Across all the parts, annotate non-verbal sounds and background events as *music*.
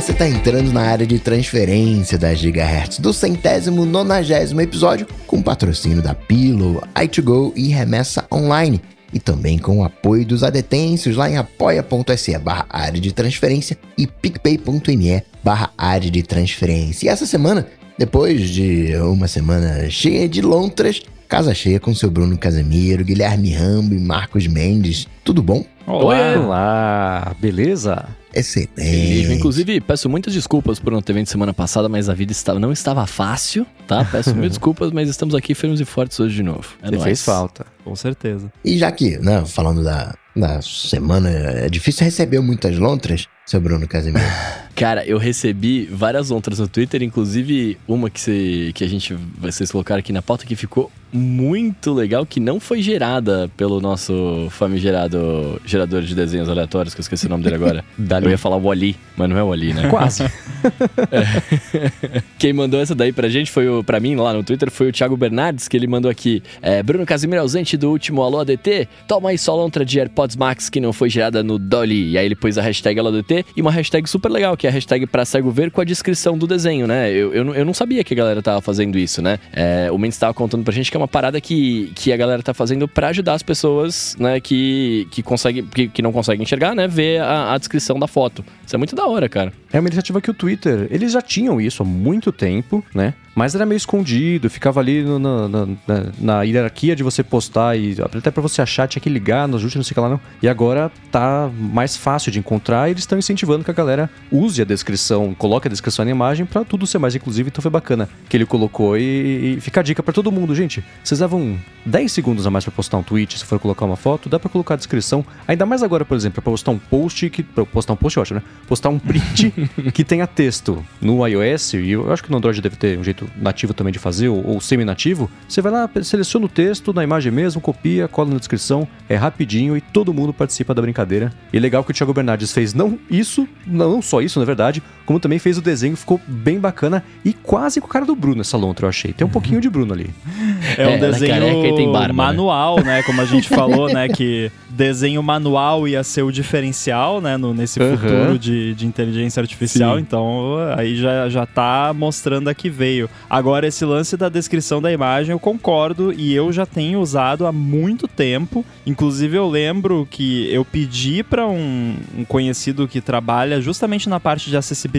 você está entrando na área de transferência das gigahertz do centésimo nonagésimo episódio com patrocínio da Pillow, i2Go e Remessa Online. E também com o apoio dos adetêncios lá em apoia.se barra área de transferência e picpay.me barra área de transferência. E essa semana, depois de uma semana cheia de lontras, casa cheia com seu Bruno Casemiro, Guilherme Rambo e Marcos Mendes. Tudo bom? Olá! Olá, beleza? Excelente. Inclusive, peço muitas desculpas por não ter vindo semana passada, mas a vida estava, não estava fácil, tá? Peço muitas *laughs* desculpas, mas estamos aqui firmes e fortes hoje de novo. É Você fez falta, com certeza. E já que, né, falando da, da semana, é difícil receber muitas lontras, seu Bruno Casimiro. *laughs* Cara, eu recebi várias lontras no Twitter, inclusive uma que, você, que a gente, vocês colocaram aqui na pauta que ficou muito legal, que não foi gerada pelo nosso famigerado gerador de desenhos aleatórios, que eu esqueci o nome dele agora. *laughs* eu ia falar o Wally, mas não é o Wally, né? Quase. *laughs* é. Quem mandou essa daí pra gente foi o, pra mim lá no Twitter, foi o Thiago Bernardes, que ele mandou aqui. É, Bruno Casimiro ausente do último Alô ADT, toma aí só lontra de AirPods Max que não foi gerada no Dolly. E aí ele pôs a hashtag Alô ADT e uma hashtag super legal, que é a hashtag pra cego ver com a descrição do desenho, né? Eu, eu, eu não sabia que a galera tava fazendo isso, né? É, o Mendes tava contando pra gente que é uma parada que, que a galera tá fazendo para ajudar as pessoas, né, que, que, consegue, que, que não conseguem enxergar, né, ver a, a, descrição da foto. Isso é muito da hora, cara. É uma iniciativa que o Twitter, eles já tinham isso há muito tempo, né? Mas era meio escondido, ficava ali no, na, na, na, hierarquia de você postar e até para você achar tinha que ligar no ajuste, não sei o que lá não. E agora tá mais fácil de encontrar e eles estão incentivando que a galera use a descrição, coloque a descrição na imagem para tudo ser mais inclusivo. Então foi bacana que ele colocou e, e fica a dica para todo mundo, gente. Vocês levam 10 segundos a mais para postar um tweet, se for colocar uma foto, dá para colocar a descrição. Ainda mais agora, por exemplo, para postar um post que postar um post, acho, né? Postar um print *laughs* *laughs* que tenha texto no iOS e eu acho que no Android deve ter um jeito nativo também de fazer, ou, ou semi-nativo, você vai lá, seleciona o texto na imagem mesmo, copia, cola na descrição, é rapidinho e todo mundo participa da brincadeira. E legal que o Thiago Bernardes fez não isso, não só isso, na verdade, como também fez o desenho, ficou bem bacana e quase com a cara do Bruno essa lontra, eu achei. Tem um pouquinho de Bruno ali. É um é, desenho barba, né? manual, né? né? Como a gente falou, né? *laughs* Que desenho manual ia ser o diferencial, né? No, nesse uhum. futuro de, de inteligência artificial. Sim. Então, aí já, já tá mostrando a que veio. Agora, esse lance da descrição da imagem, eu concordo e eu já tenho usado há muito tempo. Inclusive, eu lembro que eu pedi para um, um, conhecido que trabalha justamente na parte de acessibilidade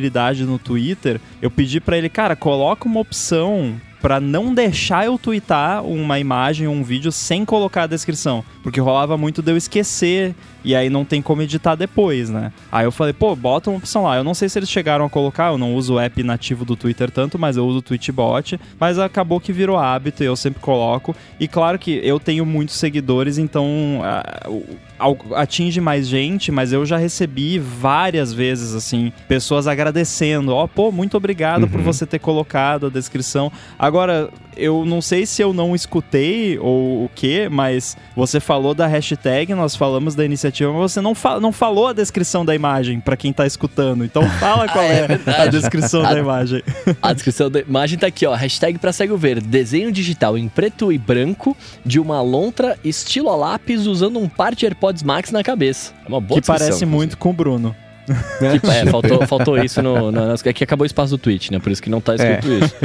no Twitter, eu pedi para ele, cara, coloca uma opção para não deixar eu twittar uma imagem ou um vídeo sem colocar a descrição. Porque rolava muito de eu esquecer e aí não tem como editar depois, né? Aí eu falei, pô, bota uma opção lá. Eu não sei se eles chegaram a colocar, eu não uso o app nativo do Twitter tanto, mas eu uso o Tweetbot. Mas acabou que virou hábito e eu sempre coloco. E claro que eu tenho muitos seguidores, então atinge mais gente, mas eu já recebi várias vezes, assim, pessoas agradecendo. Ó, oh, pô, muito obrigado uhum. por você ter colocado a descrição. Agora, eu não sei se eu não escutei ou o que, mas você falou da hashtag, nós falamos da iniciativa, mas você não, fa não falou a descrição da imagem para quem tá escutando. Então fala *laughs* qual ah, é, é a descrição a, da imagem. A descrição da imagem tá aqui, ó. Hashtag pra cego ver. Desenho digital em preto e branco de uma lontra estilo a lápis usando um par de AirPods Max na cabeça. É uma boa Que parece muito com o Bruno. Tipo, é, faltou, faltou isso no, no. É que acabou o espaço do tweet, né? Por isso que não tá escrito é. isso.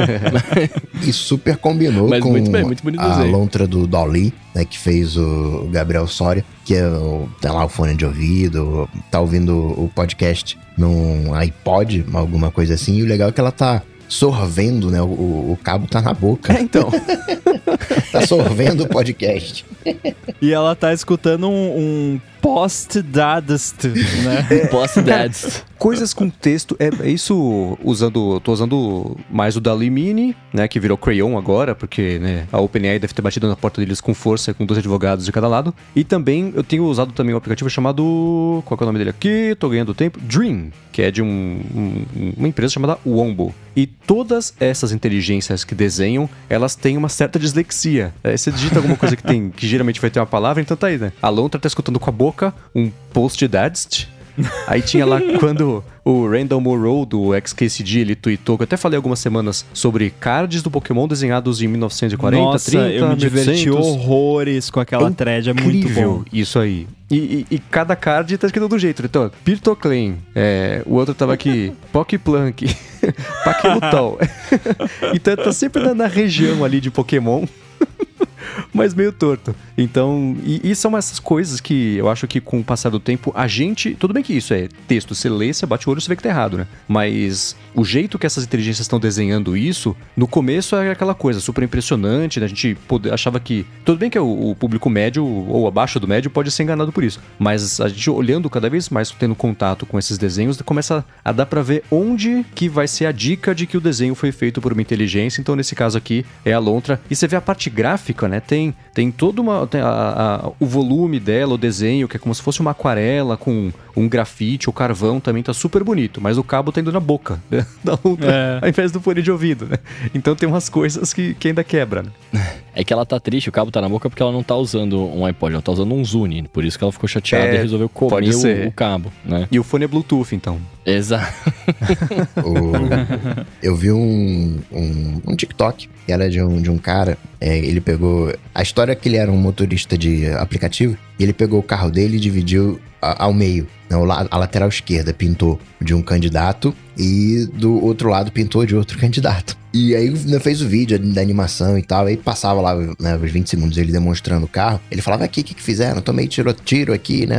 *laughs* e super combinou Mas com muito bem, muito bonito a desenho. lontra do Dolly, né? Que fez o Gabriel Soria, que é o, tá lá o fone de ouvido, tá ouvindo o podcast num iPod, alguma coisa assim. E o legal é que ela tá sorvendo, né? O, o cabo tá na boca. É, então. *laughs* tá sorvendo o podcast. E ela tá escutando um, um post-dadst, né? *laughs* É. post-dadst. Coisas com texto, é, é, isso usando, tô usando mais o Dali Mini, né, que virou Crayon agora, porque, né, a OpenAI deve ter batido na porta deles com força, com dois advogados de cada lado. E também, eu tenho usado também um aplicativo chamado, qual é o nome dele aqui? Tô ganhando tempo. Dream, que é de um, um, uma empresa chamada Wombo. E todas essas inteligências que desenham, elas têm uma certa dislexia. É, você digita alguma coisa que tem, que geralmente vai ter uma palavra, então tá aí, né? A Lontra tá escutando com a boca um post-dadst, Aí tinha lá *laughs* quando o Randall Morrow do XKCD ele tweetou, que eu até falei algumas semanas sobre cards do Pokémon desenhados em 1940, Nossa, 30, eu me diverti horrores com aquela é thread, é muito bom. Isso aí. E, e, e, cada card tá escrito do jeito. Então, Pirtoclen, é, o outro tava aqui, *laughs* Pokplunk, *laughs* Paquilutol. então tá sempre na, na região ali de Pokémon. Mas meio torto. Então, e, e, são essas coisas que eu acho que com o passar do tempo, a gente. Tudo bem que isso é texto, você lê, você bate o olho, você vê que tá errado, né? Mas o jeito que essas inteligências estão desenhando isso, no começo era aquela coisa super impressionante, né? A gente achava que. Tudo bem que o, o, público médio ou abaixo do médio pode ser enganado por isso. Mas a gente olhando cada vez mais, tendo contato com esses desenhos, começa a dar pra ver onde que vai ser a dica de que o desenho foi feito por uma inteligência. Então, nesse caso aqui, é a lontra. E você vê a parte gráfica, né? Tem, tem todo uma. Tem a, a, o volume dela, o desenho, que é como se fosse uma aquarela com um grafite, o carvão também tá super bonito, mas o cabo tá indo na boca né? *laughs* da lontra, é. ao invés do fone de ouvido, né? Então tem umas coisas que, que ainda quebra, né? *laughs* É que ela tá triste, o cabo tá na boca porque ela não tá usando um iPod, ela tá usando um Zune. Por isso que ela ficou chateada é, e resolveu comer o, o, cabo, né? E o fone é Bluetooth, então. Exato. *laughs* eu vi um, um, um, TikTok que era de um, de um cara. É, ele pegou. A história é que ele era um motorista de aplicativo e ele pegou o carro dele e dividiu ao meio. Não, a lateral esquerda pintou de um candidato e do outro lado pintou de outro candidato. E aí fez o vídeo da animação e tal, aí passava lá né, os 20 segundos ele demonstrando o carro. Ele falava, aqui, o que, que fizeram? Tomei tiro, tiro aqui, né?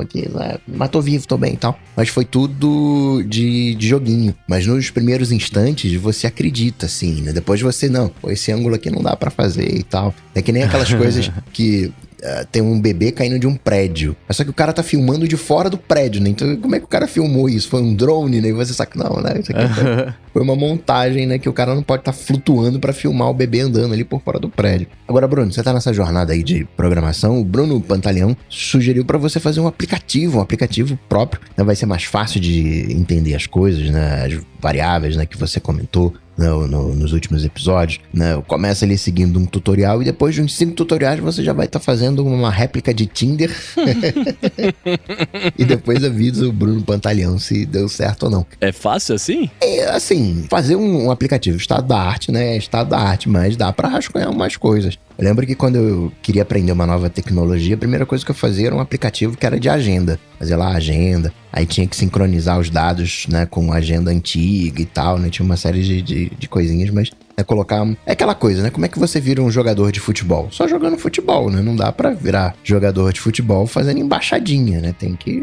Aqui, né? Matou vivo também e tal. Mas foi tudo de, de joguinho. Mas nos primeiros instantes você acredita, assim, né? Depois você, não, pô, esse ângulo aqui não dá para fazer e tal. É que nem aquelas *laughs* coisas que uh, tem um bebê caindo de um prédio. Mas só que o cara tá filmando de fora do prédio, né? Então, como é que o cara filmou isso? Foi um drone, né? E você sabe que não, né? Isso aqui *laughs* foi, foi, uma montagem, né? Que o cara não pode estar tá flutuando para filmar o bebê andando ali por fora do prédio. Agora, Bruno, você tá nessa jornada aí de programação. O Bruno Pantaleão sugeriu para você fazer um aplicativo, um aplicativo próprio. Né? Vai ser mais fácil de entender as coisas, né? As variáveis, né? Que você comentou no, no, nos últimos episódios, né? Começa ali seguindo um tutorial e depois de uns cinco tutoriais você já vai estar tá fazendo uma réplica de Tinder. *laughs* e depois avisa o Bruno Pantaleão se deu certo ou não. É fácil assim? É assim, fazer um, um aplicativo estado da arte, né? Estado da arte, mas dá para rascunhar umas coisas. Eu lembro que quando eu queria aprender uma nova tecnologia, a primeira coisa que eu fazia era um aplicativo que era de agenda. Fazia lá a agenda, aí tinha que sincronizar os dados, né, com a agenda antiga e tal, né? Tinha uma série de, de, de coisinhas, mas é colocar. É aquela coisa, né? Como é que você vira um jogador de futebol? Só jogando futebol, né? Não dá para virar jogador de futebol fazendo embaixadinha, né? Tem que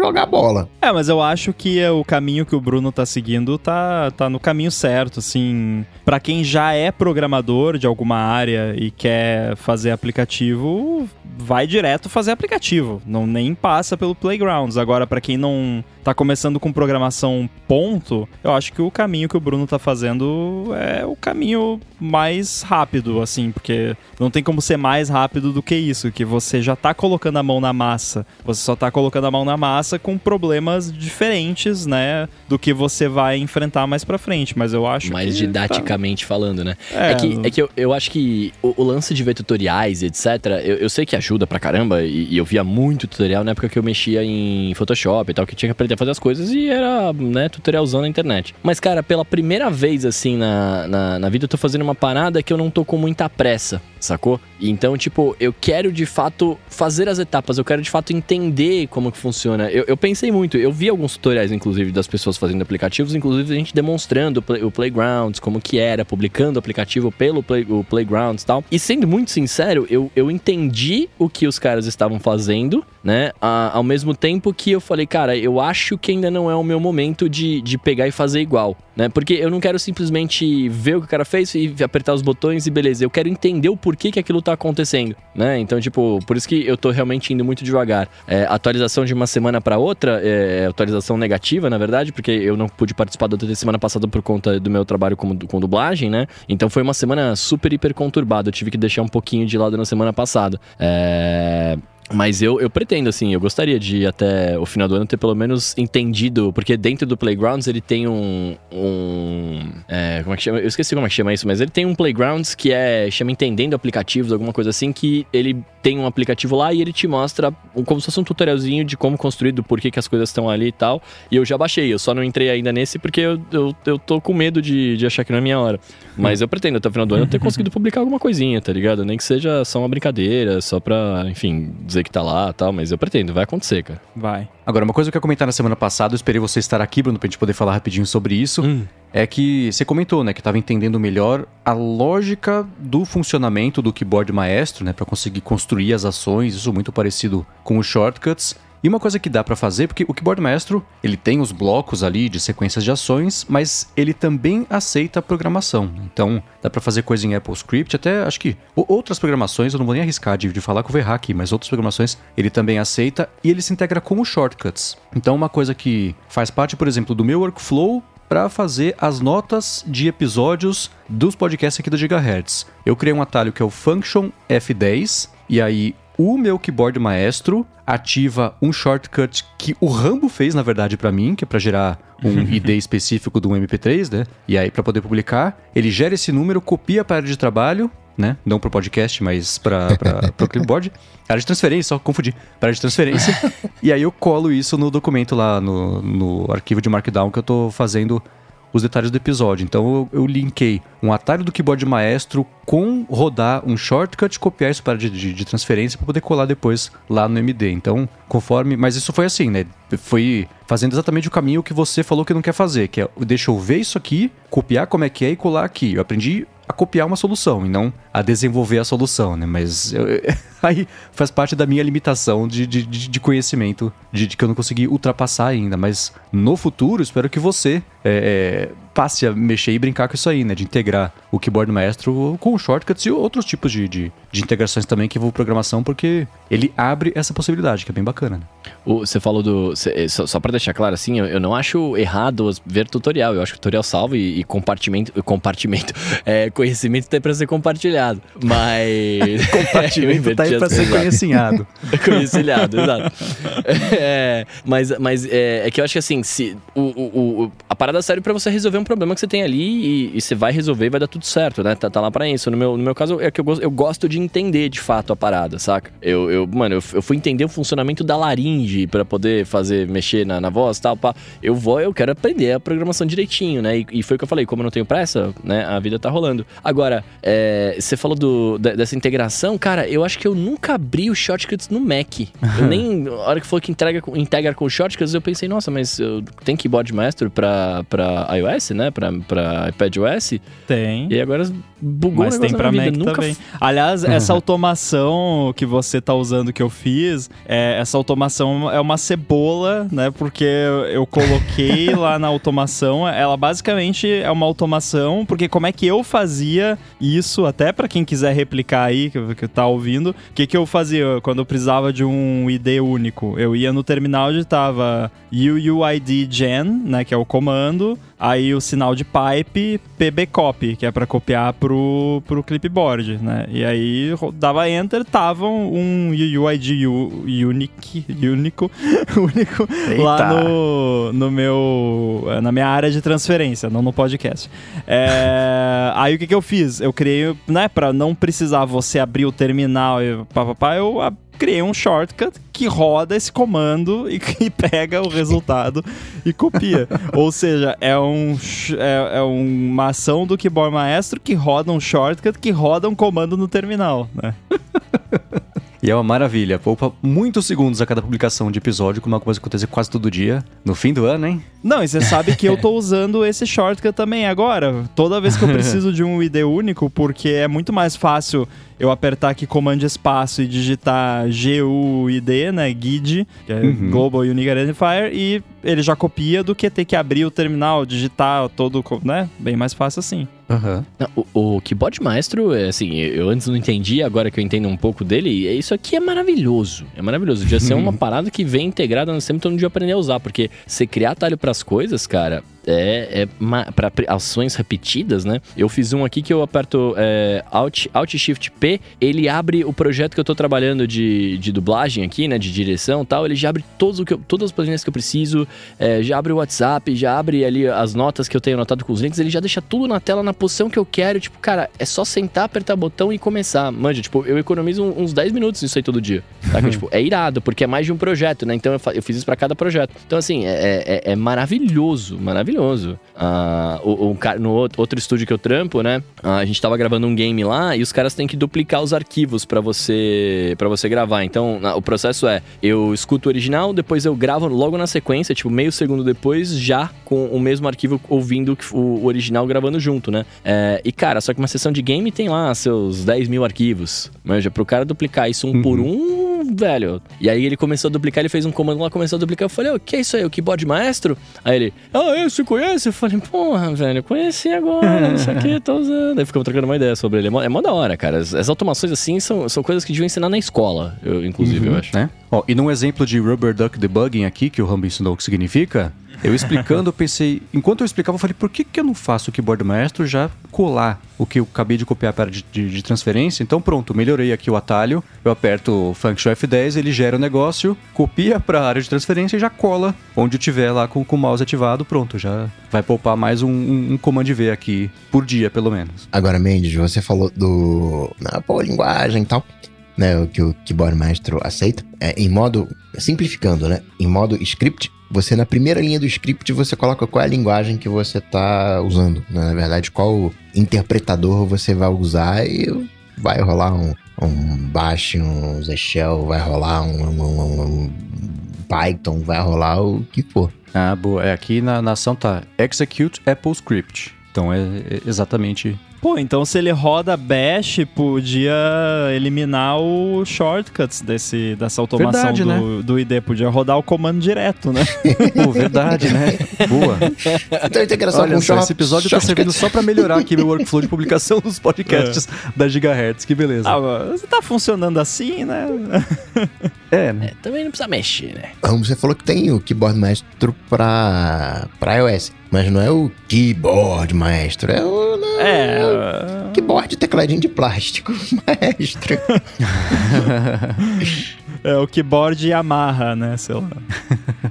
jogar bola. É, mas eu acho que é o caminho que o Bruno tá seguindo tá, tá no caminho certo, assim. para quem já é programador de alguma área e quer fazer aplicativo, vai direto fazer aplicativo, não nem passa pelo Playgrounds. Agora, para quem não tá começando com programação ponto, eu acho que o caminho que o Bruno tá fazendo é o caminho mais rápido, assim, porque não tem como ser mais rápido do que isso, que você já tá colocando a mão na massa. Você só tá colocando a mão na massa com problemas diferentes, né, do que você vai enfrentar mais para frente, mas eu acho mais que didaticamente tá... falando, né? É, é que, é que eu, eu acho que o, o, lance de ver tutoriais, etc, eu, eu sei que ajuda pra caramba e, e, eu via muito tutorial na época que eu mexia em Photoshop e tal, que tinha que aprender a fazer as coisas e era, né, tutorialzão na internet. Mas, cara, pela primeira vez, assim, na, na, na vida, eu tô fazendo uma parada que eu não tô com muita pressa, sacou? Então, tipo, eu quero de fato fazer as etapas, eu quero de fato entender como que funciona. Eu, eu pensei muito, eu vi alguns tutoriais, inclusive, das pessoas fazendo aplicativos, inclusive a gente demonstrando o, play, o Playgrounds, como que era, publicando o aplicativo pelo play, o Playgrounds e tal. E sendo muito sincero, eu, eu entendi o que os caras estavam fazendo, né? A, ao mesmo tempo que eu falei, cara, eu acho que ainda não é o meu momento de, de pegar e fazer igual, né? Porque eu não quero simplesmente ver o que o cara fez e apertar os botões e beleza. Eu quero entender o porquê que aquilo tá acontecendo, né? Então, tipo, por isso que eu tô realmente indo muito devagar. É, atualização de uma semana para outra, é, atualização negativa, na verdade, porque eu não pude participar da semana passada por conta do meu trabalho com, com dublagem, né? Então foi uma semana super, hiper conturbada. Eu tive que deixar um pouquinho de lado na semana passada. É... Mas eu, eu pretendo, assim, eu gostaria de até o final do ano ter pelo menos entendido, porque dentro do Playgrounds ele tem um. um é, como é que chama? Eu esqueci como é que chama isso, mas ele tem um Playgrounds que é. chama Entendendo Aplicativos, alguma coisa assim, que ele tem um aplicativo lá e ele te mostra como se fosse um tutorialzinho de como construir, do porquê que as coisas estão ali e tal. E eu já baixei, eu só não entrei ainda nesse porque eu, eu, eu tô com medo de, de achar que não é minha hora. Mas eu pretendo até o final do ano ter conseguido publicar alguma coisinha, tá ligado? Nem que seja só uma brincadeira, só pra, enfim, dizer que tá lá e tal, mas eu pretendo, vai acontecer, cara. Vai. Agora, uma coisa que eu comentar na semana passada, eu esperei você estar aqui, Bruno, pra gente poder falar rapidinho sobre isso. Hum. É que você comentou, né, que estava entendendo melhor a lógica do funcionamento do keyboard maestro, né, para conseguir construir as ações, isso muito parecido com os shortcuts. E uma coisa que dá para fazer, porque o Keyboard Maestro, ele tem os blocos ali de sequências de ações, mas ele também aceita programação. Então, dá para fazer coisa em AppleScript, até acho que outras programações, eu não vou nem arriscar de, de falar com o VH aqui, mas outras programações ele também aceita e ele se integra com os shortcuts. Então, uma coisa que faz parte, por exemplo, do meu workflow para fazer as notas de episódios dos podcasts aqui do Gigahertz. Eu criei um atalho que é o Function F10, e aí o meu keyboard maestro ativa um shortcut que o Rambo fez, na verdade, para mim, que é para gerar um *laughs* ID específico do MP3, né? E aí, para poder publicar, ele gera esse número, copia para a área de trabalho, né? Não para o podcast, mas *laughs* para o clipboard. Área de transferência, só confundi. Para área de transferência. *laughs* e aí eu colo isso no documento lá, no, no arquivo de Markdown que eu estou fazendo os detalhes do episódio. Então eu, eu linkei um atalho do keyboard maestro com rodar um shortcut, copiar isso para de, de, de transferência para poder colar depois lá no MD. Então, conforme. Mas isso foi assim, né? Foi fazendo exatamente o caminho que você falou que não quer fazer, que é deixa eu ver isso aqui, copiar como é que é e colar aqui. Eu aprendi a copiar uma solução e não a desenvolver a solução, né? Mas eu, *laughs* aí faz parte da minha limitação de, de, de conhecimento, de, de, que eu não consegui ultrapassar ainda. Mas no futuro, espero que você é, é, passe a mexer e brincar com isso aí, né? De integrar o keyboard maestro com shortcuts e outros tipos de, de, de integrações também que envolvem programação, porque ele abre essa possibilidade, que é bem bacana, né? O, você falou do. Cê, só, só para deixar claro, assim, eu, eu, não acho errado ver tutorial. Eu acho que tutorial salva e, e compartimento. *laughs* Compartimento. É, conhecimento tem para ser compartilhado. Mas. *laughs* compartimento *laughs* tá aí para ser conhecimento. conhecilhado, exato. É, mas mas é, é, que eu acho que assim, se, o, o, a parada serve para você resolver um problema que você tem ali e, e, você vai resolver e vai dar tudo certo, né? Tá, tá lá para isso. No meu, no meu caso, é que eu, eu gosto de entender de fato a parada, saca? Eu, eu mano, eu, eu fui entender o funcionamento da laringe para poder fazer, mexer na, na voz e tal. Pá. Eu vou, eu quero aprender a programação direitinho, né? E, e, foi o que eu falei, como eu não tenho pressa, né? A vida tá rolando. Agora, é, você falou do, dessa integração, cara, eu acho que eu nunca abri o shortcuts no Mac. Eu nem, *laughs* a hora que foi que integra, integra com shortcuts, eu pensei, nossa, mas eu, tem keyboard master pra, pra iOS, né? Pra, pra iPadOS? Tem. E agora bugou Mas tem pra Mac Nunca... também. Aliás, essa *laughs* automação que você tá usando que eu fiz, é, essa automação é uma cebola, né? Porque eu coloquei *laughs* lá na automação, ela basicamente é uma automação, porque como é que eu fazia isso, até para quem quiser replicar aí, que, que tá ouvindo, o que que eu fazia quando eu precisava de um ID único? Eu ia no terminal e tava UUID gen, né, que é o comando, aí o sinal de pipe pbcopy, que é para copiar pro, pro clipboard, né? E aí dava enter, tava um UUID unique, único, único *laughs* lá no, no meu na minha área de transferência, não no podcast. É, *laughs* aí o que que eu fiz? Eu criei, né, para não precisar você abrir o terminal e papapá, eu criei um shortcut que roda esse comando e, *laughs* e pega o resultado e copia. *laughs* Ou seja, é, um, é, é, uma ação do keyboard maestro que roda um shortcut que roda um comando no terminal, né? *laughs* E é uma maravilha. Poupa muitos segundos a cada publicação de episódio, como uma coisa que acontece quase todo dia. No fim do ano, hein? Não, e você sabe que eu tô *laughs* usando esse shortcut também agora. Toda vez que eu preciso de um ID único, porque é muito mais fácil eu apertar aqui comando espaço e digitar GUID, né, GUID, que é uhum. Global Unique Identifier, e ele já copia do que ter que abrir o terminal, digitar todo, né? Bem mais fácil assim. Uhum. Não, o, o Keyboard Maestro, é assim, eu antes não entendi, agora que eu entendo um pouco dele, é, isso aqui é maravilhoso. É maravilhoso. Devia ser uma *laughs* parada que vem integrada no sistema, todo mundo aprender a usar, porque você criar atalho para as coisas, cara, é, é para ações repetidas, né? Eu fiz um aqui que eu aperto é, Alt, Alt Shift P, ele abre o projeto que eu tô trabalhando de, de dublagem aqui, né? De direção tal. Ele já abre todos o que eu, todas as planilhas que eu preciso, é, já abre o WhatsApp, já abre ali as notas que eu tenho anotado com os links, ele já deixa tudo na tela na posição que eu quero. Tipo, cara, é só sentar, apertar botão e começar. Manja, tipo, eu economizo uns 10 minutos nisso aí todo dia. Tá? *laughs* tipo, é irado, porque é mais de um projeto, né? Então eu, eu fiz isso para cada projeto. Então, assim, é, é, é maravilhoso, maravilhoso. Uh, o, o, no outro estúdio que eu trampo, né? Uh, a gente tava gravando um game lá e os caras têm que duplicar os arquivos para você para você gravar. Então, o processo é: eu escuto o original, depois eu gravo logo na sequência, tipo, meio segundo depois, já com o mesmo arquivo ouvindo o original gravando junto, né? É, e, cara, só que uma sessão de game tem lá seus 10 mil arquivos. Manja, pro cara duplicar isso um uhum. por um, velho. E aí ele começou a duplicar, ele fez um comando lá, começou a duplicar. Eu falei, o que é isso aí? O keyboard maestro? Aí ele, ah, é, você conhece? Eu falei, porra, velho, conheci agora, isso aqui, tô usando. Aí ficamos trocando uma ideia sobre ele. É mó, é mó da hora, cara. As, as, automações assim são, são coisas que deviam ensinar na escola, eu, inclusive, uhum, eu acho. Né? Ó, e num exemplo de rubber duck debugging aqui, que o Rambo ensinou o que significa, eu explicando, eu pensei, enquanto eu explicava, eu falei, por que, que eu não faço o keyboard maestro já colar o que eu acabei de copiar para de, de, de, transferência? Então pronto, melhorei aqui o atalho, eu aperto Function F10, ele gera o negócio, copia para a área de transferência e já cola onde eu tiver lá com, com o mouse ativado, pronto, já vai poupar mais um, um, um Command V aqui por dia, pelo menos. Agora, Mendes, você falou do... na pô, linguagem e tal né, que o Keyboard Maestro aceita, é em modo, simplificando, né, em modo script, você na primeira linha do script você coloca qual é a linguagem que você está usando, né? na verdade qual interpretador você vai usar e vai rolar um, um Bash, um Shell, vai rolar um, um, um, Python, vai rolar o que for. Ah, boa. É, aqui na, na ação tá Execute Apple Script. Então é, é exatamente Pô, então se ele roda Bash, podia eliminar o shortcuts desse, dessa automação verdade, do, né? do ID. Podia rodar o comando direto, né? *laughs* Pô, verdade, né? Boa. Então a integração Olha com só, esse episódio tá servindo só pra melhorar aqui meu workflow de publicação dos podcasts é. da Gigahertz. Que beleza. Ah, você tá funcionando assim, né? *laughs* É, né? É, também não precisa mexer, né? Você falou que tem o Keyboard Maestro pra, pra iOS. Mas não é o keyboard maestro, é o. Não, é. Keyboard tecladinho de plástico, *laughs* maestro. *laughs* é o keyboard Yamaha, né? Sei lá. *laughs*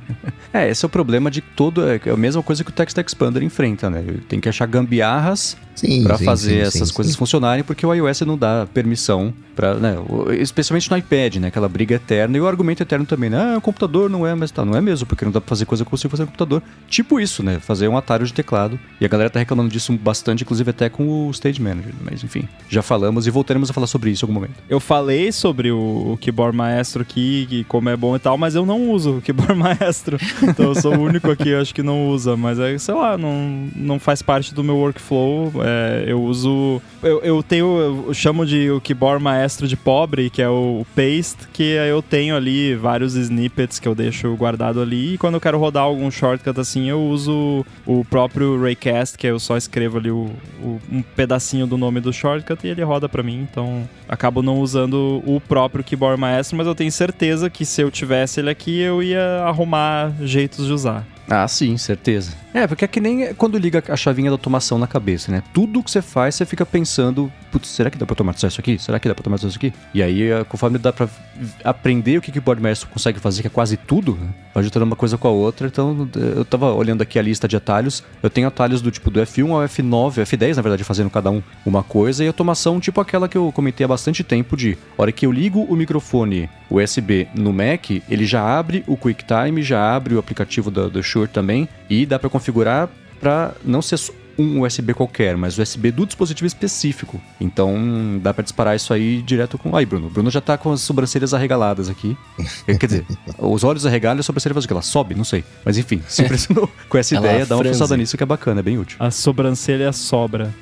É, esse é o problema de todo. É, é a mesma coisa que o Text Expander enfrenta, né? Tem que achar gambiarras para fazer sim, essas sim, coisas funcionarem, porque o iOS não dá permissão para, né, especialmente no iPad, né, aquela briga eterna e o argumento eterno também, né, ah, o computador não é, mas tá, não é mesmo, porque não dá para fazer coisa que você fazer no computador. Tipo isso, né, fazer um atalho de teclado. E a galera tá reclamando disso bastante, inclusive até com o Stage Manager, mas enfim, já falamos e voltaremos a falar sobre isso em algum momento. Eu falei sobre o, o Keyboard Maestro aqui, que como é bom e tal, mas eu não uso o Keyboard *laughs* Maestro. Então eu sou o único aqui, acho que não usa, mas é, sei lá, não, não faz parte do meu workflow. É, eu uso. Eu, eu tenho. Eu chamo de o keyboard maestro de pobre, que é o paste, que eu tenho ali vários snippets que eu deixo guardado ali. E quando eu quero rodar algum shortcut assim, eu uso o próprio Raycast, que eu só escrevo ali o, o um pedacinho do nome do shortcut e ele roda para mim. Então acabo não usando o próprio keyboard maestro, mas eu tenho certeza que se eu tivesse ele aqui, eu ia arrumar jeitos de usar. Ah, sim, certeza. É, porque é que nem quando liga a chavinha da automação na cabeça, né? Tudo que você faz, você fica pensando, putz, será que dá pra automatizar isso aqui? Será que dá pra automatizar isso aqui? E aí, eh, conforme dá pra aprender o que, que o Board Master consegue fazer, que é quase tudo, vai juntando uma coisa com a outra. Então, eu tava olhando aqui a lista de atalhos. Eu tenho atalhos do tipo do F1 ao F9, F10, na verdade, fazendo cada um uma coisa, e automação tipo aquela que eu comentei há bastante tempo de, hora que eu ligo o microfone USB no Mac, ele já abre o QuickTime, já abre o aplicativo do, do Shure também, e dá para configurar para não ser um USB qualquer, mas USB do dispositivo específico. Então dá para disparar isso aí direto com. Aí, Bruno. Bruno já tá com as sobrancelhas arregaladas aqui. Quer dizer, *laughs* os olhos arregalam e a sobrancelha faz o que? Ela sobe? Não sei. Mas enfim, se *laughs* impressionou com essa ideia, dá uma forçada nisso que é bacana, é bem útil. A sobrancelha sobra.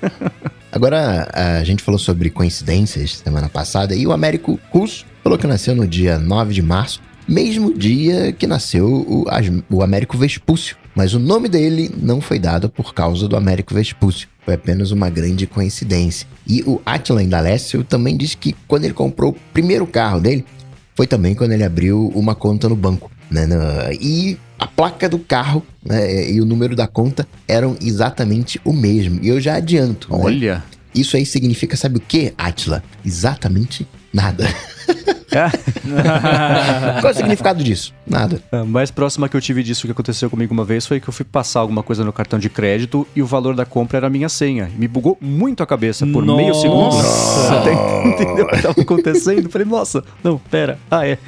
*laughs* Agora, a gente falou sobre coincidências semana passada e o Américo Russo falou que nasceu no dia 9 de março, mesmo dia que nasceu o, o Américo Vespúcio. Mas o nome dele não foi dado por causa do Américo Vespúcio. Foi apenas uma grande coincidência. E o Attila Indalécio também disse que quando ele comprou o primeiro carro dele, foi também quando ele abriu uma conta no banco. Né, e a placa do carro né, e o número da conta eram exatamente o mesmo. E eu já adianto. Né? Olha. Né? Isso aí significa, sabe o que, Atila? Exatamente nada. *laughs* Qual é o significado disso? Nada. A mais próxima que eu tive disso que aconteceu comigo uma vez foi que eu fui passar alguma coisa no cartão de crédito e o valor da compra era a minha senha. Me bugou muito a cabeça por nossa. meio segundo. Nossa! Até *laughs* entendeu o que estava acontecendo. Falei, nossa, não, pera. Ah, é.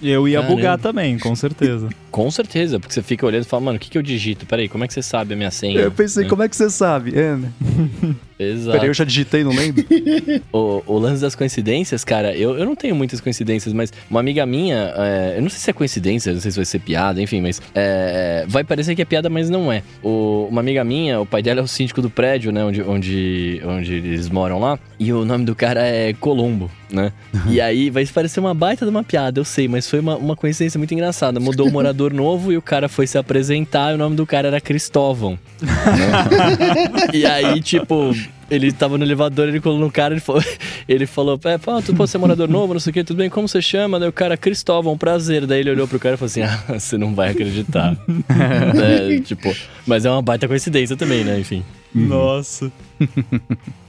Eu ia Caramba. bugar também, com certeza. Com certeza, porque você fica olhando e fala, mano, o que, que eu digito? Peraí, como é que você sabe a minha senha? Eu pensei, é. como é que você sabe? É, né? *laughs* Exato. Peraí, eu já digitei, não lembro. *laughs* o, o, lance das coincidências, cara, eu, eu não tenho muitas coincidências, mas uma amiga minha, é, eu não sei se é coincidência, não sei se vai ser piada, enfim, mas é, vai parecer que é piada, mas não é. O, uma amiga minha, o pai dela é o síndico do prédio, né, onde, onde, onde eles moram lá, e o nome do cara é Colombo, né? *laughs* e aí vai parecer uma baita de uma piada, eu sei, mas foi uma, uma coincidência muito engraçada. Mudou um morador novo e o cara foi se apresentar e o nome do cara era Cristóvão. *laughs* E aí, tipo, ele tava no elevador, ele colou no cara, ele falou, *laughs* ele falou, é, pô, tu pode ser morador novo, não sei o que, tudo bem, como você chama? Daí o cara, Cristóvão, prazer. Daí ele olhou pro cara e falou assim, ah, *laughs* você não vai acreditar. é, tipo, mas é uma baita coincidência também, né, enfim. Nossa.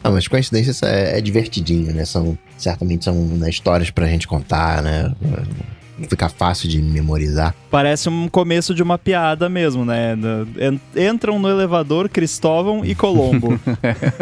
Ah, mas coincidências é, é divertidinho, né? São, certamente são né, histórias pra gente contar, né? Fica fácil de memorizar. Parece um começo de uma piada mesmo, né? Entram no elevador Cristóvão e Colombo.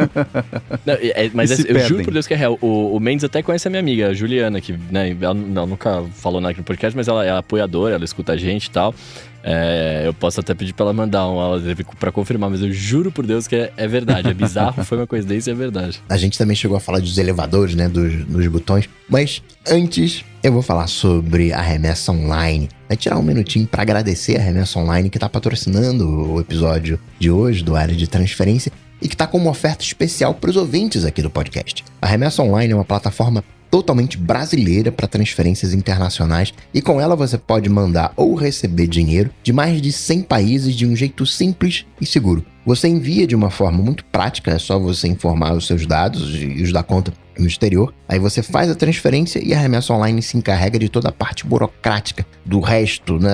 *laughs* não, é, mas é, eu juro por Deus que é real. O, o, Mendes até conhece a minha amiga, a Juliana, que né, ela, ela nunca falou nada no podcast, mas ela é apoiadora, ela escuta a gente e tal. É, eu posso até pedir pra ela mandar um áudio pra confirmar, mas eu juro por Deus que é, é verdade. É bizarro, foi uma coincidência, é verdade. A gente também chegou a falar dos elevadores, né? Dos, dos botões. Mas antes, eu vou falar sobre a remessa online. Vai tirar um minutinho para agradecer a remessa online que tá patrocinando o episódio de hoje do Área de Transferência e que está com uma oferta especial para os ouvintes aqui do podcast. A Remessa Online é uma plataforma totalmente brasileira para transferências internacionais e com ela você pode mandar ou receber dinheiro de mais de 100 países de um jeito simples e seguro. Você envia de uma forma muito prática, é só você informar os seus dados e os da conta no exterior. Aí você faz a transferência e a remessa online se encarrega de toda a parte burocrática do resto, né,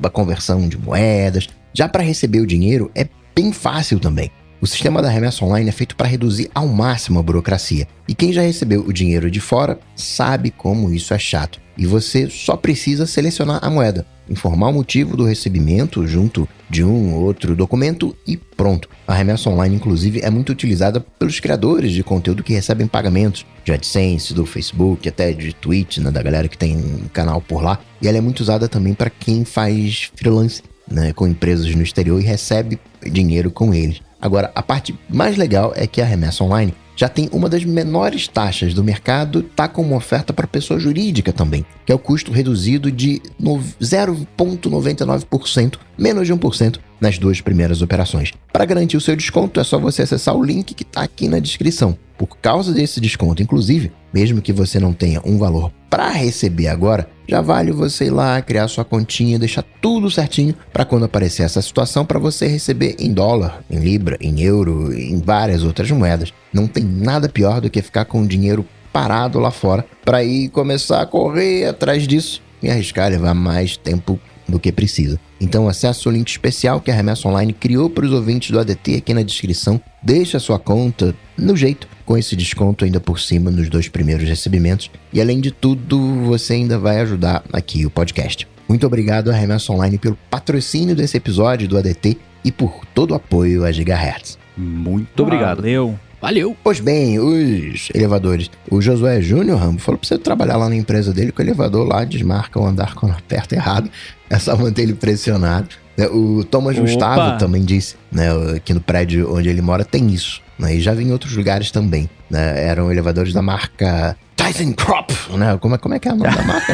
da conversão de moedas. Já para receber o dinheiro é bem fácil também. O sistema da remessa online é feito para reduzir ao máximo a burocracia. E quem já recebeu o dinheiro de fora sabe como isso é chato. E você só precisa selecionar a moeda, informar o motivo do recebimento junto de um ou outro documento e pronto. A remessa online, inclusive, é muito utilizada pelos criadores de conteúdo que recebem pagamentos de AdSense, do Facebook, até de Twitch, né, da galera que tem um canal por lá. E ela é muito usada também para quem faz freelance né, com empresas no exterior e recebe dinheiro com eles. Agora, a parte mais legal é que a remessa online já tem uma das menores taxas do mercado, tá com uma oferta para pessoa jurídica também, que é o custo reduzido de 0,99%, menos de 1% nas duas primeiras operações. Para garantir o seu desconto, é só você acessar o link que está aqui na descrição. Por causa desse desconto, inclusive, mesmo que você não tenha um valor para receber agora, já vale você ir lá criar sua continha, deixar tudo certinho para quando aparecer essa situação para você receber em dólar, em libra, em euro, em várias outras moedas. Não tem nada pior do que ficar com o dinheiro parado lá fora para ir começar a correr atrás disso e arriscar levar mais tempo do que precisa. Então acesse o link especial que a Remessa Online criou para os ouvintes do ADT aqui na descrição. Deixe a sua conta no jeito, com esse desconto ainda por cima nos dois primeiros recebimentos. E além de tudo, você ainda vai ajudar aqui o podcast. Muito obrigado à Remessa Online pelo patrocínio desse episódio do ADT e por todo o apoio a Gigahertz. Muito obrigado. Valeu. Valeu! Pois bem, os elevadores. O Josué Júnior, Rambo, falou pra você trabalhar lá na empresa dele que o elevador lá desmarca o andar quando aperta errado. É só manter ele pressionado. Né, o Thomas Opa. Gustavo também disse, né, que no prédio onde ele mora tem isso. Né, e já vi em outros lugares também. Né, eram elevadores da marca Tyson Crop, né? Como é, como é que é o nome da marca,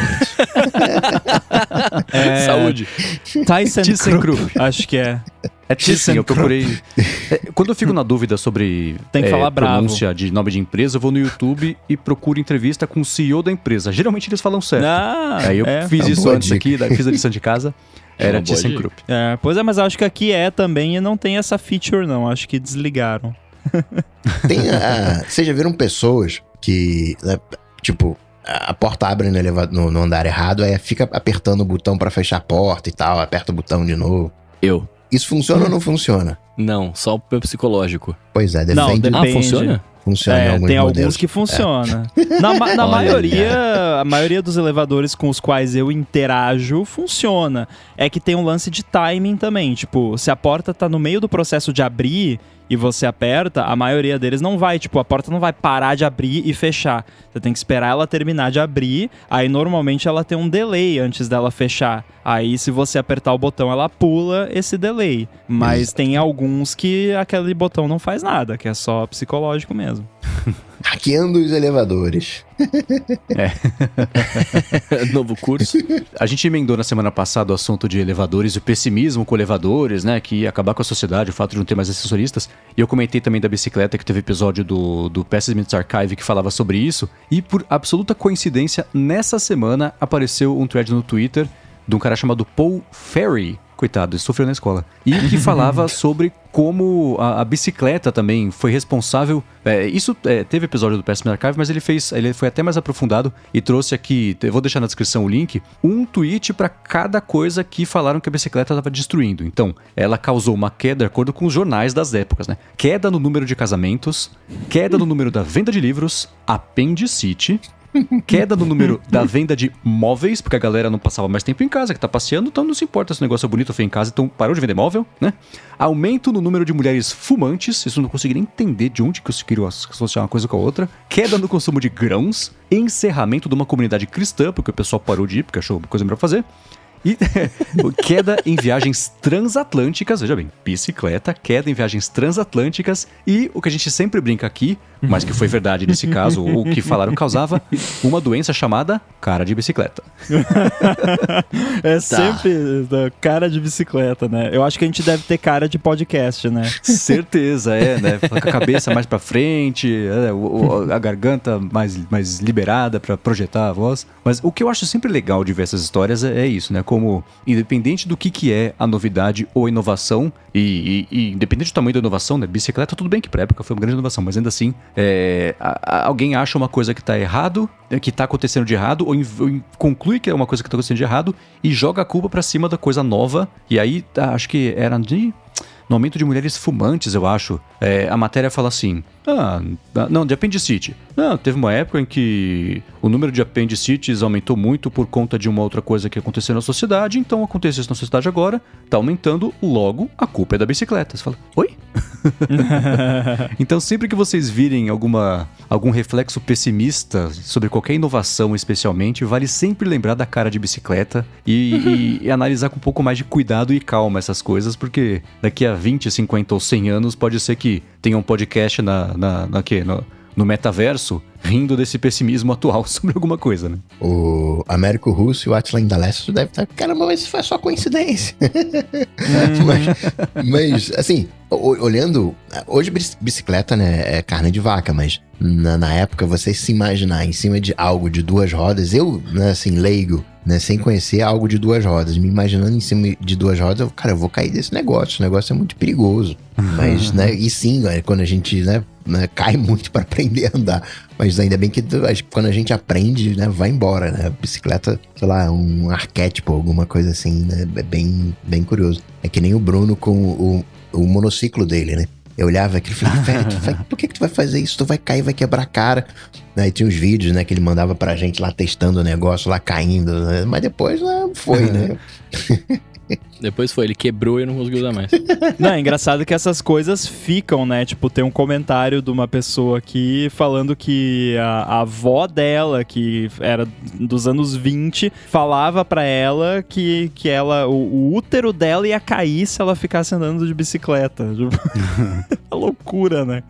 *laughs* é... Saúde. Tyson Crop, acho que é. É Tyson, eu procurei. É, quando eu fico na dúvida sobre Tem que é, falar pronúncia bravo. de nome de empresa, eu vou no YouTube e procuro entrevista com o CEO da empresa. Geralmente eles falam certo. Ah, Aí eu é, fiz isso antes dica. aqui, fiz a lição de casa. *laughs* É Era ThyssenKrupp. É, pois é, mas acho que aqui é também e não tem essa feature não. Acho que desligaram. *laughs* Tem, uh, vocês já viram pessoas que, né, tipo, a porta abre no, elevador, no, no andar errado, aí fica apertando o botão para fechar a porta e tal, aperta o botão de novo. Eu. Isso funciona ou não funciona? Não, só o psicológico. Pois é, depende. Não, depende. Ah, funciona? Funciona é, alguns tem modelos. alguns que funciona. É. *laughs* Na, na maioria, a maioria dos elevadores com os quais eu interajo funciona. É que tem um lance de timing também. Tipo, se a porta tá no meio do processo de abrir, e você aperta, a maioria deles não vai, tipo, a porta não vai parar de abrir e fechar. Você tem que esperar ela terminar de abrir, aí normalmente ela tem um delay antes dela fechar. Aí se você apertar o botão, ela pula esse delay. Mas Isso. tem alguns que aquele botão não faz nada, que é só psicológico mesmo. *laughs* Hackeando os elevadores. É. *laughs* Novo curso. A gente emendou na semana passada o assunto de elevadores e o pessimismo com elevadores, né? Que ia acabar com a sociedade, o fato de não ter mais assessoristas. E eu comentei também da bicicleta, que teve episódio do, do Pessimism Archive que falava sobre isso. E por absoluta coincidência, nessa semana apareceu um thread no Twitter de um cara chamado Paul Ferry, coitado, sofreu na escola. E que falava *laughs* sobre como a, a, bicicleta também foi responsável. É, isso é, teve episódio do Pessime Archive, mas ele fez, ele foi até mais aprofundado e trouxe aqui, eu vou deixar na descrição o link, um tweet para cada coisa que falaram que a bicicleta estava destruindo. Então, ela causou uma queda de acordo com os jornais das épocas, né? Queda no número de casamentos, queda no número da venda de livros, apendicite, Queda no número da venda de móveis, porque a galera não passava mais tempo em casa, que tá passeando, então não se importa se o negócio é bonito ou feio em casa, então parou de vender móvel, né? Aumento no número de mulheres fumantes, isso não consegui nem entender de onde conseguiram associar uma coisa com a outra. Queda no consumo de grãos, encerramento de uma comunidade cristã, porque o pessoal parou de ir, porque achou coisa melhor fazer. E *laughs* queda em viagens transatlânticas, veja bem, bicicleta, queda em viagens transatlânticas e o que a gente sempre brinca aqui, mas que foi verdade nesse caso, o que falaram causava uma doença chamada cara de bicicleta. *laughs* é tá. sempre cara de bicicleta, né? Eu acho que a gente deve ter cara de podcast, né? Certeza, é, né? Com a cabeça mais para frente, é, a garganta mais, mais liberada para projetar a voz. Mas o que eu acho sempre legal de ver essas histórias é, é isso, né? Como, independente do que, que é a novidade ou a inovação, e, e, e independente do tamanho da inovação, né? Bicicleta, tudo bem que pra época foi uma grande inovação, mas ainda assim, é, a, a, alguém acha uma coisa que está errado, é, que está acontecendo de errado, ou, in, ou conclui que é uma coisa que está acontecendo de errado e joga a culpa para cima da coisa nova. E aí, tá, acho que era de no aumento de mulheres fumantes, eu acho. É, a matéria fala assim: ah, não, de apendicite. Não, teve uma época em que o número de apendicites aumentou muito por conta de uma outra coisa que aconteceu na sociedade, então aconteceu isso na sociedade agora, tá aumentando, logo a culpa é da bicicleta. Você fala, oi? *laughs* então sempre que vocês virem alguma, algum reflexo pessimista sobre qualquer inovação, especialmente, vale sempre lembrar da cara de bicicleta e, e, e analisar com um pouco mais de cuidado e calma essas coisas, porque daqui a 20, 50 ou 100 anos pode ser que tenha um podcast na, na, na quê? No, no metaverso rindo desse pessimismo atual *laughs* sobre alguma coisa, né? O Américo Russo e o Atlan Indalecio deve estar, caramba, mas isso foi só coincidência. *laughs* mas, mas, assim, olhando, hoje bicicleta, né, é carne de vaca, mas na, na, época você se imaginar em cima de algo de duas rodas, eu, né, assim, leigo, né, sem conhecer algo de duas rodas, me imaginando em cima de duas rodas, eu, cara, eu vou cair desse negócio, esse negócio é muito perigoso. Mas, né, e sim, quando a gente, né, né cai muito *laughs* para aprender a andar. Mas ainda bem que quando a gente aprende, né, vai embora, né? Bicicleta, sei lá, um arquétipo, alguma coisa assim, né? É bem, bem curioso. É que nem o Bruno com o, o monociclo dele, né? Eu olhava aquilo e falei, velho, por que, que tu vai fazer isso? Tu vai cair, vai quebrar a cara. Aí tinha uns vídeos, né, que ele mandava pra gente lá testando o negócio, lá caindo, né? mas depois né, foi, né? *laughs* Depois foi, ele quebrou e não conseguiu usar mais. *laughs* Não, é engraçado que essas coisas ficam, né? Tipo, tem um comentário de uma pessoa aqui falando que a, a avó dela, que era dos anos 20, falava para ela que, que ela, o, o, útero dela ia cair se ela ficasse andando de bicicleta. a *laughs* loucura, né?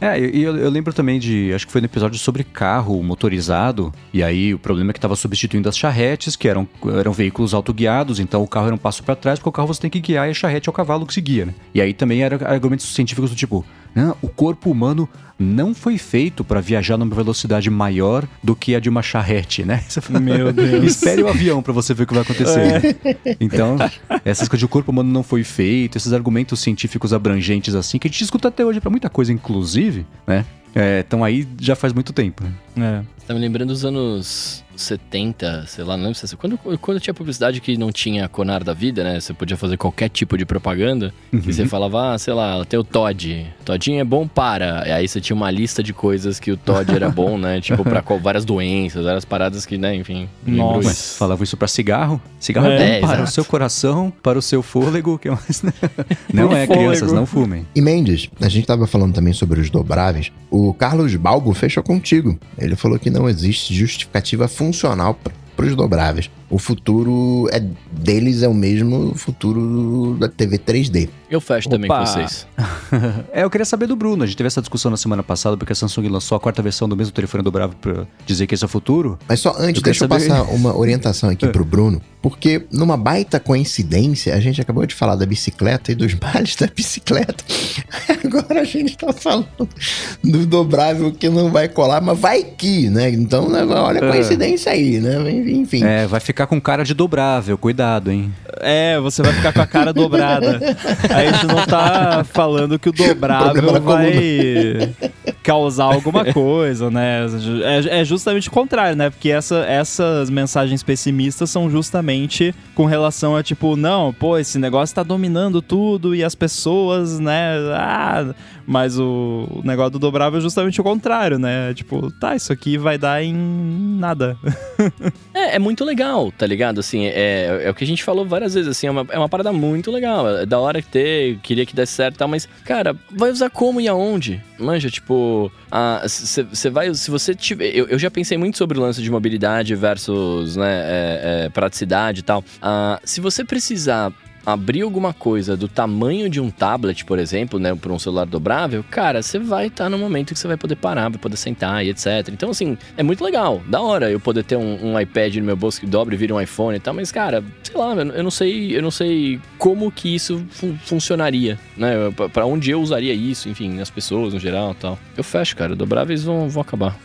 É, e eu, eu, lembro também de, acho que foi no episódio sobre carro motorizado, e aí o problema é que estava substituindo as charretes, que eram, eram veículos autoguiados, então o carro era um passo para trás, porque o carro você tem que guiar e a charrete é o cavalo que se guia, né? E aí também eram argumentos científicos do tipo, não, o corpo humano não foi feito para viajar numa velocidade maior do que a de uma charrete, né? *laughs* Fala, Meu Deus. Espere o avião para você ver o que vai acontecer. É. Então, essas coisas de o corpo humano não foi feito, esses argumentos científicos abrangentes assim, que a gente escuta até hoje para muita coisa, inclusive, né? Estão é, aí já faz muito tempo. Né? É. Você tá me lembrando dos anos 70, sei lá, não lembro se é quando, quando tinha publicidade que não tinha Conar da vida, né? Você podia fazer qualquer tipo de propaganda. Uhum. E você falava, ah, sei lá, tem o Todd. Toddinho é bom para. E aí você tinha uma lista de coisas que o Todd era *laughs* bom, né? Tipo, pra várias doenças, várias paradas que, né, enfim. Nossa. Isso. Falava isso pra cigarro? Cigarro é, é bom para exato. o seu coração, para o seu fôlego. Que mais, né? *laughs* Não é, crianças, não fumem. E Mendes, a gente tava falando também sobre os dobráveis. O Carlos Balbo fechou contigo. Ele falou que não existe justificativa funcional para os dobráveis o futuro é deles é o mesmo futuro da TV 3D. Eu fecho Opa. também com vocês. *laughs* é, eu queria saber do Bruno. A gente teve essa discussão na semana passada porque a Samsung lançou a quarta versão do mesmo telefone dobrável para dizer que esse é o futuro. Mas só antes, eu deixa eu passar *laughs* uma orientação aqui é. pro Bruno, porque numa baita coincidência, a gente acabou de falar da bicicleta e dos *laughs* males da bicicleta. *laughs* Agora a gente tá falando do dobrável que não vai colar, mas vai que, né? Então, né, olha a é. coincidência aí, né? Enfim. É, vai ficar com cara de dobrável, cuidado, hein? É, você vai ficar com a cara dobrada. Aí a gente não tá falando que o dobrável o vai causar alguma coisa, né? É, é, justamente o contrário, né? Porque essa, essas mensagens pessimistas são justamente com relação a tipo, não, pô, esse negócio tá dominando tudo e as pessoas, né? Ah, mas o, negócio do dobrável é justamente o contrário, né? Tipo, tá, isso aqui vai dar em nada. *laughs* é, é muito legal, tá ligado? Assim, é, é o que a gente falou várias vezes, assim, é uma, é uma parada muito legal. É da hora que ter, queria que desse certo e tal, mas, cara, vai usar como e aonde? Manja, tipo, você vai. Se você tiver. Eu, eu, já pensei muito sobre o lance de mobilidade versus né, é, é, praticidade e tal. Ah, se você precisar abrir alguma coisa do tamanho de um tablet, por exemplo, né, para um celular dobrável, cara, você vai estar tá no momento que você vai poder parar, vai poder sentar e etc. Então, assim, é muito legal, da hora eu poder ter um, um iPad no meu bolso que dobra e vira um iPhone e tal, mas, cara, sei lá, eu não sei, eu não sei como que isso fun funcionaria, né, para onde eu usaria isso, enfim, as pessoas no geral e tal. Eu fecho, cara, dobráveis vão, vão acabar.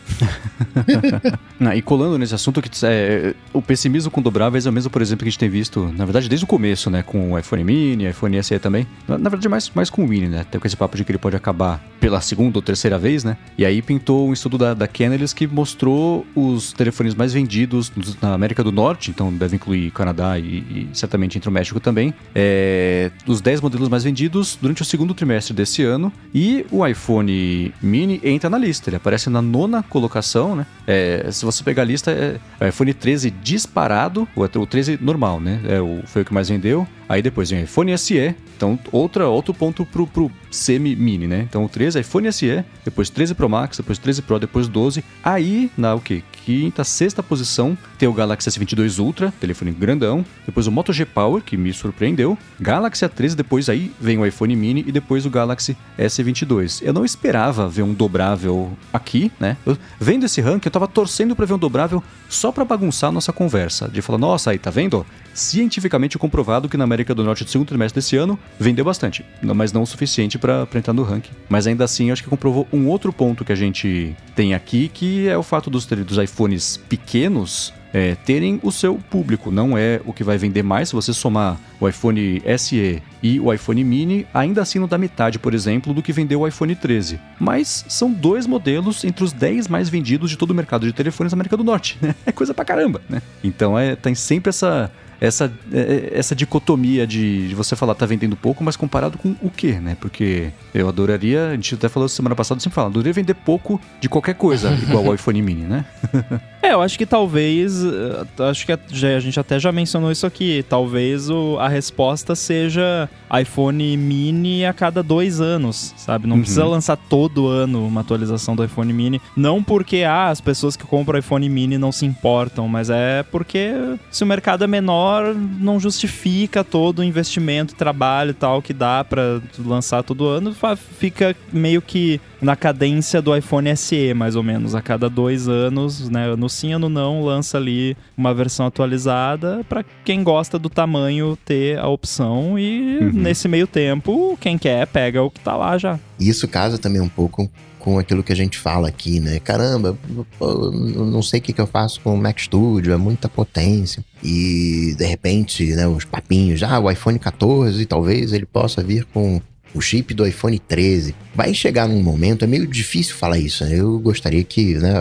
*laughs* não, e colando nesse assunto que é, o pessimismo com dobráveis é o mesmo, por exemplo, que a gente tem visto, na verdade, desde o começo, né, com o iPhone mini, iPhone SE também. Na, na, verdade, mais, mais com o mini, né? Tem com esse papo de que ele pode acabar pela segunda ou terceira vez, né? E aí pintou um estudo da, da Canalys que mostrou os telefones mais vendidos na América do Norte, então deve incluir Canadá e, e certamente entre o México também. É, os 10 modelos mais vendidos durante o segundo trimestre desse ano. E o iPhone mini entra na lista, ele aparece na nona colocação, né? É, se você pegar a lista, é o iPhone 13 disparado, o 13 normal, né? É, o, foi o que mais vendeu. Aí depois vem iPhone SE, então outra, outro ponto pro, pro semi-mini, né? Então o 13, iPhone SE, depois 13 Pro Max, depois 13 Pro, depois 12. Aí, na o quê? Quinta, sexta posição, tem o Galaxy S22 Ultra, telefone grandão. Depois o Moto G Power, que me surpreendeu. Galaxy A13, depois aí vem o iPhone Mini e depois o Galaxy S22. Eu não esperava ver um dobrável aqui, né? Eu, vendo esse ranking, eu tava torcendo para ver um dobrável só para bagunçar a nossa conversa. De falar, nossa, aí tá vendo? Cientificamente comprovado que na América do Norte do segundo trimestre desse ano vendeu bastante, mas não o suficiente para entrar no ranking. Mas ainda assim, acho que comprovou um outro ponto que a gente tem aqui, que é o fato dos, dos iPhones pequenos é, terem o seu público. Não é o que vai vender mais. Se você somar o iPhone SE e o iPhone mini, ainda assim não dá metade, por exemplo, do que vendeu o iPhone 13. Mas são dois modelos entre os 10 mais vendidos de todo o mercado de telefones na América do Norte. *laughs* é coisa pra caramba, né? Então é, tem sempre essa essa, é, é, essa dicotomia de, de, você falar tá vendendo pouco, mas comparado com o quê, né? Porque eu adoraria, a gente até falou semana passada, sempre fala, adoraria vender pouco de qualquer coisa, *laughs* igual o iPhone mini, né? *laughs* é, eu acho que talvez, eh, acho que a, gente até já mencionou isso aqui, talvez o, a resposta seja iPhone mini a cada dois anos, sabe? Não uhum. precisa lançar todo ano uma atualização do iPhone mini, não porque ah, as pessoas que compram iPhone mini não se importam, mas é porque se o mercado é menor, menor não justifica todo o investimento, trabalho e tal que dá para lançar todo ano, fica meio que na cadência do iPhone SE, mais ou menos. A cada dois anos, né? No sim, ano não, lança ali uma versão atualizada para quem gosta do tamanho ter a opção e uhum. nesse meio tempo, quem quer pega o que tá lá já. Isso casa também um pouco com aquilo que a gente fala aqui, né? Caramba, não sei o que, eu faço com o Mac Studio, é muita potência. E de repente, né, os papinhos, ah, o iPhone 14, talvez ele possa vir com o chip do iPhone 13. Vai chegar num momento, é meio difícil falar isso, né? Eu gostaria que né,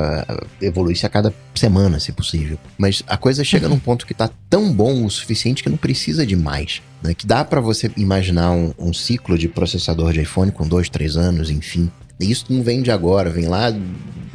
evoluísse a cada semana, se possível. Mas a coisa chega num ponto que tá tão bom o suficiente que não precisa de mais. Né? Que dá para você imaginar um, um ciclo de processador de iPhone com dois, três anos, enfim. Isso não vem de agora, vem lá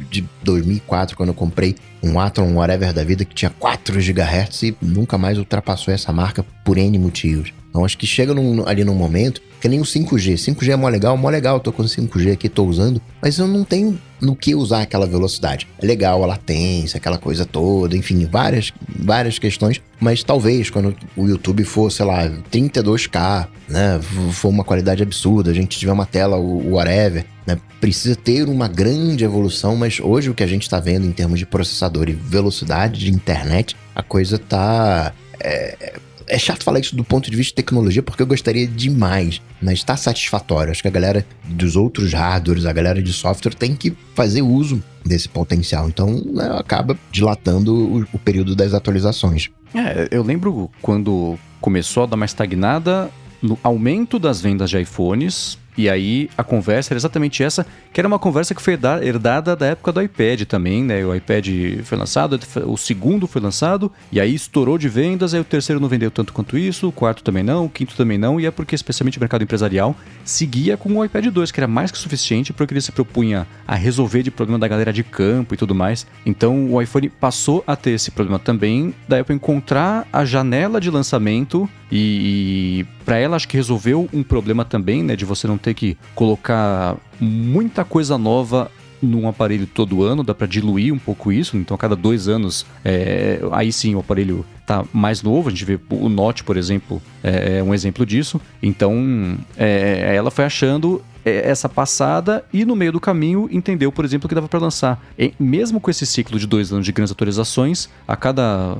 de 2004, quando eu comprei um Atom whatever da vida que tinha 4 GHz e nunca mais ultrapassou essa marca por N motivos. Então acho que chega num, ali num momento que nem o 5G. 5G é mó legal, mó legal, tô com 5G aqui, tô usando, mas eu não tenho no que usar aquela velocidade. É legal a latência, aquela coisa toda, enfim, várias, várias questões, mas talvez quando o YouTube for, sei lá, 32K, né, for uma qualidade absurda, a gente tiver uma tela whatever, né, precisa ter uma grande evolução, mas hoje o que a gente está vendo em termos de processador e velocidade de internet, a coisa tá é, é chato falar isso do ponto de vista de tecnologia, porque eu gostaria demais, mas está satisfatório. Acho que a galera dos outros hardwares, a galera de software tem que fazer uso desse potencial. Então, né, acaba dilatando o, o período das atualizações. É, eu lembro quando começou a dar uma estagnada no aumento das vendas de iPhones, e aí a conversa era exatamente essa, que era uma conversa que foi herdada da época do iPad também, né? O iPad foi lançado, o segundo foi lançado, e aí estourou de vendas, aí o terceiro não vendeu tanto quanto isso, o quarto também não, o quinto também não, e é porque especialmente o mercado empresarial seguia com o iPad 2, que era mais que suficiente para o que ele se propunha a resolver de problema da galera de campo e tudo mais. Então o iPhone passou a ter esse problema também, da Apple encontrar a janela de lançamento e, e para ela acho que resolveu um problema também, né, de você não ter que colocar muita coisa nova num aparelho todo ano, dá para diluir um pouco isso, então a cada dois anos, é, aí sim o aparelho tá mais novo, a gente vê o Note, por exemplo, é, é um exemplo disso, então é, ela foi achando essa passada e no meio do caminho entendeu, por exemplo, que dava para lançar, e mesmo com esse ciclo de dois anos de grandes atualizações, a cada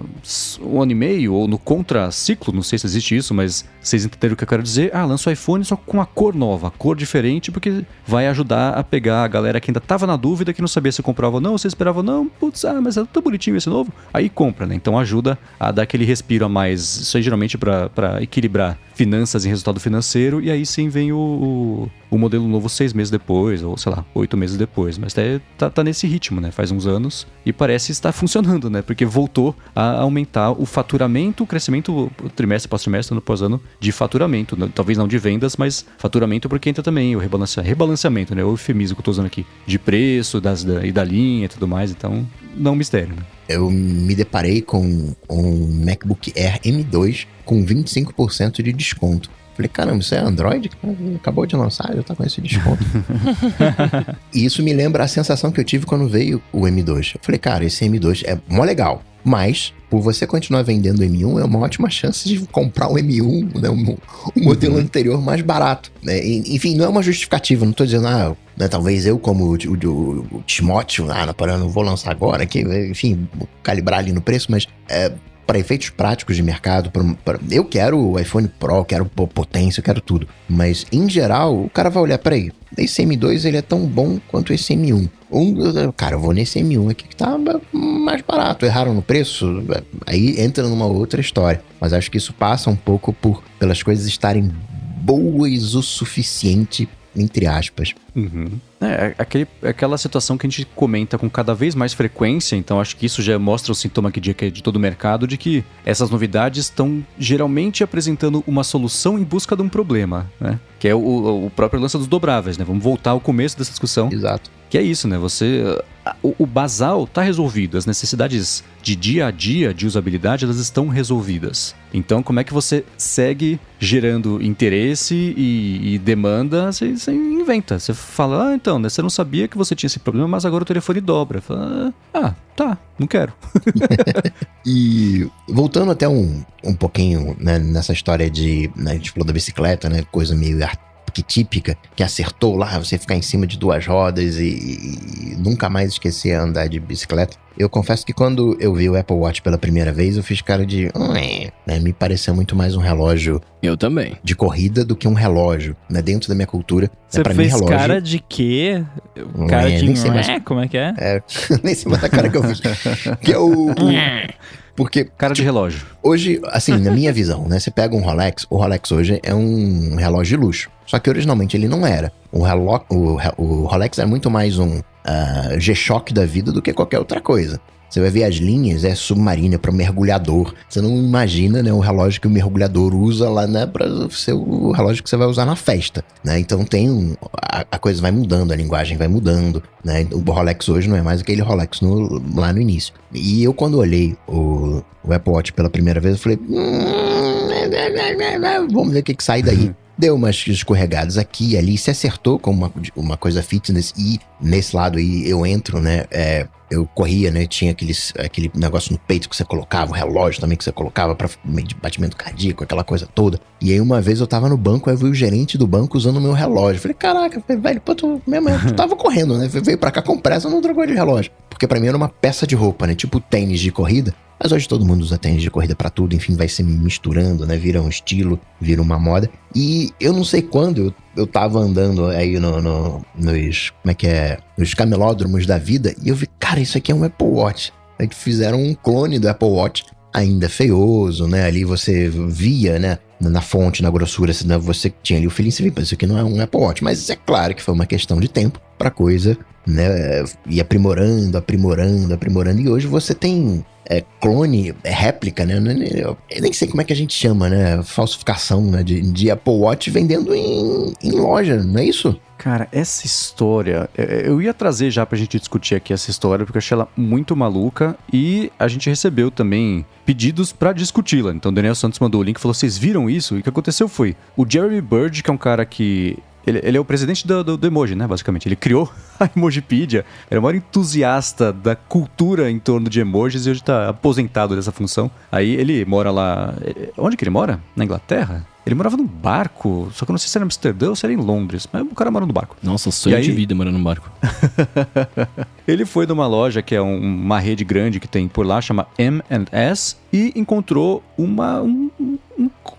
um ano e meio ou no contraciclo, não sei se existe isso, mas vocês entenderam o que eu quero dizer? Ah, lança o iPhone só com a cor nova, cor diferente, porque vai ajudar a pegar a galera que ainda tava na dúvida, que não sabia se comprava ou não, se esperava não, putz, ah, mas é tão bonitinho esse novo, aí compra, né? Então ajuda a dar aquele respiro a mais, isso aí geralmente para equilibrar finanças e resultado financeiro, e aí sim vem o, o, o, modelo novo seis meses depois, ou sei lá, oito meses depois. Mas tá, tá, tá, nesse ritmo, né? Faz uns anos e parece estar funcionando, né? Porque voltou a aumentar o faturamento, o crescimento trimestre após trimestre, ano após ano, de faturamento. Talvez não de vendas, mas faturamento porque entra também o rebalanceamento, rebalanceamento né? O eufemismo que eu tô usando aqui, de preço das, da, e da linha e tudo mais. Então, não mistério, né? Eu me deparei com um MacBook Air M2 com 25% de desconto. Falei, caramba, isso é Android? Acabou de lançar, já tá com esse desconto. *laughs* e isso me lembra a sensação que eu tive quando veio o M2. Eu falei, cara, esse M2 é mó legal. Mas, por você continuar vendendo o M1, é uma ótima chance de comprar o M1, né, o, o modelo uhum. anterior mais barato. Né? Enfim, não é uma justificativa, não tô dizendo, ah, né, talvez eu, como o, o, o Timóteo, ah, não, não vou lançar agora, aqui, enfim, calibrar ali no preço, mas é, para efeitos práticos de mercado, pra, pra, eu quero o iPhone Pro, quero potência, eu quero tudo. Mas, em geral, o cara vai olhar, peraí, esse M2 ele é tão bom quanto esse M1. Um, cara, eu vou nesse M1 aqui que tá mais barato. Erraram no preço? Aí entra numa outra história. Mas acho que isso passa um pouco por pelas coisas estarem boas o suficiente entre aspas. Uhum. É, é, aquele, é aquela situação que a gente comenta com cada vez mais frequência, então acho que isso já mostra o sintoma aqui de, de todo o mercado de que essas novidades estão geralmente apresentando uma solução em busca de um problema, né? Que é o, o próprio lance dos dobráveis, né? Vamos voltar ao começo dessa discussão. Exato. Que é isso, né? Você. O, o basal está resolvido, as necessidades de dia a dia de usabilidade elas estão resolvidas. Então, como é que você segue gerando interesse e, e demanda? Você, você inventa. Você fala, ah, então, né, você não sabia que você tinha esse problema, mas agora o telefone dobra. Fala, ah, tá, não quero. *laughs* e voltando até um, um pouquinho né, nessa história de. Né, a gente falou da bicicleta, né? Coisa meio arquetípica, que acertou lá, você ficar em cima de duas rodas e, e, nunca mais esquecer a andar de bicicleta. Eu confesso que quando eu vi o Apple Watch pela primeira vez, eu fiz cara de. Né, me pareceu muito mais um relógio. Eu também. De corrida do que um relógio, né? Dentro da minha cultura. É Você é, fez mim, relógio, cara de quê? Cara é, de. Nem sei mais, como é que é? é *laughs* nem sei mais a cara que eu fiz. que é o *laughs* Porque. Cara de relógio. Hoje, assim, na minha visão, né? Você pega um Rolex, o Rolex hoje é um relógio de luxo. Só que originalmente ele não era. O, relo o, o Rolex é muito mais um uh, G-Shock da vida do que qualquer outra coisa. Você vai ver as linhas, é submarina para mergulhador. Você não imagina, né, o relógio que o mergulhador usa lá, né, para ser o relógio que você vai usar na festa, né? Então tem um, a, a, coisa vai mudando, a linguagem vai mudando, né? O Rolex hoje não é mais aquele Rolex no, lá no início. E eu quando olhei o, o Apple Watch pela primeira vez, eu falei, hum, vamos ver o que, que sai daí. *laughs* deu umas escorregadas aqui e ali, se acertou com uma, uma coisa fitness e nesse lado aí eu entro, né? É, eu corria, né? Tinha aqueles, aquele negócio no peito que você colocava, o relógio também que você colocava para batimento cardíaco, aquela coisa toda. E aí uma vez eu tava no banco, aí eu vi o gerente do banco usando o meu relógio. Falei, caraca, velho, pô, tu, mesmo, tu tava correndo, né? Veio pra cá com pressa, não trocou de relógio. Porque para mim era uma peça de roupa, né? Tipo tênis de corrida. Mas hoje todo mundo usa tênis de corrida para tudo, enfim, vai se misturando, né? Vira um estilo, vira uma moda. E eu não sei quando eu, eu tava andando aí no, no, nos. Como é que é? Nos camelódromos da vida, e eu vi, cara, isso aqui é um Apple Watch. Aí fizeram um clone do Apple Watch, ainda feioso, né? Ali você via, né? Na fonte, na grossura, você tinha ali o feeling, você via, isso aqui não é um Apple Watch. Mas é claro que foi uma questão de tempo pra coisa, né? E aprimorando, aprimorando, aprimorando. E hoje você tem é, clone, é réplica, né? Eu nem sei como é que a gente chama, né? Falsificação né? de, de Apple Watch vendendo em, em loja, não é isso? Cara, essa história, é, é, eu ia trazer já pra gente discutir aqui essa história, porque eu achei ela muito maluca e a gente recebeu também pedidos para discuti-la. Então o Daniel Santos mandou o link e falou: vocês viram isso? E o que aconteceu foi: o Jeremy Bird, que é um cara que ele, ele, é o presidente do, do, do, emoji, né? Basicamente. Ele criou *laughs* a Emojipedia. Era o maior entusiasta da cultura em torno de emojis e hoje está aposentado dessa função. Aí ele mora lá. Onde que ele mora? Na Inglaterra? Ele morava num barco, só que eu não sei se era em Amsterdã ou se era em Londres, mas o cara mora no barco. Nossa, sonho aí... de vida morando num barco. *laughs* ele foi numa loja que é um, uma rede grande que tem por lá, chama M&S, e encontrou uma, um, um,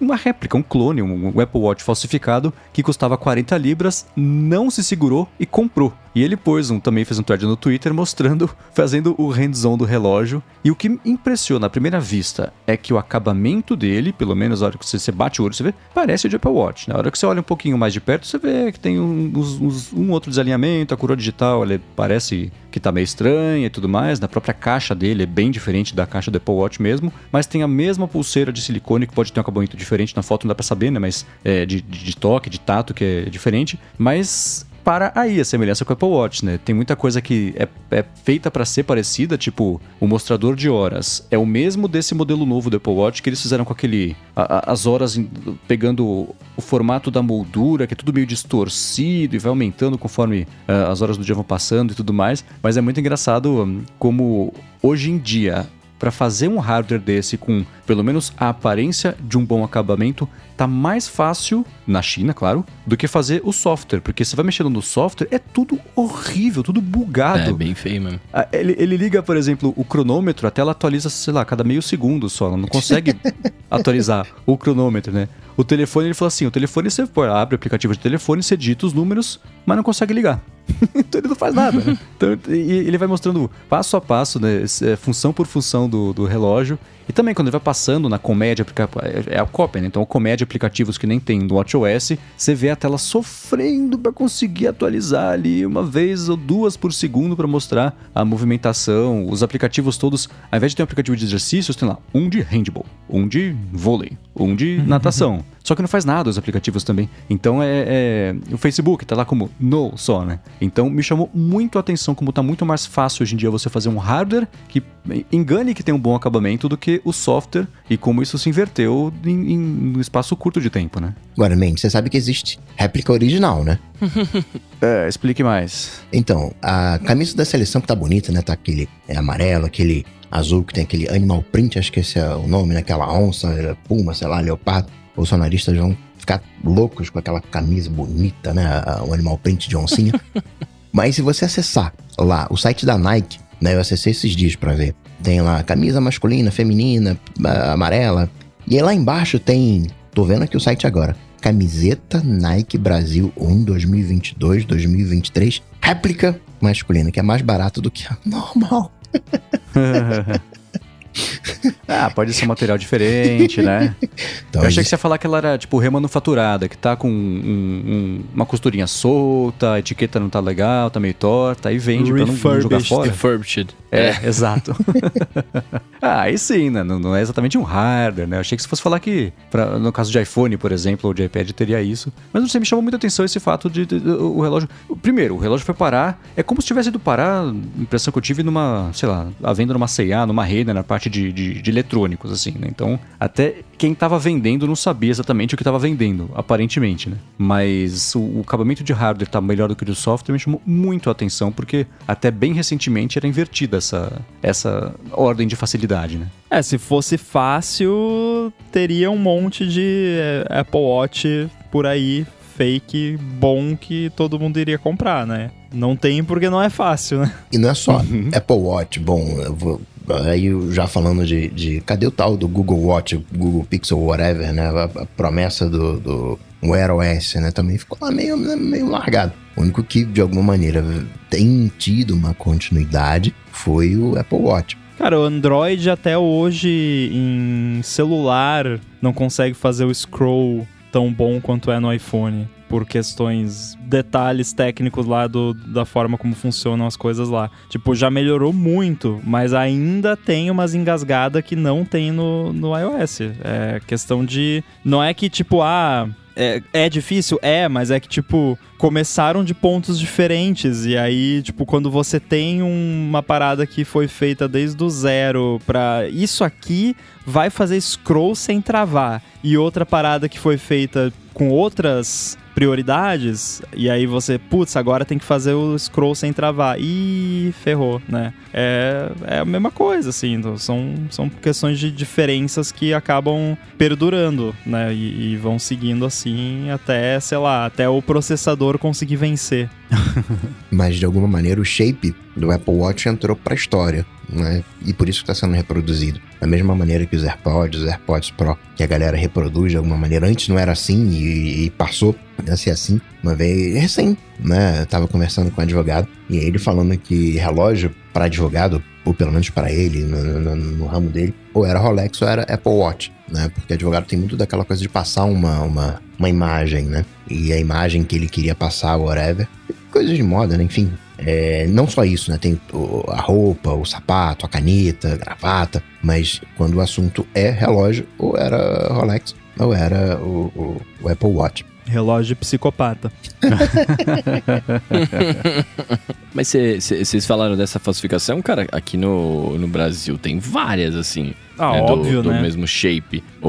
uma réplica, um clone, um, Apple Watch falsificado que custava 40 libras, não se segurou e comprou. E ele pôs um, também fez um thread no Twitter mostrando, *laughs* fazendo o hands-on do relógio. E o que impressiona à primeira vista é que o acabamento dele, pelo menos na hora que você, bate o olho, você vê, parece o de Apple Watch. Na hora que você olha um pouquinho mais de perto, você vê que tem um, uns, um outro desalinhamento, a coroa digital, ele parece que tá meio estranha e tudo mais. Na própria caixa dele é bem diferente da caixa do Apple Watch mesmo, mas tem a mesma pulseira de silicone que pode ter um acabamento diferente. Na foto não dá pra saber, né? Mas é, de, de, de toque, de tato, que é diferente. Mas para aí a semelhança com o Apple Watch, né? Tem muita coisa que é, é feita para ser parecida, tipo o mostrador de horas é o mesmo desse modelo novo do Apple Watch que eles fizeram com aquele a, a, as horas pegando o formato da moldura, que é tudo meio distorcido e vai aumentando conforme uh, as horas do dia vão passando e tudo mais. Mas é muito engraçado um, como hoje em dia para fazer um hardware desse com pelo menos a aparência de um bom acabamento tá mais fácil na China, claro, do que fazer o software, porque você vai mexendo no software é tudo horrível, tudo bugado. É bem feio mesmo. Ah, ele, ele liga, por exemplo, o cronômetro, a tela atualiza, sei lá, cada meio segundo só, ela não consegue *laughs* atualizar o cronômetro, né? O telefone, ele falou assim: o telefone você abre o aplicativo de telefone, você digita os números, mas não consegue ligar. *laughs* então ele não faz nada. Né? *laughs* Então, ele vai mostrando passo a passo, né, é, função por função do, do relógio. E também quando ele vai passando na comédia, é, é a cópia, né? Então, a comédia aplicativos que nem tem no WatchOS, você vê a tela sofrendo para conseguir atualizar ali uma vez ou duas por segundo para mostrar a movimentação. Os aplicativos todos, ao invés de ter um aplicativo de exercícios, tem lá um de handball, um de vôlei, um de *laughs* natação. Só que não faz nada os aplicativos também. Então é, é, o Facebook tá lá como no só, né? Então me chamou muito a atenção como tá muito mais fácil hoje em dia você fazer um hardware que engane que tem um bom acabamento do que o software e como isso se inverteu em, em um espaço curto de tempo, né? Agora, Man, você sabe que existe réplica original, né? *laughs* é, explique mais. Então, a camisa da seleção que tá bonita, né? Tá aquele é amarelo, aquele azul que tem aquele animal print, acho que esse é o nome, né? Aquela onça, puma, sei lá, leopardo bolsonaristas vão ficar loucos com aquela camisa bonita, né? O animal print de oncinha. *laughs* Mas se você acessar lá o site da Nike, né? Eu acessei esses dias para ver. Tem lá camisa masculina, feminina, amarela. E aí lá embaixo tem. Tô vendo aqui o site agora. Camiseta Nike Brasil 1 2022, 2023. Réplica masculina, que é mais barato do que a normal. *laughs* *laughs* Ah, pode ser um material diferente, né? Então, eu achei que você ia falar que ela era, tipo, remanufaturada, que tá com um, um, uma costurinha solta, a etiqueta não tá legal, tá meio torta, aí vende pra não jogar fora. Refurbished. É, é. *laughs* exato. *laughs* ah, aí sim, né? Não, não, é exatamente um hardware, né? Eu achei que se fosse falar que, pra, no caso de iPhone, por exemplo, ou de iPad, teria isso. Mas não sei, me chamou muita atenção esse fato de, de, de, o relógio... Primeiro, o relógio foi parar, é como se tivesse ido parar, impressão que eu tive numa, sei lá, a venda numa C&A, numa rede, na parte de, de, de eletrônicos, assim, né? Então, até quem estava vendendo não sabia exatamente o que estava vendendo, aparentemente, né? Mas o, o acabamento de hardware tá melhor do que o de software me chamou muito a atenção, porque até bem recentemente era invertida essa, essa ordem de facilidade, né? É, se fosse fácil, teria um monte de é, Apple Watch por aí fake bom que todo mundo iria comprar, né? Não tem porque não é fácil, né? E não é só uhum. *laughs* Apple Watch, bom, eu vou Aí já falando de, de, cadê o tal do Google Watch, Google Pixel, whatever, né? A, a promessa do, do Wear OS, né? Também ficou lá meio, meio largado. O único que, de alguma maneira, tem tido uma continuidade foi o Apple Watch. Cara, o Android até hoje em celular não consegue fazer o scroll tão bom quanto é no iPhone por questões, detalhes técnicos lá do, da forma como funcionam as coisas lá. Tipo, já melhorou muito, mas ainda tem umas engasgadas que não tem no, no iOS. É questão de. Não é que, tipo, ah. É, é, difícil? É, mas é que, tipo, começaram de pontos diferentes. E aí, tipo, quando você tem uma parada que foi feita desde o zero pra isso aqui vai fazer scroll sem travar. E outra parada que foi feita com outras prioridades, e aí você, putz, agora tem que fazer o scroll sem travar. e ferrou, né? É, é a mesma coisa, assim. Então, são, são questões de diferenças que acabam perdurando, né? E, e vão seguindo assim até, sei lá, até o processador conseguir vencer. *laughs* Mas de alguma maneira o shape do Apple Watch entrou para a história, né? E por isso está sendo reproduzido. Da mesma maneira que os AirPods, os AirPods Pro, que a galera reproduz de alguma maneira. Antes não era assim e, e passou a ser assim. Uma vez, recém, né? Eu tava conversando com um advogado e ele falando que relógio para advogado, ou pelo menos para ele, no, no, no, ramo dele, ou era Rolex ou era Apple Watch, né? Porque advogado tem muito daquela coisa de passar uma, uma, uma imagem, né? E a imagem que ele queria passar, whatever, coisas de moda, né? Enfim, é, não só isso, né? Tem a roupa, o sapato, a caneta, a gravata, mas quando o assunto é relógio, ou era Rolex, ou era o, o, o Apple Watch. Relógio psicopata. *laughs* Mas vocês falaram dessa falsificação, cara? Aqui no, no Brasil tem várias, assim. Ah, né, óbvio, do, né? do mesmo shape. O,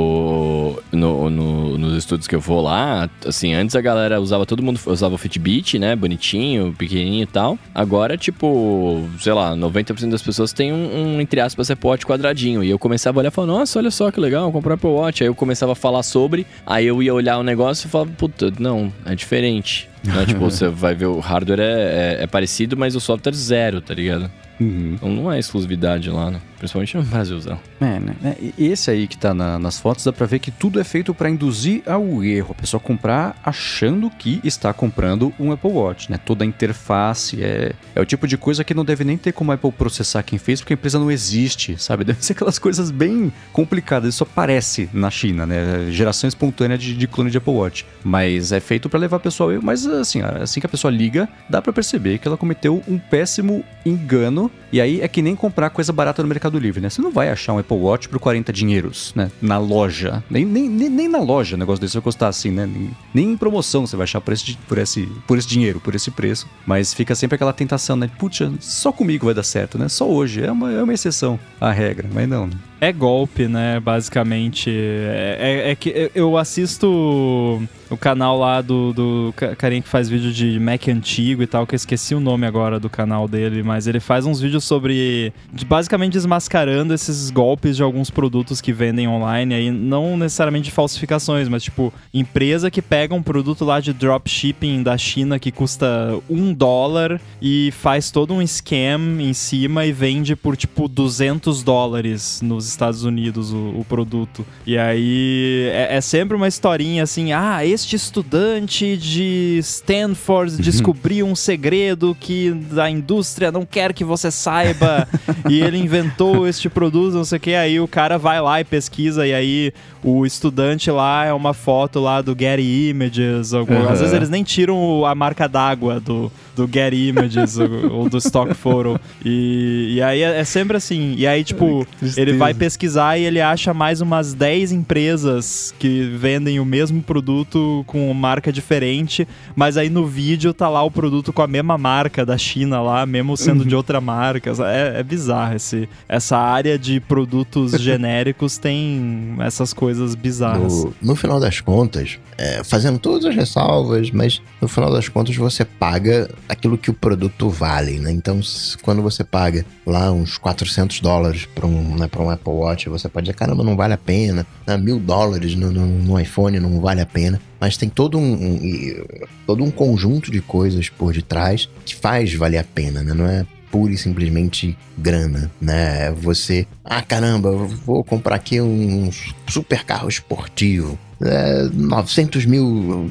no, no, nos estudos que eu vou lá, assim, antes a galera usava, todo mundo usava o Fitbit, né? Bonitinho, pequenininho e tal. Agora, tipo, sei lá, 90% das pessoas tem um, um, entre aspas, Apple Watch quadradinho. E eu começava a olhar e falava, nossa, olha só que legal, comprar Apple Watch. Aí eu começava a falar sobre, aí eu ia olhar o negócio e falava, puta, não, é diferente. Né? *laughs* tipo, você vai ver o hardware é, é, é, parecido, mas o software zero, tá ligado? Uhum. Então não é exclusividade lá, né? Principalmente no Brasilzão. É, né? É, esse aí que tá na, nas fotos, dá pra ver que tudo é feito para induzir ao erro. A pessoa comprar achando que está comprando um Apple Watch, né? Toda a interface é, é o tipo de coisa que não deve nem ter como a Apple processar quem fez, porque a empresa não existe, sabe? *laughs* Deve ser aquelas coisas bem complicadas. Isso aparece na China, né? Geração espontânea de, de clone de Apple Watch. Mas é feito para levar a pessoa... Mas assim, assim que a pessoa liga, dá para perceber que ela cometeu um péssimo engano e aí é que nem comprar coisa barata no Mercado Livre, né? Você não vai achar um Apple Watch por 40 dinheiros, né? Na loja. Nem, nem, nem, nem na loja o negócio desse vai custar assim, né? Nem, nem em promoção você vai achar por esse, por, esse, por esse dinheiro, por esse preço. Mas fica sempre aquela tentação, né? Putz, só comigo vai dar certo, né? Só hoje. É uma, é uma exceção à regra, mas não. Né? É golpe, né? Basicamente. É, é, é que eu assisto o canal lá do, do carinha que faz vídeo de Mac antigo e tal, que eu esqueci o nome agora do canal dele, mas ele faz uns vídeos sobre. De, basicamente desmascarando esses golpes de alguns produtos que vendem online, aí não necessariamente de falsificações, mas tipo, empresa que pega um produto lá de dropshipping da China que custa um dólar e faz todo um scam em cima e vende por tipo 200 dólares nos Estados Unidos o, o produto. E aí é, é sempre uma historinha assim, ah, esse este estudante de Stanford uhum. descobriu um segredo que a indústria não quer que você saiba *laughs* e ele inventou este produto, não sei o que. Aí o cara vai lá e pesquisa, e aí o estudante lá é uma foto lá do Getty Images. Ou, uhum. Às vezes eles nem tiram a marca d'água do, do Getty Images *laughs* ou, do Stock Photo. E, e aí é, é sempre assim. E aí, tipo, ele vai pesquisar e ele acha mais umas 10 empresas que vendem o mesmo produto com marca diferente, mas aí no vídeo tá lá o produto com a mesma marca da China lá, mesmo sendo uhum. de outra marca. É, é bizarro esse, essa área de produtos *laughs* genéricos tem essas coisas bizarras. No, no final das contas, é, fazendo todas as ressalvas, mas no final das contas você paga aquilo que o produto vale, né? Então, quando você paga lá uns 400 dólares para um, né, um Apple Watch, você pode dizer, caramba, não vale a pena, né? mil dólares no, no, no, iPhone não vale a pena. Mas tem todo um, um, todo um conjunto de coisas por detrás que faz valer a pena, né? Não é pura e simplesmente grana, né? Você, ah caramba, vou comprar aqui um super carro esportivo, é, 900 mil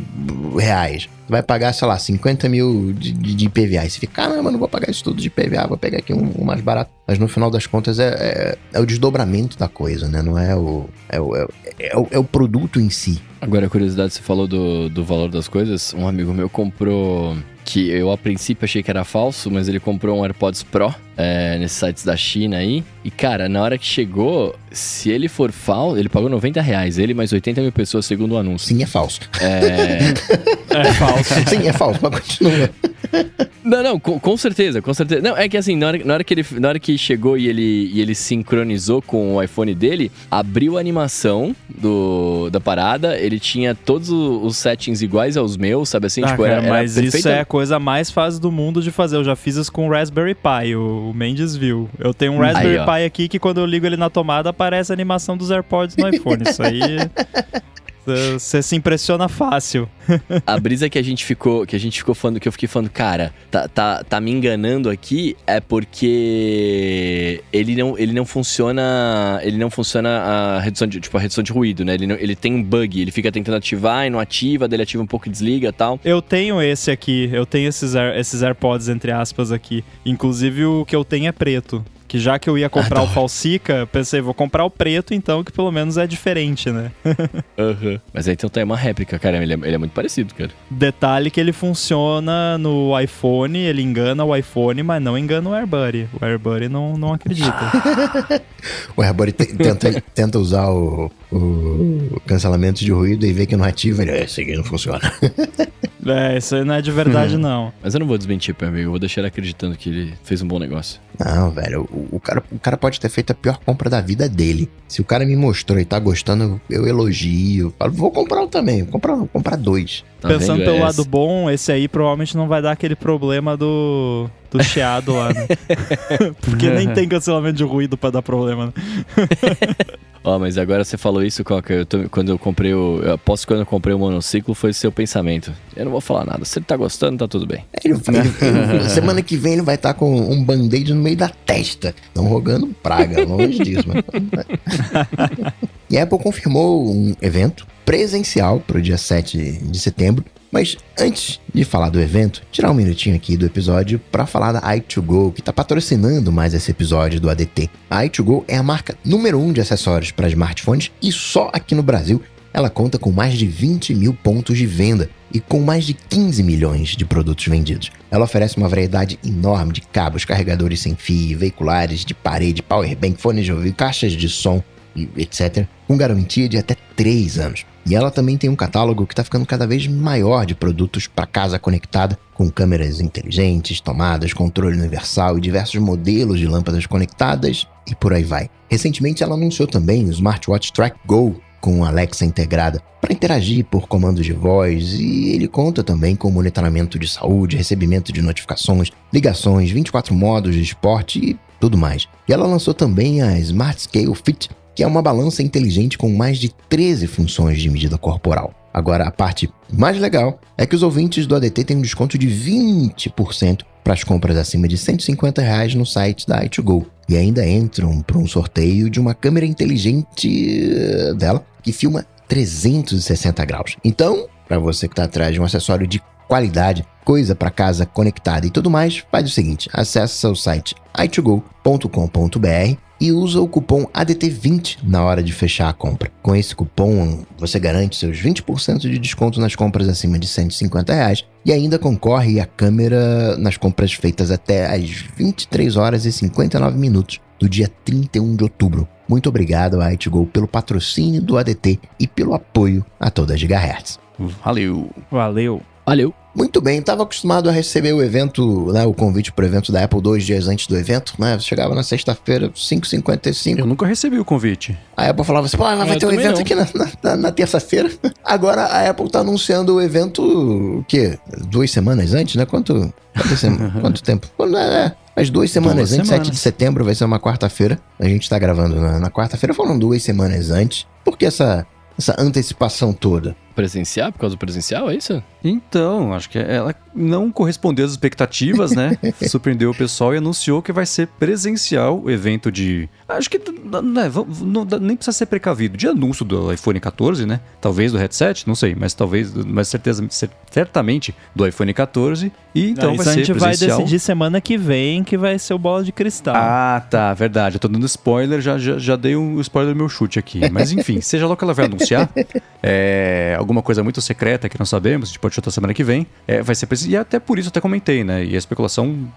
reais. Vai pagar, sei lá, 50 mil de, de, IPVA. E você fica, caramba, não vou pagar isso tudo de IPVA, vou pegar aqui um, um mais barato. Mas no final das contas é, é, é, o desdobramento da coisa, né? Não é o, é o, é, é o, é o produto em si. Agora, curiosidade, você falou do, do valor das coisas. Um amigo meu comprou que eu a princípio achei que era falso, mas ele comprou um AirPods Pro é, nesses sites da China aí. E cara, na hora que chegou, se ele for falso, ele pagou 90 reais, ele mais 80 mil pessoas segundo o anúncio. Sim, é falso. É, *laughs* é falso. Sim, é falso, mas continua. Não, não, com, com, certeza, com certeza. Não, é que assim, na hora, na hora, que, ele, na hora que chegou e ele, e ele sincronizou com o iPhone dele, abriu a animação do, da parada, ele tinha todos os settings iguais aos meus, sabe assim? Ah, tipo, cara, era, era mas perfeita... isso é a coisa mais fácil do mundo de fazer. Eu já fiz isso com o Raspberry Pi, o, o Mendes viu. Eu tenho um Raspberry aí, Pi aqui que quando eu ligo ele na tomada aparece a animação dos AirPods no iPhone. Isso aí *laughs* Você se impressiona fácil. *laughs* a brisa que a gente ficou, que a gente ficou falando, que eu fiquei falando, cara, tá, tá, tá me enganando aqui, é porque ele não, ele não funciona, ele não funciona a redução de, tipo, a redução de ruído, né? Ele, não, ele tem um bug, ele fica tentando ativar e não ativa, dele ativa um pouco e desliga tal. Eu tenho esse aqui, eu tenho esses, Air, esses AirPods, entre aspas, aqui. Inclusive o que eu tenho é preto que já que eu ia comprar ah, o Falsica, pensei, vou comprar o preto então, que pelo menos é diferente, né? *laughs* uhum. Mas aí então tem uma réplica, cara, ele é, ele é, muito parecido, cara. Detalhe que ele funciona no iPhone, ele engana o iPhone, mas não engana o AirBuddy. O AirBuddy não, não acredita. *laughs* o AirBuddy tenta, tenta usar o, o cancelamento de ruído e vê que não ativa, ele, é, esse aqui não funciona. *laughs* é, isso aí não é de verdade, não. Mas eu não vou desmentir, meu amigo, eu vou deixar ele acreditando que ele fez um bom negócio. Não, velho, o, o, cara, o cara pode ter feito a pior compra da vida dele. Se o cara me mostrou e tá gostando, eu elogio. Falo, vou comprar um também, vou comprar, vou comprar dois. Tá Pensando pelo esse? lado bom, esse aí provavelmente não vai dar aquele problema do, do chiado lá, né? *laughs* *laughs* Porque nem *laughs* tem cancelamento de ruído para dar problema, né? Ó, oh, mas agora você falou isso, Coca. Eu tô, quando eu comprei o. Eu aposto que quando eu comprei o monociclo foi seu pensamento. Eu não vou falar nada. Se ele tá gostando, tá tudo bem. Ele, ele, ele, *laughs* semana que vem ele vai estar tá com um band-aid no meio da testa. Não rogando praga, longe disso. Mas... *laughs* e a Apple confirmou um evento presencial para o dia 7 de setembro mas antes de falar do evento, tirar um minutinho aqui do episódio para falar da i2Go, que está patrocinando mais esse episódio do ADT. A i2Go é a marca número 1 um de acessórios para smartphones e só aqui no Brasil ela conta com mais de 20 mil pontos de venda e com mais de 15 milhões de produtos vendidos. Ela oferece uma variedade enorme de cabos, carregadores sem fio, veiculares, de parede, powerbank, fones de ouvido, caixas de som, etc., com garantia de até 3 anos. E ela também tem um catálogo que está ficando cada vez maior de produtos para casa conectada, com câmeras inteligentes, tomadas, controle universal e diversos modelos de lâmpadas conectadas e por aí vai. Recentemente ela anunciou também o Smartwatch Track Go com Alexa integrada para interagir por comandos de voz e ele conta também com monitoramento de saúde, recebimento de notificações, ligações, 24 modos de esporte e tudo mais. E ela lançou também a Smart Scale Fit, que é uma balança inteligente com mais de 13 funções de medida corporal. Agora, a parte mais legal é que os ouvintes do ADT têm um desconto de 20% para as compras acima de 150 reais no site da i2Go. E ainda entram para um sorteio de uma câmera inteligente dela que filma 360 graus. Então, para você que está atrás de um acessório de qualidade, coisa para casa conectada e tudo mais, faz o seguinte: acessa o site itgo.com.br e usa o cupom ADT20 na hora de fechar a compra. Com esse cupom, você garante seus 20% de desconto nas compras acima de 150 reais e ainda concorre à câmera nas compras feitas até às 23 horas e 59 minutos do dia 31 de outubro. Muito obrigado a ITGO pelo patrocínio do ADT e pelo apoio a toda a Gigahertz. Valeu. Valeu. Valeu. Muito bem, estava acostumado a receber o evento, né, o convite para o evento da Apple dois dias antes do evento, né? Chegava na sexta-feira, 5h55. Eu nunca recebi o convite. A Apple falava assim, pô, vai ter um evento não. aqui na, na, na terça-feira. *laughs* Agora a Apple está anunciando o evento, o quê? Duas semanas antes, né? Quanto, quanto, sema, *laughs* quanto tempo? É, é, as duas semanas duas antes, semanas. 7 de setembro, vai ser uma quarta-feira. A gente está gravando na, na quarta-feira, foram duas semanas antes. Por que essa, essa antecipação toda? Presencial? Por causa do presencial, é isso? Então, acho que ela não correspondeu às expectativas, né? *laughs* Surpreendeu o pessoal e anunciou que vai ser presencial o evento de. Acho que né, não, nem precisa ser precavido. De anúncio do iPhone 14, né? Talvez do headset, não sei, mas talvez, mas certeza, certamente do iPhone 14. E então não, vai ser a gente presencial. vai decidir semana que vem que vai ser o bola de cristal. Ah, tá, verdade. Eu tô dando spoiler, já, já, já dei um spoiler do meu chute aqui. Mas enfim, *laughs* seja lá o que ela vai anunciar. É, alguma coisa muito secreta que não sabemos, a gente pode chutar semana que vem, é, vai ser preciso. E até por isso até comentei, né? E a especulação,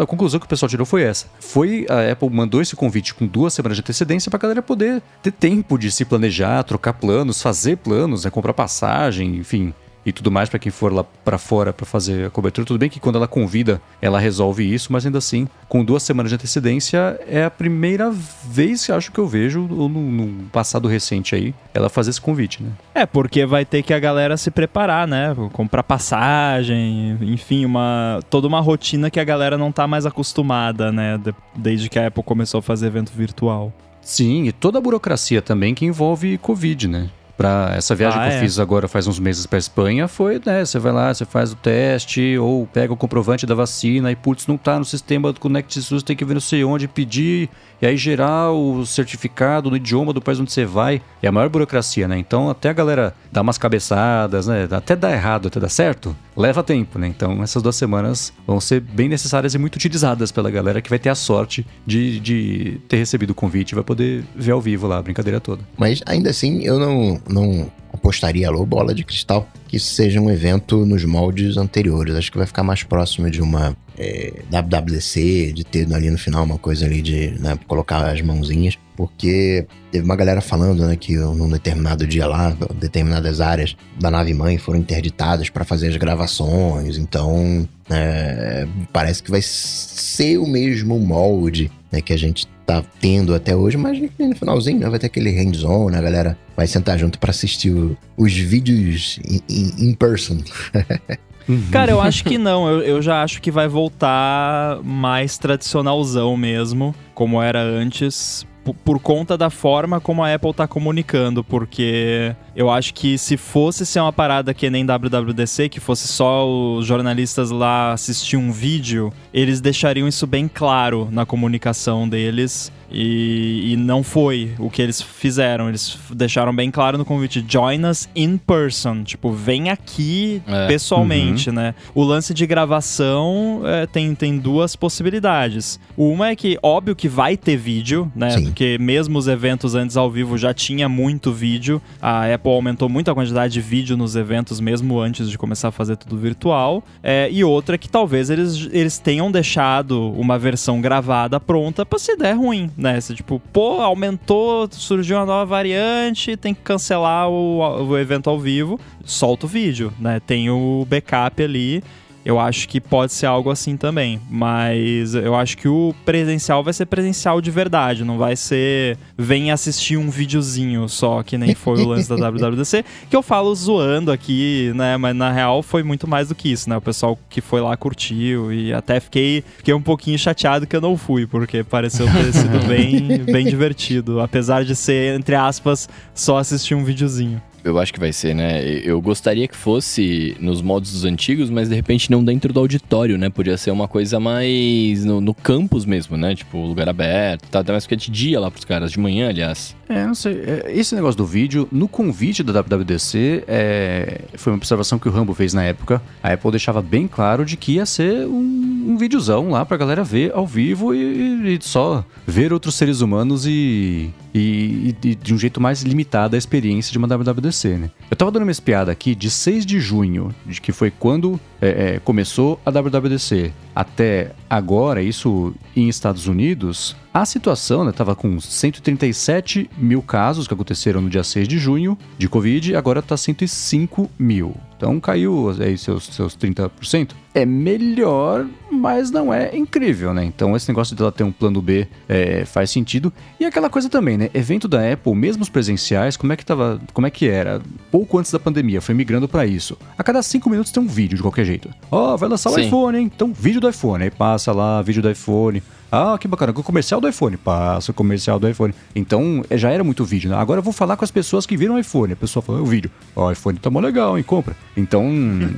a conclusão que o pessoal tirou foi essa. Foi a Apple mandou esse convite com duas semanas de antecedência pra galera poder ter tempo de se planejar, trocar planos, fazer planos, né? comprar passagem, enfim e tudo mais para quem for lá para fora para fazer a cobertura. Tudo bem que quando ela convida, ela resolve isso, mas ainda assim, com duas semanas de antecedência, é a primeira vez que acho que eu vejo, ou no, passado recente aí, ela fazer esse convite, né? É, porque vai ter que a galera se preparar, né? Comprar passagem, enfim, uma toda uma rotina que a galera não tá mais acostumada, né? desde que a Apple começou a fazer evento virtual. Sim, e toda a burocracia também que envolve Covid, né? Pra essa viagem ah, que eu é? fiz agora faz uns meses para Espanha foi, né? Você vai lá, você faz o teste ou pega o comprovante da vacina e putz, não tá no sistema do Connect SUS, tem que ver não sei onde pedir e aí gerar o certificado no idioma do país onde você vai. É a maior burocracia, né? Então até a galera dá umas cabeçadas, né? Até dá errado, até dá certo, leva tempo, né? Então essas duas semanas vão ser bem necessárias e muito utilizadas pela galera que vai ter a sorte de, de ter recebido o convite e vai poder ver ao vivo lá a brincadeira toda. Mas ainda assim, eu não, não apostaria alô bola de cristal que seja um evento nos moldes anteriores. Acho que vai ficar mais próximo de uma é, WWDC, de ter ali no final uma coisa ali de né, colocar as mãozinhas, porque teve uma galera falando né, que num determinado dia lá, determinadas áreas da nave mãe foram interditadas para fazer as gravações, então é, parece que vai ser o mesmo molde né, que a gente tá tendo até hoje, mas no finalzinho né, vai ter aquele hands-on, né, galera vai sentar junto para assistir o, os vídeos in person. *laughs* Uhum. Cara, eu acho que não. Eu, eu já acho que vai voltar mais tradicionalzão mesmo, como era antes por conta da forma como a Apple tá comunicando, porque eu acho que se fosse ser uma parada que nem WWDC, que fosse só os jornalistas lá assistir um vídeo, eles deixariam isso bem claro na comunicação deles e, e, não foi o que eles fizeram. Eles deixaram bem claro no convite: join us in person. Tipo, vem aqui é. pessoalmente, uhum. né? O lance de gravação é, tem, tem duas possibilidades. Uma é que, óbvio que vai ter vídeo, né? Sim. Porque mesmo os eventos antes ao vivo já tinha muito vídeo. A Apple aumentou muito a quantidade de vídeo nos eventos, mesmo antes de começar a fazer tudo virtual. É, e outra é que talvez eles, eles tenham deixado uma versão gravada pronta para se der ruim né? Você, tipo, pô, aumentou, surgiu uma nova variante, tem que cancelar o, o evento ao vivo, solta o vídeo, né? Tem o backup ali eu acho que pode ser algo assim também. Mas eu acho que o presencial vai ser presencial de verdade. Não vai ser vem assistir um videozinho só, que nem foi o lance da *laughs* WWDC. Que eu falo zoando aqui, né? Mas na real foi muito mais do que isso, né? O pessoal que foi lá curtiu. E até fiquei, fiquei um pouquinho chateado que eu não fui, porque pareceu ter sido *laughs* bem, bem divertido. Apesar de ser, entre aspas, só assistir um videozinho. Eu acho que vai ser, né? Eu gostaria que fosse nos modos dos antigos, mas de repente não dentro do auditório, né? Podia ser uma coisa mais no, no campus mesmo, né? Tipo, lugar aberto, tá? Até mais porque é de dia lá pros caras, de manhã, aliás. É, não sei. É, esse negócio do vídeo, no convite da WWDC, é, foi uma observação que o Rambo fez na época. A Apple deixava bem claro de que ia ser um um videozão lá pra galera ver ao vivo e, e só ver outros seres humanos e, e, e, de um jeito mais limitado a experiência de uma WWDC, né? Eu tava dando uma espiada aqui de 6 de junho, de que foi quando é, é, começou a WWDC, até agora, isso em Estados Unidos, a situação estava né, com 137 mil casos que aconteceram no dia 6 de junho de Covid, agora está 105 mil. Então caiu aí seus, seus 30%. É melhor, mas não é incrível, né? Então esse negócio de ela ter um plano B é, faz sentido. E aquela coisa também, né? Evento da Apple, mesmo os presenciais, como é que tava. Como é que era? Pouco antes da pandemia, foi migrando para isso. A cada 5 minutos tem um vídeo de qualquer jeito. Ó, oh, vai lançar o iPhone, hein? Então, vídeo do iPhone. Aí passa lá, vídeo do iPhone. Ah, que bacana. O comercial do iPhone. Passa o comercial do iPhone. Então, é, já era muito vídeo, né? Agora eu vou falar com as pessoas que viram o iPhone. A pessoa fala, o vídeo. Ó, o iPhone tá mó legal, hein? Compra. Então,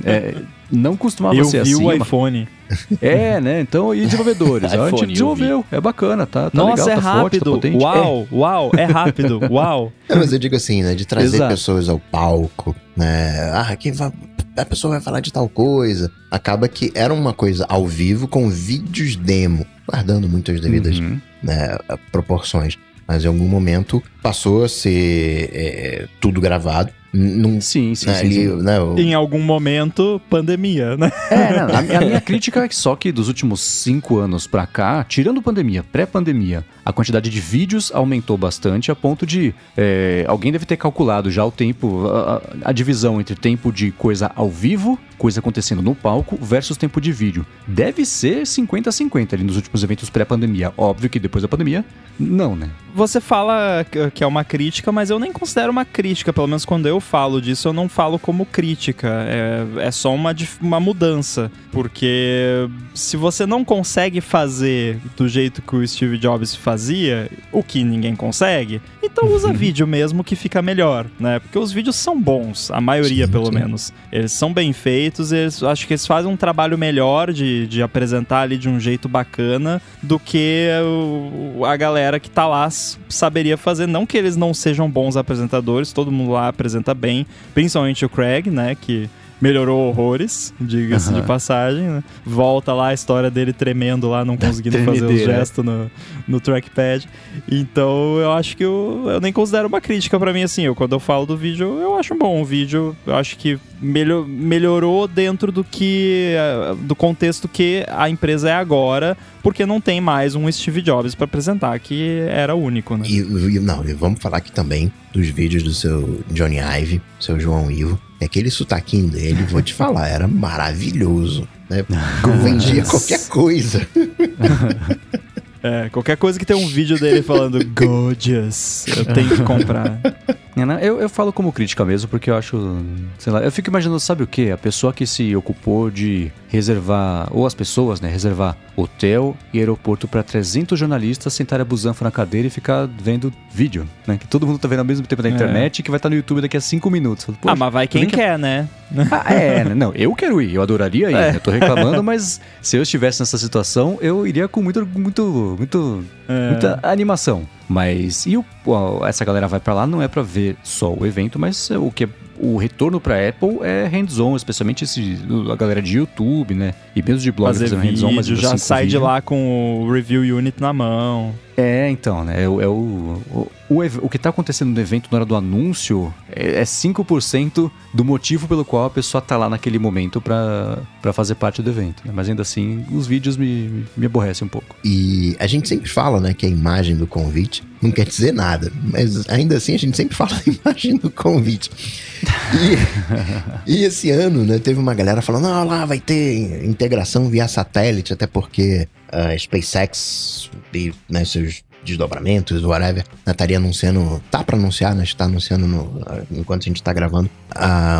é, não costumava eu ser assim. Eu vi o iPhone. *laughs* É, né? Então, e desenvolvedores? *laughs* a gente desenvolveu. É bacana, tá, tá Nossa, legal, é tá rápido. Forte, tá uau, é. uau, é rápido. *laughs* Uau. É, mas eu digo assim, né? De trazer Exato. pessoas ao palco, né? Ah, quem vai a pessoa vai falar de tal coisa. Acaba que era uma coisa ao vivo com vídeos demo, guardando muitas devidas uhum. né, proporções. Mas em algum momento passou a ser é, tudo gravado. Num, sim, sim, né, sim, sim. Né, o... Em algum momento, pandemia, né? É, não, a, a, minha *laughs* crítica é que só que dos últimos cinco anos pra cá, tirando pandemia, pré-pandemia, a quantidade de vídeos aumentou bastante a ponto de é, alguém deve ter calculado já o tempo, a, a, divisão entre tempo de coisa ao vivo, coisa acontecendo no palco, versus tempo de vídeo. Deve ser 50-50 ali nos últimos eventos pré-pandemia. Óbvio que depois da pandemia, não, né? Você fala que é uma crítica, mas eu nem considero uma crítica, pelo menos quando eu falo disso, eu não falo como crítica. É, é só uma, uma mudança. Porque se você não consegue fazer do jeito que o Steve Jobs fazia, o que ninguém consegue, então usa uhum. vídeo mesmo que fica melhor, né? Porque os vídeos são bons, a maioria sim, pelo sim. menos. Eles são bem feitos, eles, acho que eles fazem um trabalho melhor de, de apresentar ali de um jeito bacana do que o, a galera que tá lá saberia fazer. Não que eles não sejam bons apresentadores, todo mundo lá apresenta bem, principalmente o Craig, né? Que melhorou horrores, diga-se uhum. de passagem, né? Volta lá a história dele tremendo lá, não *laughs* conseguindo fazer os gestos no, no trackpad. Então eu acho que eu, eu nem considero uma crítica para mim assim. Eu, quando eu falo do vídeo, eu acho bom o vídeo. Eu acho que melhor, melhorou dentro do que. do contexto que a empresa é agora, porque não tem mais um Steve Jobs para apresentar, que era único, né? E, e não, vamos falar aqui também dos vídeos do seu Johnny Ive, seu João Ivo. Aquele sotaquinho dele, vou te falar, era maravilhoso. Né? Vendia qualquer coisa. É, qualquer coisa que tem um vídeo dele falando gorgeous, eu tenho que comprar. *laughs* Eu, eu falo como crítica mesmo, porque eu acho. Sei lá, eu fico imaginando, sabe o que? A pessoa que se ocupou de reservar, ou as pessoas, né? Reservar hotel e aeroporto para 300 jornalistas sentarem a busanfa na cadeira e ficar vendo vídeo, né? Que todo mundo tá vendo ao mesmo tempo na é. internet é. e que vai estar no YouTube daqui a 5 minutos. ah, mas vai quem quer, né? Ah, é, né? não, eu quero ir, eu adoraria ir. É. Eu tô reclamando, mas se eu estivesse nessa situação, eu iria com muito, muito, muito, é. muita animação. Mas e o, essa galera vai para lá não é para ver só o evento, mas o que é o retorno para Apple é hands-on, especialmente esse, a galera de YouTube, né? E mesmo de blog fazendo hands-on, mas já sai vídeo. de lá com o review unit na mão. É, então, né? É, é o, o, o, o, que está acontecendo no evento na hora do anúncio é, é 5% do motivo pelo qual a pessoa está lá naquele momento para fazer parte do evento. Né? Mas ainda assim, os vídeos me, me aborrecem um pouco. E a gente sempre fala, né, que a imagem do convite não quer dizer nada, mas ainda assim a gente sempre fala *laughs* da imagem do convite. E, *laughs* e esse ano, né, teve uma galera falando, ah, lá vai ter integração via satélite, até porque a SpaceX e né, seus desdobramentos, whatever, estaria anunciando, tá para anunciar, né, está anunciando no, enquanto a gente está gravando,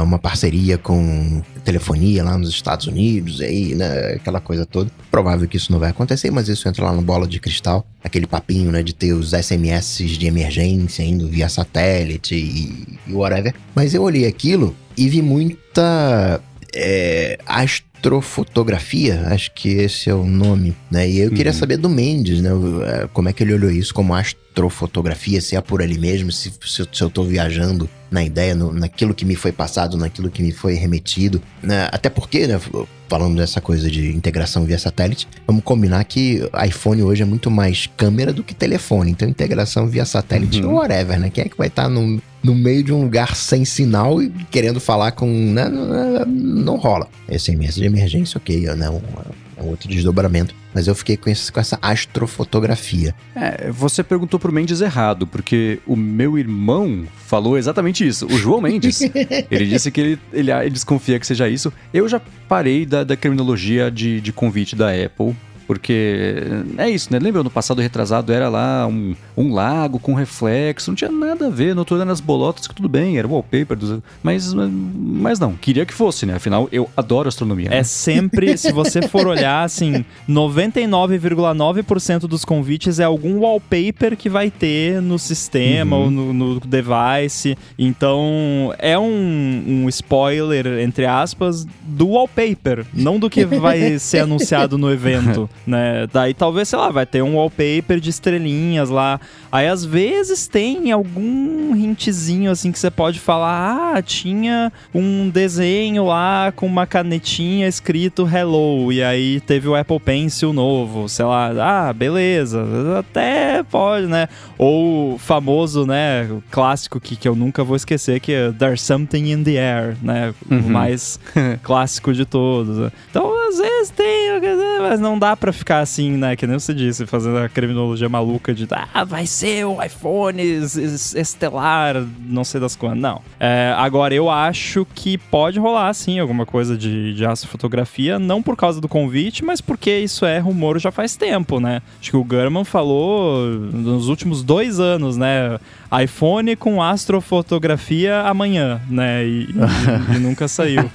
uma parceria com telefonia lá nos Estados Unidos, aí, né, aquela coisa toda. Provável que isso não vai acontecer, mas isso entra lá no bola de cristal, aquele papinho, né, de ter os SMS de emergência indo via satélite e, e whatever. Mas eu olhei aquilo e vi muita é, astrofotografia, acho que esse é o nome, né? E eu queria uhum. saber do Mendes, né? É, como é que ele olhou isso como astrofotografia, se é por ali mesmo, se, se, se eu tô viajando na ideia, no, naquilo que me foi passado, naquilo que me foi remetido, né? Até porque, né? Falando dessa coisa de integração via satélite, vamos combinar que iPhone hoje é muito mais câmera do que telefone. Então, integração via satélite, uhum. whatever, né? Quem é que vai estar tá no, no meio de um lugar sem sinal e querendo falar com. Né? Não, não rola. SMS de emergência, ok, né? Um, é um outro desdobramento. Mas eu fiquei com, esse, com essa astrofotografia. É, você perguntou pro Mendes errado, porque o meu irmão falou exatamente isso. O João Mendes. *laughs* ele disse que ele, ele, ele, desconfia que seja isso. Eu já parei da, da criminologia de, de convite da Apple porque é isso, né? Lembra no passado retrasado era lá um, um lago com reflexo, não tinha nada a ver, no outro nas bolotas, que tudo bem, era wallpaper, dos, mas, mas não, queria que fosse, né? Afinal, eu adoro astronomia. É né? sempre, se você for olhar, assim, 99,9% dos convites é algum wallpaper que vai ter no sistema uhum. ou no, no, device. Então, é um, um spoiler, entre aspas, do wallpaper, não do que vai ser anunciado no evento *laughs* né? Daí talvez, sei lá, vai ter um wallpaper de estrelinhas lá. Aí às vezes tem algum hintzinho assim que você pode falar: ah, tinha um desenho lá com uma canetinha escrito Hello. E aí teve o Apple Pencil novo, sei lá, ah, beleza, até pode, né? Ou famoso, né? Clássico que, que eu nunca vou esquecer, que é There's Something in the Air, né? Uhum. O mais *laughs* clássico de todos. Então, às vezes tem, mas não dá pra ficar assim, né? Que nem você disse, fazendo a criminologia maluca de ah, vai ser o iPhone estelar, não sei das quantas. Não. É, agora, eu acho que pode rolar, sim, alguma coisa de, de astrofotografia, não por causa do convite, mas porque isso é rumor já faz tempo, né? Acho que o Gurman falou nos últimos dois anos, né? iPhone com astrofotografia amanhã, né? E, e, *laughs* e nunca saiu.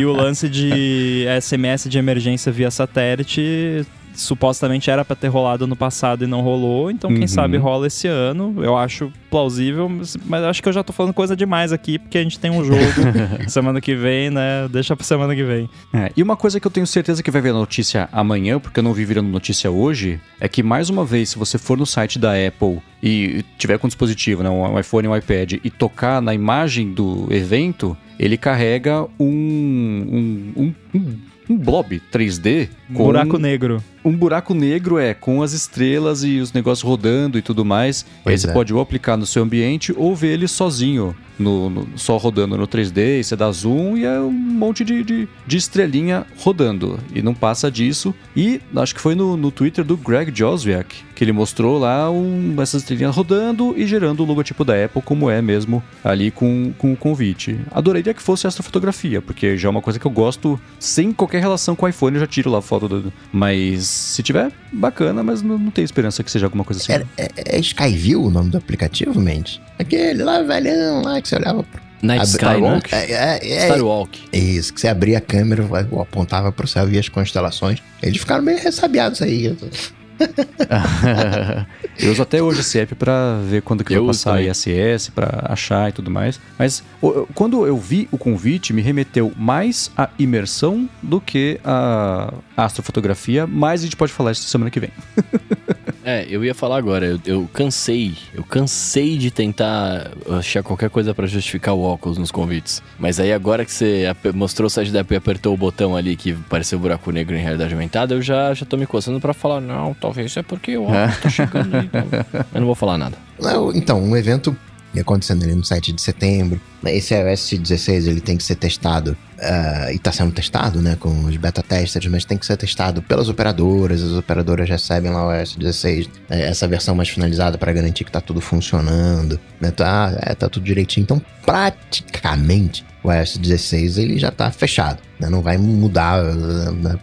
e o lance de SMS de emergência via satélite supostamente era para ter rolado no passado e não rolou, então quem uhum. sabe rola esse ano. Eu acho plausível, mas, mas acho que eu já tô falando coisa demais aqui, porque a gente tem um jogo *laughs* semana que vem, né? Deixa pra semana que vem. É, e uma coisa que eu tenho certeza que vai ver a notícia amanhã, porque eu não vi virando notícia hoje, é que mais uma vez, se você for no site da Apple e tiver com dispositivo, né, um iPhone ou um iPad, e tocar na imagem do evento, ele carrega um, um, um, um um blob 3D. Um com buraco negro. Um buraco negro, é, com as estrelas e os negócios rodando e tudo mais. Pois Aí você é. pode ou aplicar no seu ambiente ou ver ele sozinho no, no, só rodando no 3D, e você dá zoom e é um monte de, de, de, estrelinha rodando. E não passa disso. E acho que foi no, no Twitter do Greg Joswiak que ele mostrou lá um, essas estrelinhas rodando e gerando o logotipo da Apple, como é mesmo ali com, com o convite. Adoraria que fosse essa fotografia, porque já é uma coisa que eu gosto sem qualquer relação com o iPhone, eu já tiro lá a foto do. Mas se tiver, bacana, mas não, não tenho esperança que seja alguma coisa assim. É, é, é Skyview o nome do aplicativo, Mendes? Aquele lá, velhão, lá que você olhava pro. Night Sky, né? É, é, é, Starwalk. Isso, que você abria a câmera, apontava pro céu, via as constelações. Eles ficaram meio ressabiados aí. *laughs* eu uso até hoje esse app pra ver quando que eu vai passar ISS, pra achar e tudo mais. Mas quando eu vi o convite, me remeteu mais à imersão do que a astrofotografia, mas a gente pode falar isso semana que vem. *laughs* É, eu ia falar agora, eu, eu, cansei, eu cansei de tentar achar qualquer coisa para justificar o óculos nos convites. Mas aí agora que você mostrou o site da Apple e apertou o botão ali que pareceu um buraco negro em realidade aumentada, eu já, já tô me coçando para falar, não, talvez é porque o óculos tá chegando aí. Então. *laughs* Eu não vou falar nada. Então, um evento acontecendo ali no 7 de setembro. Esse iOS 16 ele tem que ser testado uh, e está sendo testado, né, com os beta testers, mas tem que ser testado pelas operadoras. As operadoras recebem lá o iOS 16, é, essa versão mais finalizada para garantir que está tudo funcionando, né, tá, é, tá tudo direitinho. Então, praticamente o iOS 16 ele já está fechado, né, não vai mudar né,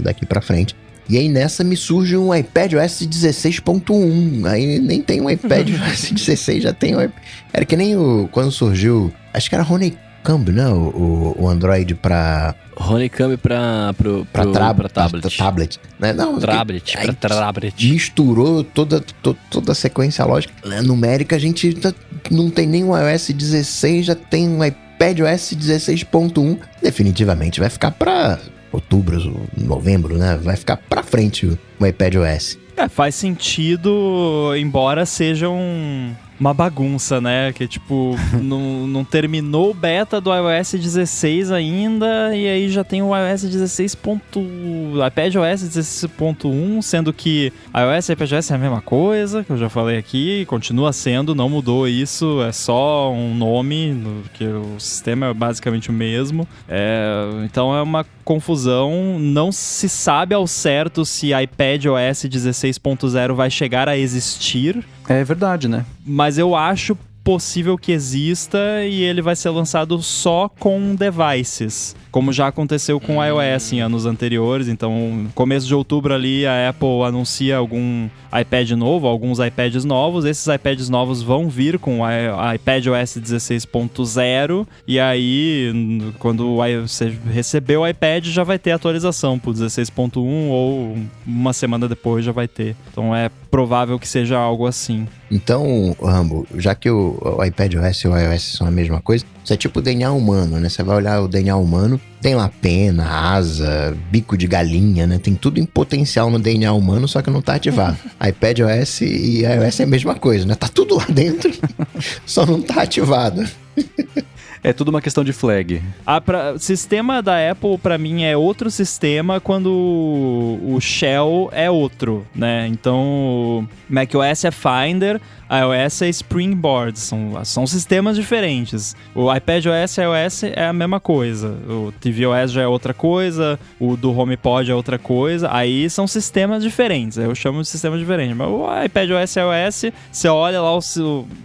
daqui para frente. E aí nessa me surge um iPad OS 16.1. Aí nem tem um iPad *laughs* OS 16, já tem um Era que nem o quando surgiu, acho que era Honeycomb, né? O, o Android para Honeycomb para pro, pra, tra pra tablet. Pra tablet. Né? Não, tablet, pra tablet. Misturou toda, to, toda a sequência lógica. Né? Numérica, a gente tá, não tem nem um iOS 16, já tem um iPad OS 16.1. Definitivamente vai ficar para outubro, novembro, né? Vai ficar para frente o iPad OS. É, faz sentido, embora seja um uma bagunça, né? Que tipo, *laughs* não, não terminou o beta do iOS 16 ainda, e aí já tem o iOS 16. iPad OS 16.1, sendo que iOS e iPadOS é a mesma coisa, que eu já falei aqui, continua sendo, não mudou isso, é só um nome, que o sistema é basicamente o mesmo. É, então é uma confusão, não se sabe ao certo se iPad OS 16.0 vai chegar a existir. É verdade, né? Mas eu acho possível que exista e ele vai ser lançado só com devices como já aconteceu com o iOS em anos anteriores. Então, começo de outubro ali, a Apple anuncia algum iPad novo, alguns iPads novos. Esses iPads novos vão vir com o iPad OS 16.0 e aí, quando você receber o iPad, já vai ter atualização para o 16.1 ou uma semana depois já vai ter. Então, é provável que seja algo assim. Então, Rambo, já que o, o iPad OS e o iOS são a mesma coisa, isso é tipo o DNA humano, né? Você vai olhar o DNA humano, tem lá pena, asa, bico de galinha, né? Tem tudo em potencial no DNA humano, só que não tá ativado. *laughs* iPad OS e iOS é a mesma coisa, né? Tá tudo lá dentro, *laughs* só não tá ativado. *laughs* É tudo uma questão de flag. A pra, sistema da Apple, para mim, é outro sistema quando o shell é outro, né? Então, macOS é Finder, iOS é Springboard, são, são sistemas diferentes. O iPadOS e iOS é a mesma coisa, o tvOS já é outra coisa, o do HomePod é outra coisa, aí são sistemas diferentes, eu chamo de sistema diferente. Mas o iPadOS e iOS, você olha lá o,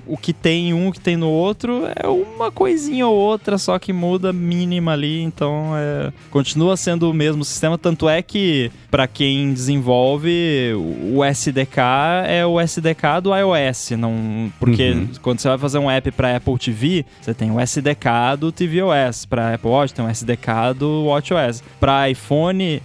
o que tem em um, o que tem no outro, é uma coisinha ou outra, só que muda mínima ali, então é, continua sendo o mesmo sistema, tanto é que para quem desenvolve o SDK é o SDK do iOS, não, porque uhum. quando você vai fazer um app para Apple TV, você tem o SDK do tvOS, para Apple Watch tem o SDK do WatchOS. Para iPhone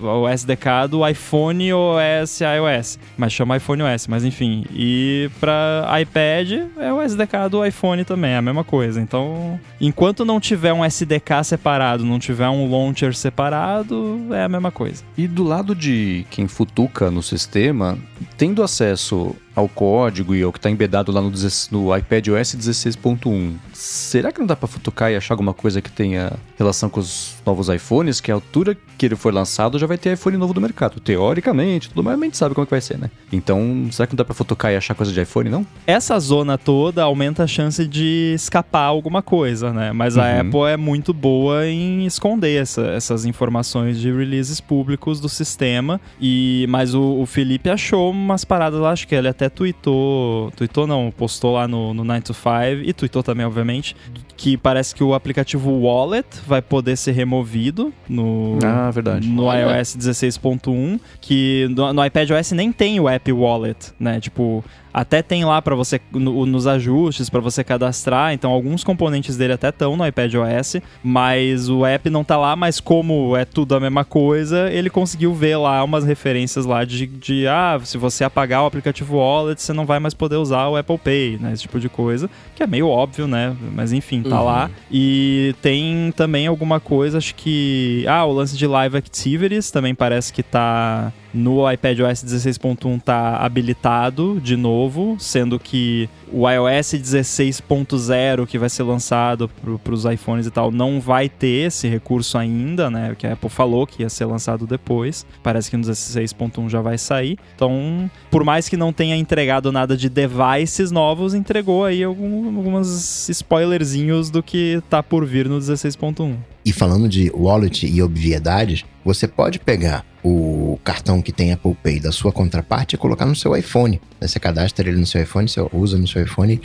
o SDK do iPhone OS iOS, mas chama iPhone OS, mas enfim. E para iPad é o SDK do iPhone também, é a mesma coisa. Então, enquanto não tiver um SDK separado, não tiver um launcher separado, é a mesma coisa. E do lado de quem futuca no sistema, tendo acesso ao código e ao que está embedado lá no, no iPad OS 16.1, será que não dá para futucar e achar alguma coisa que tenha relação com os novos iPhones? Que a altura que ele for lançado já vai ter iPhone novo do mercado. Teoricamente, tudo mais a gente sabe como é que vai ser, né? Então, será que não dá para futucar e achar coisa de iPhone, não? Essa zona toda aumenta a chance de escapar alguma coisa, né? Mas a uhum. Apple é muito boa em esconder essa, essas informações de releases públicos do sistema. E Mas o, o Felipe achou umas paradas lá, acho que ele até até tweetou, tweetou não, postou lá no, no 9 to 5 e tweetou também, obviamente, que parece que o aplicativo Wallet vai poder ser removido no, ah, verdade. no iOS 16.1, que no, no iPad OS nem tem o app Wallet, né? Tipo, até tem lá para você no, nos ajustes para você cadastrar, então alguns componentes dele até estão no iPad OS, mas o app não tá lá, mas como é tudo a mesma coisa, ele conseguiu ver lá umas referências lá de, de ah, se você apagar o aplicativo Wallet, você não vai mais poder usar o Apple Pay, né, esse tipo de coisa, que é meio óbvio, né, mas enfim, tá uhum. lá. E tem também alguma coisa, acho que, ah, o lance de Live Activities também parece que tá no iPad OS 16.1 tá habilitado de novo, sendo que o iOS 16.0 que vai ser lançado para os iPhones e tal não vai ter esse recurso ainda, né? Que a Apple falou que ia ser lançado depois. Parece que no 16.1 já vai sair. Então, por mais que não tenha entregado nada de devices novos, entregou aí alguns spoilerzinhos do que tá por vir no 16.1. E falando de wallet e obviedades, você pode pegar o cartão que tem Apple Pay da sua contraparte e colocar no seu iPhone. Você cadastra ele no seu iPhone, você usa no seu iPhone,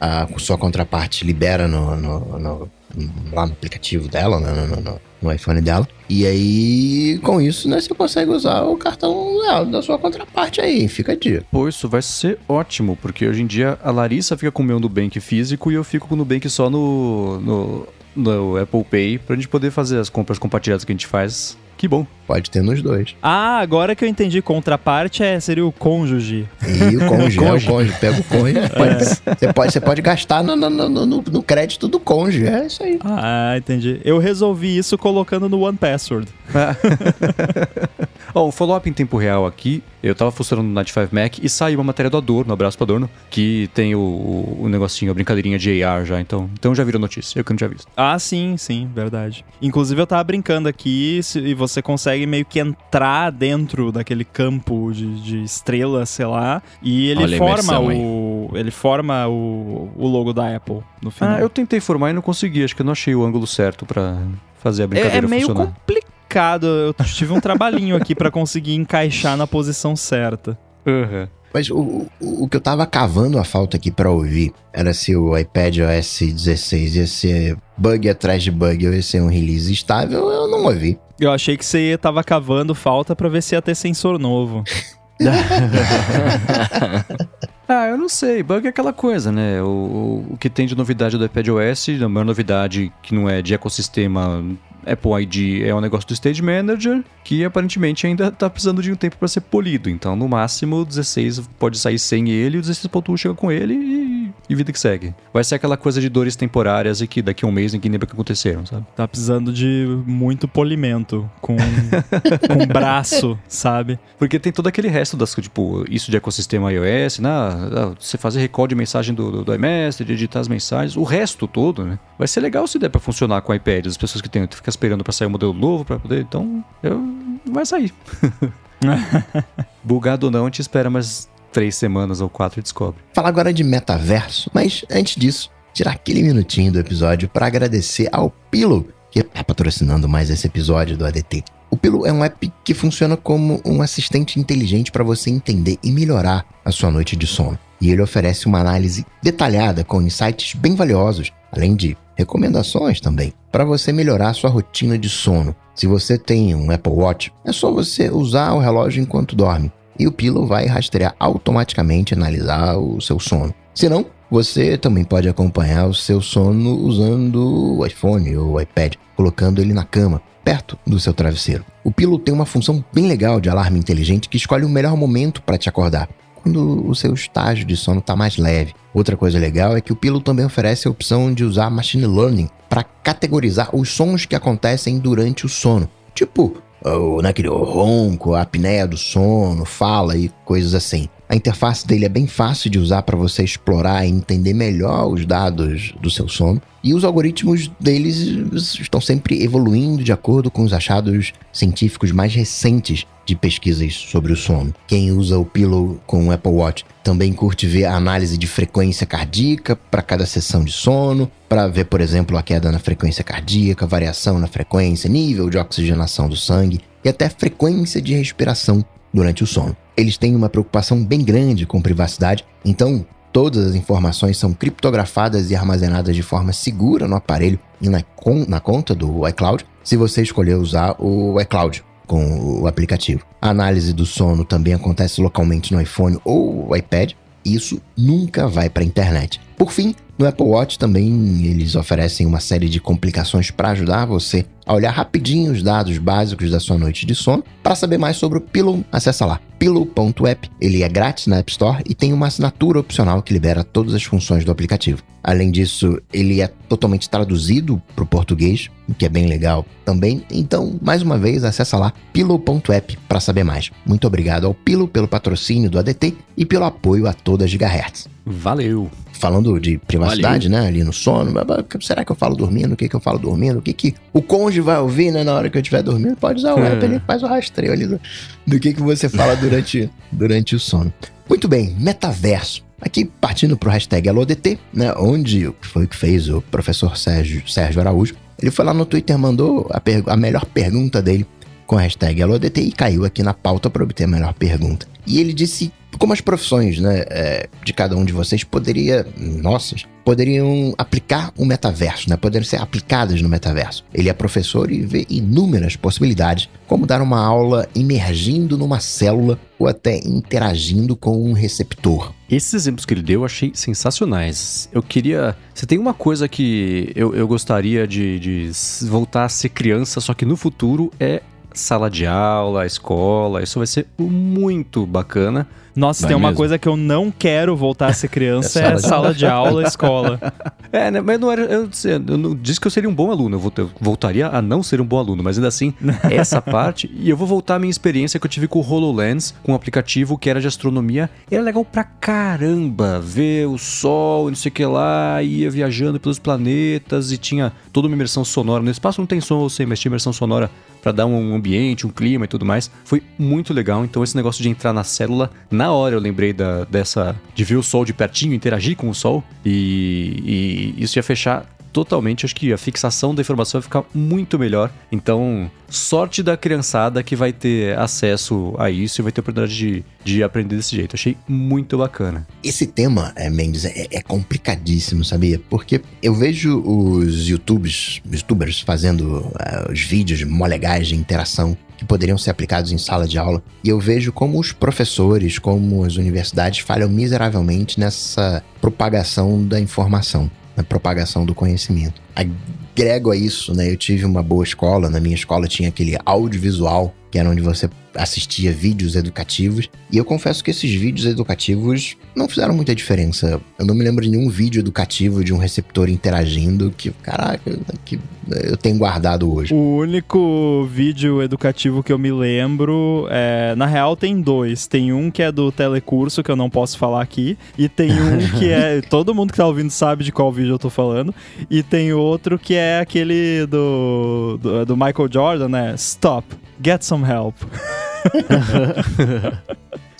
a sua contraparte libera no, no, no lá no aplicativo dela, no, no, no, iPhone dela. E aí, com isso, né, você consegue usar o cartão da sua contraparte aí, fica a dica. Pô, isso vai ser ótimo, porque hoje em dia a Larissa fica com o meu Nubank físico e eu fico com o Nubank só no, no no Apple Pay pra gente poder fazer as compras compartilhadas que a gente faz que bom. Pode ter nos dois. Ah, agora que eu entendi, contraparte é, seria o cônjuge. E o cônjuge, é o cônjuge. Pega o cônjuge. É. Pode, você, pode, você pode gastar no, no, no, no, crédito do cônjuge. É isso aí. Ah, entendi. Eu resolvi isso colocando no One Password. *laughs* Ó, oh, um follow-up em tempo real aqui. Eu tava funcionando no Night 5 Mac e saiu uma matéria do Adorno, um abraço pro Adorno, que tem o, o, o, negocinho, a brincadeirinha de AR já. Então, então já virou notícia, eu que não tinha visto. Ah, sim, sim, verdade. Inclusive eu tava brincando aqui e você consegue meio que entrar dentro daquele campo de, de estrelas, sei lá, e ele Olha forma o. Ele forma o, o logo da Apple no final. Ah, eu tentei formar e não consegui, acho que eu não achei o ângulo certo para fazer a brincadeira é, é meio funcionar. complicado complicado. Eu tive um trabalhinho aqui para conseguir encaixar na posição certa. Uhum. Mas o, o, o, que eu tava cavando a falta aqui para ouvir era se o iPad OS 16 ia ser bug atrás de bug ou ia ser um release estável, eu não ouvi. Eu achei que você tava cavando falta para ver se ia ter sensor novo. *laughs* ah, eu não sei. Bug é aquela coisa, né? O, o, que tem de novidade do iPad OS, a maior novidade que não é de ecossistema Apple ID é um negócio do Stage Manager que aparentemente ainda está precisando de um tempo para ser polido. Então, no máximo, o 16 pode sair sem ele, o 16.1 chega com ele e, e, vida que segue. Vai ser aquela coisa de dores temporárias e que daqui a um mês ninguém lembra o que aconteceram, sabe? Tá precisando de muito polimento com, *laughs* com braço, sabe? Porque tem todo aquele resto das, tipo, isso de ecossistema iOS, né? Ah, você fazer recall de mensagem do, do, do iMessage, de editar as mensagens, o resto todo, né? Vai ser legal se der para funcionar com o iPad, as pessoas que têm, ficar esperando para sair um modelo novo para poder, então, eu vai sair. *laughs* Bugado ou não, a gente espera mais três semanas ou quatro e descobre. Fala agora de metaverso, mas antes disso, tirar aquele minutinho do episódio para agradecer ao Pillow, que está patrocinando mais esse episódio do ADT. O Pillow é um app que funciona como um assistente inteligente para você entender e melhorar a sua noite de sono. E ele oferece uma análise detalhada com insights bem valiosos, além de recomendações também, para você melhorar sua rotina de sono. Se você tem um Apple Watch, é só você usar o relógio enquanto dorme e o Pillow vai rastrear automaticamente analisar o seu sono. Se não, você também pode acompanhar o seu sono usando o iPhone ou o iPad, colocando ele na cama, perto do seu travesseiro. O Pillow tem uma função bem legal de alarme inteligente que escolhe o melhor momento para te acordar quando o seu estágio de sono está mais leve. Outra coisa legal é que o Pillow também oferece a opção de usar machine learning para categorizar os sons que acontecem durante o sono. Tipo, o, naquele ronco, a apneia do sono, fala e coisas assim. A interface dele é bem fácil de usar para você explorar e entender melhor os dados do seu sono. E os algoritmos deles estão sempre evoluindo de acordo com os achados científicos mais recentes de pesquisas sobre o sono. Quem usa o Pillow com o Apple Watch também curte ver a análise de frequência cardíaca para cada sessão de sono, para ver, por exemplo, a queda na frequência cardíaca, variação na frequência, nível de oxigenação do sangue e até frequência de respiração durante o sono. Eles têm uma preocupação bem grande com privacidade, então todas as informações são criptografadas e armazenadas de forma segura no aparelho e na, na conta do iCloud, se você escolher usar o iCloud com o aplicativo. A análise do sono também acontece localmente no iPhone ou iPad. Isso nunca vai para a internet. Por fim, no Apple Watch também eles oferecem uma série de complicações para ajudar você a olhar rapidinho os dados básicos da sua noite de sono. Para saber mais sobre o Pillow, acessa lá pillow.app. Ele é grátis na App Store e tem uma assinatura opcional que libera todas as funções do aplicativo. Além disso, ele é totalmente traduzido para o português, o que é bem legal também. Então, mais uma vez, acessa lá pillow.app para saber mais. Muito obrigado ao Pillow pelo patrocínio do ADT e pelo apoio a toda a Gigahertz. Valeu! Falando de privacidade, Valeu. né? Ali no sono. Será que eu falo dormindo? O que, que eu falo dormindo? O que, que o cônjuge vai ouvir, né? Na hora que eu estiver dormindo? Pode usar o app, ele faz o rastreio ali do, do que, que você fala *laughs* durante, durante o sono. Muito bem, metaverso. Aqui partindo para o hashtag AloDT, né? Onde foi o que fez o professor Sérgio, Sérgio Araújo. Ele foi lá no Twitter, mandou a, a melhor pergunta dele com a hashtag AloDT e caiu aqui na pauta para obter a melhor pergunta. E ele disse como as profissões né, é, de cada um de vocês poderia, nossas, poderiam aplicar um metaverso, né? Poderiam ser aplicadas no metaverso. Ele é professor e vê inúmeras possibilidades, como dar uma aula imergindo numa célula ou até interagindo com um receptor. Esses exemplos que ele deu eu achei sensacionais. Eu queria. Você tem uma coisa que eu, eu gostaria de, de voltar a ser criança, só que no futuro é sala de aula, escola. Isso vai ser muito bacana. Nossa, Vai tem uma mesmo. coisa que eu não quero voltar a ser criança, é, é sala de aula, escola. *laughs* É, né? Mas não era. Eu, eu não disse que eu seria um bom aluno. Eu, eu voltaria a não ser um bom aluno, mas ainda assim, *laughs* essa parte. E eu vou voltar à minha experiência que eu tive com o HoloLens, com um aplicativo que era de astronomia. Era legal pra caramba ver o sol e não sei o que lá, ia viajando pelos planetas e tinha toda uma imersão sonora. No espaço não tem som, eu sei, mas tinha imersão sonora para dar um ambiente, um clima e tudo mais. Foi muito legal. Então, esse negócio de entrar na célula, na hora eu lembrei da, dessa. de ver o sol de pertinho, interagir com o sol. E, e isso ia fechar totalmente. Acho que a fixação da informação vai ficar muito melhor. Então, sorte da criançada que vai ter acesso a isso e vai ter a oportunidade de, de aprender desse jeito. Achei muito bacana. Esse tema, é, Mendes, é, é complicadíssimo, sabia? Porque eu vejo os YouTubers, YouTubers fazendo uh, os vídeos mó legais de interação que poderiam ser aplicados em sala de aula, e eu vejo como os professores, como as universidades falham miseravelmente nessa propagação da informação na propagação do conhecimento. Agrego a isso, né? Eu tive uma boa escola, na minha escola tinha aquele audiovisual, que era onde você assistia vídeos educativos, e eu confesso que esses vídeos educativos não fizeram muita diferença. Eu não me lembro de nenhum vídeo educativo de um receptor interagindo que, caraca, que eu tenho guardado hoje. O único vídeo educativo que eu me lembro, é, na real tem dois. Tem um que é do telecurso, que eu não posso falar aqui, e tem um que é, *laughs* todo mundo que tá ouvindo sabe de qual vídeo eu tô falando, e tem outro que é aquele do, do, do Michael Jordan, né? Stop, get some help. *laughs*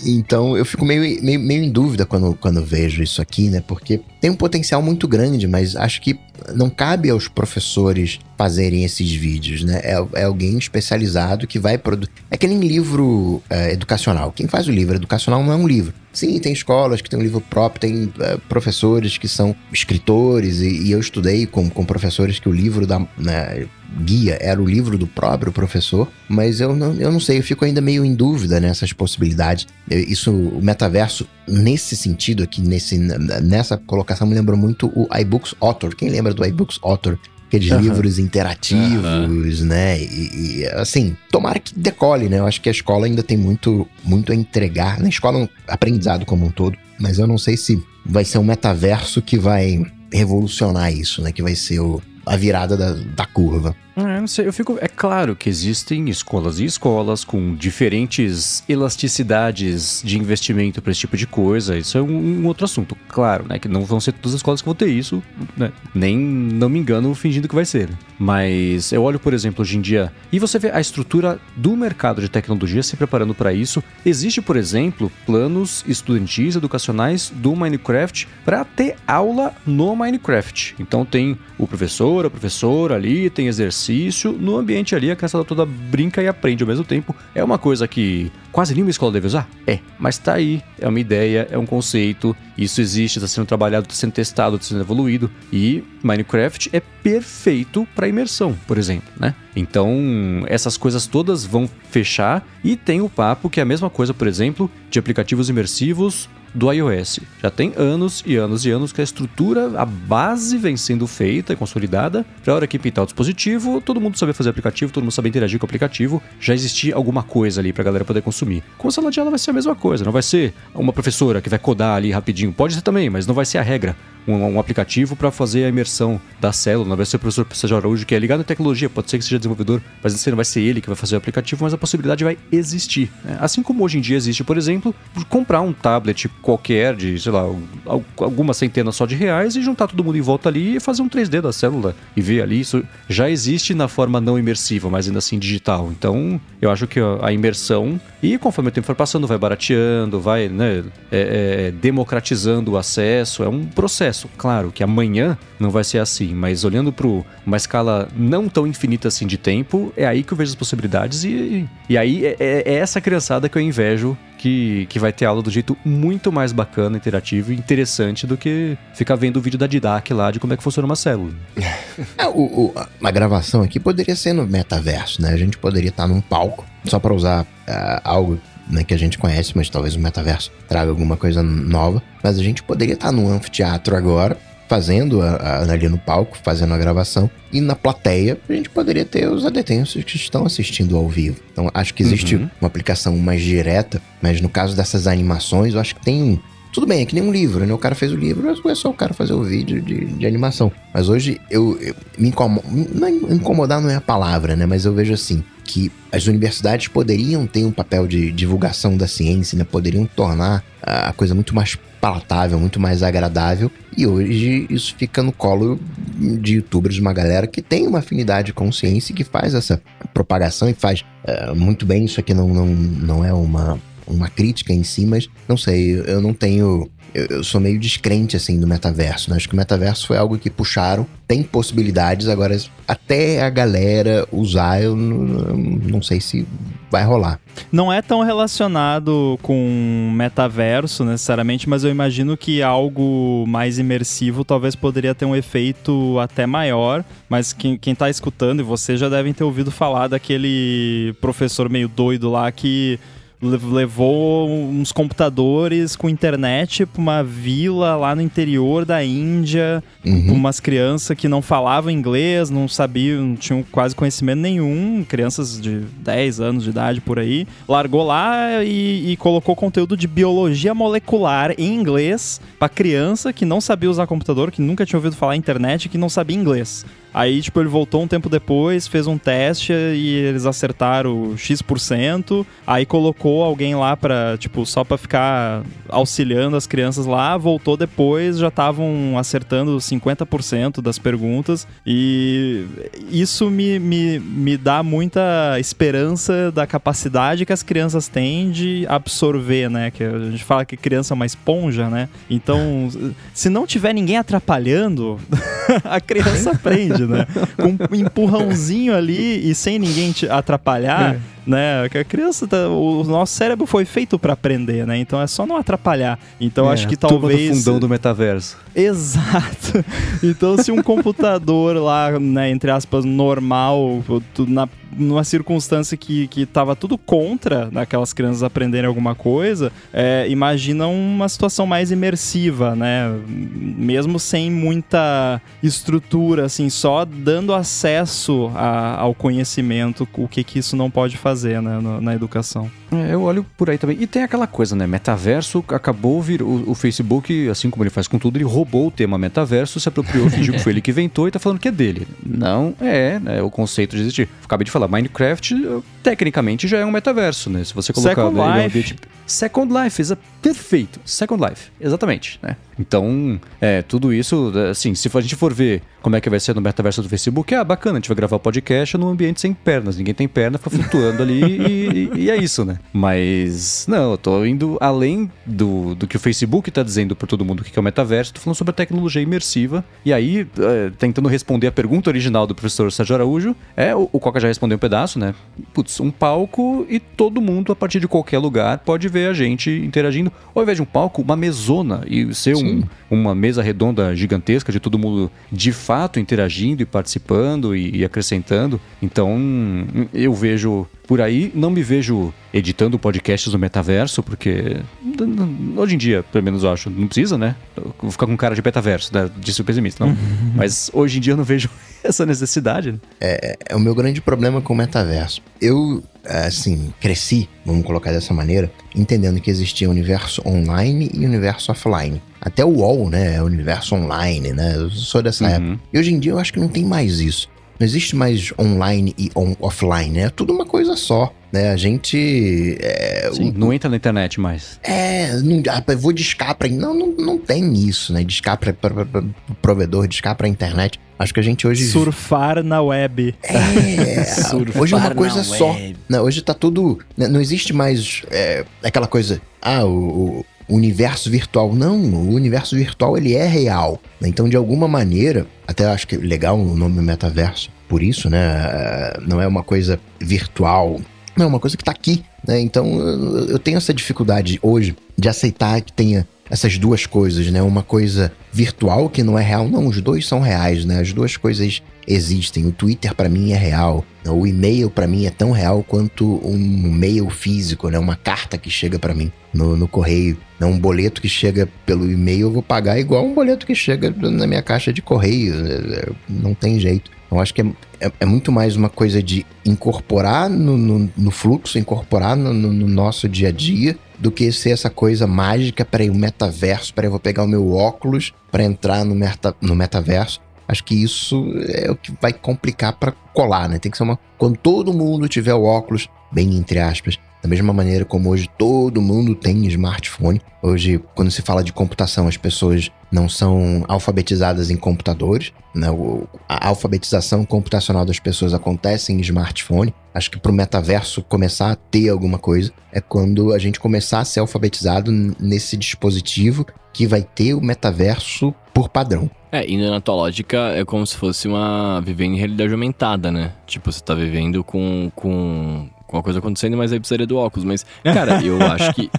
Então eu fico meio, meio, meio em dúvida quando, quando vejo isso aqui, né? Porque tem um potencial muito grande, mas acho que não cabe aos professores fazerem esses vídeos, né? É, é alguém especializado que vai produzir. É que nem livro é, educacional. Quem faz o livro educacional não é um livro. Sim, tem escolas que tem um livro próprio, tem é, professores que são escritores, e, e, eu estudei com, com professores que o livro da né, guia era o livro do próprio professor, mas eu não, eu não sei, eu fico ainda meio em dúvida nessas possibilidades. Isso, o metaverso, nesse sentido aqui, nesse, nessa colocação, me lembrou muito o iBooks Author. Quem lembra do iBooks Author? Aqueles uhum. livros interativos, uhum. né? E, e, assim, tomara que decole, né? Eu acho que a escola ainda tem muito, muito a entregar. Na escola, um aprendizado como um todo. Mas eu não sei se vai ser um metaverso que vai revolucionar isso, né? Que vai ser o, a virada da, da curva. É, não sei, eu fico. É claro que existem escolas e escolas com diferentes elasticidades de investimento para esse tipo de coisa. Isso é um, um, outro assunto, claro, né? Que não vão ser todas as escolas que vão ter isso, né? Nem não me engano fingindo que vai ser. Mas eu olho, por exemplo, hoje em dia, e você vê a estrutura do mercado de tecnologia se preparando para isso. Existe, por exemplo, planos estudantis, educacionais do Minecraft para ter aula no Minecraft. Então tem o professor, a professora ali, tem exercício exercício no ambiente ali, a criançada toda brinca e aprende ao mesmo tempo. É uma coisa que quase nenhuma escola deve usar? É, mas tá aí, é uma ideia, é um conceito, isso existe, está sendo trabalhado, está sendo testado, está sendo evoluído e Minecraft é perfeito para imersão, por exemplo, né? Então, essas coisas todas vão fechar e tem o papo que é a mesma coisa, por exemplo, de aplicativos imersivos do iOS. Já tem anos e anos e anos que a estrutura, a base vem sendo feita e consolidada para a hora que pintar o dispositivo, todo mundo saber fazer aplicativo, todo mundo saber interagir com o aplicativo, já existir alguma coisa ali para a galera poder consumir. Com a sala de aula vai ser a mesma coisa, não vai ser uma professora que vai codar ali rapidinho, pode ser também, mas não vai ser a regra um, um aplicativo para fazer a imersão da célula. Não vai ser o professor Sérgio Araújo que é ligado à tecnologia, pode ser que seja desenvolvedor, mas não vai ser ele que vai fazer o aplicativo, mas a possibilidade vai existir. Né? Assim como hoje em dia existe, por exemplo, comprar um tablet qualquer de, sei lá, alguma centena só de reais e juntar todo mundo em volta ali e fazer um 3D da célula e ver ali. Isso já existe na forma não imersiva, mas ainda assim digital. Então, eu acho que a imersão, e conforme o tempo for passando, vai barateando, vai né, é, é, democratizando o acesso, é um processo. Claro que amanhã não vai ser assim, mas olhando para uma escala não tão infinita assim de tempo, é aí que eu vejo as possibilidades e, e aí é, é, é essa criançada que eu invejo que, que vai ter aula do jeito muito mais bacana, interativo e interessante do que ficar vendo o vídeo da Didac lá de como é que funciona uma célula. *laughs* é, o, o, a gravação aqui poderia ser no metaverso, né? A gente poderia estar num palco, só para usar uh, algo né, que a gente conhece, mas talvez o metaverso traga alguma coisa nova. Mas a gente poderia estar num anfiteatro agora, fazendo a, a, ali no palco, fazendo a gravação, e na plateia a gente poderia ter os adetensos que estão assistindo ao vivo. Então acho que existe uhum. uma aplicação mais direta, mas no caso dessas animações, eu acho que tem tudo bem, é que nem um livro, né? O cara fez o livro, é só o cara fazer o vídeo de, de animação. Mas hoje eu, eu me incomodo. Não, incomodar não é a palavra, né? Mas eu vejo assim que as universidades poderiam ter um papel de divulgação da ciência, né? Poderiam tornar a coisa muito mais palatável, muito mais agradável. E hoje isso fica no colo de youtubers, de uma galera que tem uma afinidade com ciência e que faz essa propagação e faz uh, muito bem. Isso aqui não, não, não é uma, uma crítica em si, mas não sei, eu não tenho eu, eu, sou meio descrente, assim, do metaverso, né? Acho que o metaverso foi algo que puxaram, tem possibilidades, agora até a galera usar, eu não, não sei se vai rolar. Não é tão relacionado com metaverso necessariamente, mas eu imagino que algo mais imersivo talvez poderia ter um efeito até maior. Mas quem, quem tá escutando, e vocês já devem ter ouvido falar daquele professor meio doido lá que levou uns computadores com internet para uma vila lá no interior da Índia, uhum. umas crianças que não falavam inglês, não sabiam, não tinham quase conhecimento nenhum, crianças de 10 anos de idade por aí. Largou lá e, e colocou conteúdo de biologia molecular em inglês para criança que não sabia usar computador, que nunca tinha ouvido falar internet, que não sabia inglês. Aí, tipo, ele voltou um tempo depois, fez um teste e eles acertaram X%. Aí colocou alguém lá pra, tipo, só pra ficar auxiliando as crianças lá. Voltou depois, já estavam acertando 50% das perguntas. E isso me, me, me dá muita esperança da capacidade que as crianças têm de absorver, né? Que a gente fala que criança é uma esponja, né? Então, se não tiver ninguém atrapalhando, *laughs* a criança aprende né? Com um empurrãozinho ali e sem ninguém te atrapalhar. É né? Que a criança, tá, o nosso cérebro foi feito para aprender, né? Então é só não atrapalhar. Então é, acho que talvez do fundão do metaverso. Exato. Então se um computador lá, né, entre aspas, normal, na numa circunstância que, que tava tudo contra aquelas crianças aprenderem alguma coisa, é, imagina uma situação mais imersiva, né? Mesmo sem muita estrutura, assim, só dando acesso a, ao conhecimento, o que que isso não pode fazer fazer né, na, na educação. É, eu olho por aí também. E tem aquela coisa, né? Metaverso acabou vir. O, o, Facebook, assim como ele faz com tudo, ele roubou o tema metaverso, se apropriou, *laughs* fingiu que foi ele que inventou e tá falando que é dele. Não é, né? O conceito de existir. Acabei de falar, Minecraft, tecnicamente, já é um metaverso, né? Se você colocar Second ele Life. Second Life, exa perfeito. Second Life, exatamente, né? Então, é, tudo isso, assim, se a gente for ver como é que vai ser no metaverso do Facebook, ah, bacana, a gente vai gravar podcast num ambiente sem pernas, ninguém tem perna, fica flutuando ali e, e, é isso, né? Mas, não, eu tô indo além do, do que o Facebook tá dizendo para todo mundo o que é o metaverso, tô falando sobre a tecnologia imersiva, e aí, é, tentando responder a pergunta original do professor Sérgio Araújo, é, o, o Coca já respondeu um pedaço, né? Putz, um palco e todo mundo, a partir de qualquer lugar, pode ver a gente interagindo, ao invés de um palco, uma mesona e ser um um, uma mesa redonda gigantesca de todo mundo de fato interagindo e participando e, e acrescentando. Então eu vejo por aí. Não me vejo editando podcasts no metaverso, porque hoje em dia, pelo menos eu acho, não precisa, né? Eu vou ficar com cara de metaverso, né? disse o pessimista, não. *laughs* Mas hoje em dia eu não vejo essa necessidade. Né? É, é o meu grande problema com o metaverso. Eu, assim, cresci, vamos colocar dessa maneira, entendendo que existia universo online e universo offline. Até o UOL, né? É universo online, né? Eu sou dessa uhum. época. E hoje em dia eu acho que não tem mais isso. Não existe mais online e on, offline, é tudo uma coisa só. Né? A gente. É, Sim, não entra na internet mais. É, não, ah, vou discar pra. Não, não, não tem isso, né? Discar pra, pra, pra, provedor, discar pra internet. Acho que a gente hoje. Surfar na web. É, hoje é uma coisa só. Não, hoje tá tudo. Né, não existe mais é, aquela coisa. Ah, o, universo virtual. Não, o universo virtual ele é real. Né? Então, de alguma maneira, até acho que é legal o nome metaverso, por isso, né? Não é uma coisa virtual, não é uma coisa que está aqui. Né? Então, eu tenho essa dificuldade hoje de aceitar que tenha essas duas coisas, né? Uma coisa virtual que não é real. Não, os dois são reais, né? As duas coisas existem. O Twitter para mim é real. O e-mail para mim é tão real quanto um e-mail físico, né? Uma carta que chega para mim no, no correio. Não, um boleto que chega pelo e-mail eu vou pagar igual um boleto que chega na minha caixa de correio. É, não tem jeito. Eu acho que é, é, é, muito mais uma coisa de incorporar no, no, no fluxo, incorporar no, no, nosso dia a dia, do que ser essa coisa mágica para o metaverso, para eu vou pegar o meu óculos para entrar no, meta, no metaverso. Acho que isso é o que vai complicar para colar, né? Tem que ser uma. Quando todo mundo tiver o óculos, bem entre aspas, da mesma maneira como hoje todo mundo tem smartphone. Hoje, quando se fala de computação, as pessoas não são alfabetizadas em computadores. Né? A alfabetização computacional das pessoas acontece em smartphone. Acho que para o metaverso começar a ter alguma coisa é quando a gente começar a ser alfabetizado nesse dispositivo que vai ter o metaverso por padrão. É, indo na tua lógica, é como se fosse uma vivendo em realidade aumentada, né? Tipo, você tá vivendo com, com com a coisa acontecendo, mas aí precisaria do óculos. Mas, cara, eu acho que.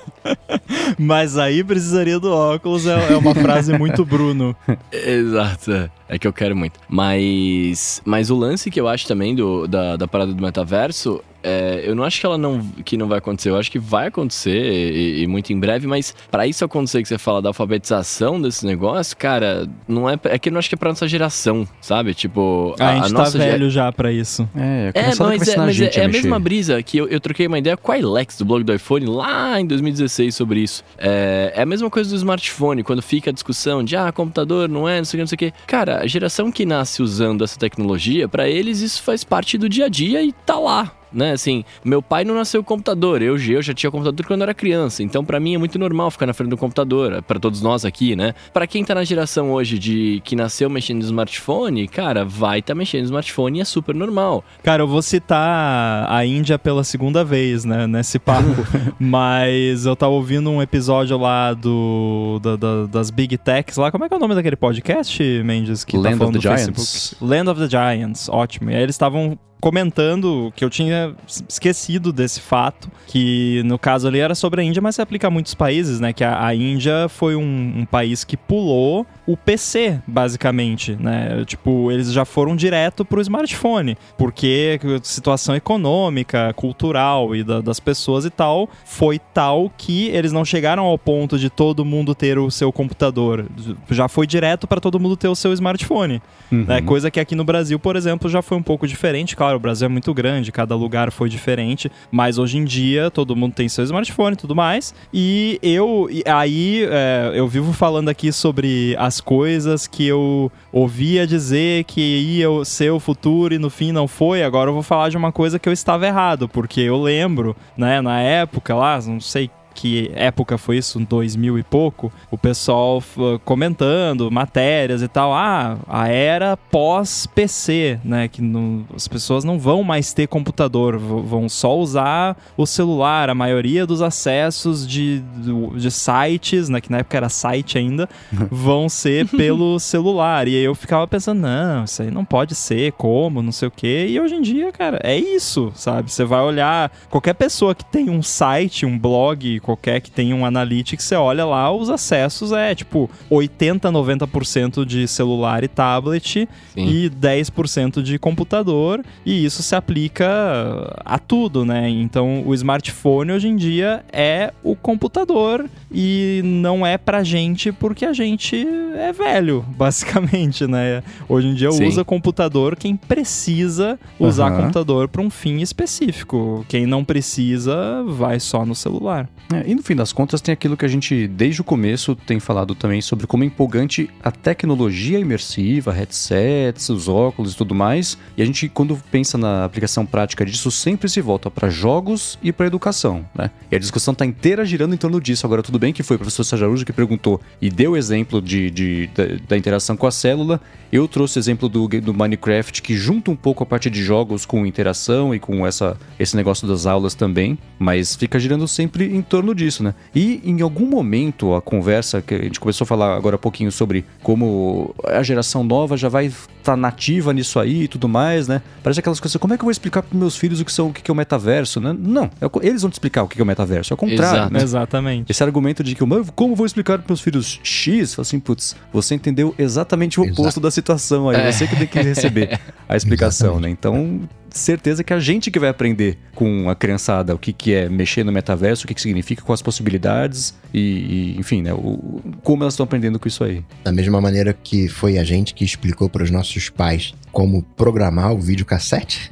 *laughs* mas aí precisaria do óculos é, é uma frase muito Bruno. *laughs* Exato. É. é que eu quero muito. Mas, mas o lance que eu acho também do, da, da parada do metaverso é, eu não acho que ela não, que não vai acontecer. Eu acho que vai acontecer e, e muito em breve, mas para isso acontecer que você fala da alfabetização desse negócio, cara, não é, é que eu não acho que é pra nossa geração, sabe? Tipo, a, a gente a tá velho já para isso. É, é mas, é, mas é, é, a, mesma brisa que eu, eu troquei uma ideia com a Ilex do blog do iPhone lá em 2016 sobre isso. É, é a mesma coisa do smartphone, quando fica a discussão de ah, computador não é, não sei o que, não sei o que. Cara, a geração que nasce usando essa tecnologia, para eles isso faz parte do dia a dia e tá lá, né? Assim, meu pai não nasceu com computador, eu, eu já tinha computador quando eu era criança, então para mim é muito normal ficar na frente do computador, para todos nós aqui, né? Para quem tá na geração hoje de que nasceu mexendo no smartphone, cara, vai tá mexendo no smartphone e é super normal. Cara, eu vou citar a Índia pela segunda vez, né, nesse papo, *laughs* mas eu tava ouvindo um episódio lá do da, da, das Big Techs lá, como é que é o nome daquele podcast, Mendes, que tá Land tá falando of the Giants. Facebook? Land of the Giants, ótimo. E aí eles estavam comentando que eu tinha esquecido desse fato, que no caso ali era sobre a Índia, mas se aplica a muitos países, né? Que a, a Índia foi um, um, país que pulou o PC, basicamente, né? Tipo, eles já foram direto pro smartphone, porque a situação econômica, cultural e da, das pessoas e tal foi tal que eles não chegaram ao ponto de todo mundo ter o seu computador. Já foi direto para todo mundo ter o seu smartphone, uhum. né? Coisa que aqui no Brasil, por exemplo, já foi um pouco diferente, claro o Brasil é muito grande, cada lugar foi diferente, mas hoje em dia todo mundo tem seu smartphone e tudo mais. E eu, aí, é, eu vivo falando aqui sobre as coisas que eu ouvia dizer que ia ser o futuro e no fim não foi. Agora eu vou falar de uma coisa que eu estava errado, porque eu lembro, né, na época lá, não sei que época foi isso, 2000 e pouco, o pessoal comentando matérias e tal, ah, a era pós-PC, né, que não, as pessoas não vão mais ter computador, vão só usar o celular, a maioria dos acessos de, de sites, né, que na época era site ainda, *laughs* vão ser pelo celular, e aí eu ficava pensando, não, isso aí não pode ser, como, não sei o que, e hoje em dia, cara, é isso, sabe, você vai olhar, qualquer pessoa que tem um site, um blog, qualquer que tenha um Analytics, você olha lá, os acessos é tipo 80, 90% de celular e tablet Sim. e 10% de computador, e isso se aplica a tudo, né? Então, o smartphone hoje em dia é o computador e não é pra gente porque a gente é velho, *laughs* basicamente, né? Hoje em dia Sim. usa computador quem precisa usar uhum. computador para um fim específico. Quem não precisa vai só no celular. É, e no fim das contas tem aquilo que a gente desde o começo tem falado também sobre como é empolgante a tecnologia imersiva, headsets, os óculos e tudo mais. E a gente quando pensa na aplicação prática disso sempre se volta para jogos e para educação, né? E a discussão está inteira girando em torno disso. Agora tudo bem que foi o professor Sajarujo que perguntou e deu o exemplo de, de da, da, interação com a célula. Eu trouxe o exemplo do, do Minecraft que junta um pouco a parte de jogos com interação e com essa esse negócio das aulas também, mas fica girando sempre em torno torno disso, né? E em algum momento a conversa que a gente começou a falar agora há pouquinho sobre como a geração nova já vai estar tá nativa nisso aí e tudo mais, né? Parece aquelas coisas, como é que eu vou explicar para meus filhos o que são o que é o metaverso, né? Não, é eles vão te explicar o que é o metaverso, é o contrário, Exato. né? Exatamente. Esse argumento de que, como vou explicar para meus filhos X? Assim, putz, você entendeu exatamente o oposto Exato. da situação aí, é. você que tem que receber *laughs* a explicação, né? Então, certeza que a gente que vai aprender com a criançada o que, que é mexer no metaverso, o que, que significa, com as possibilidades e, e enfim, né, o, como elas estão aprendendo com isso aí. Da mesma maneira que foi a gente que explicou para os nossos pais como programar o videocassete,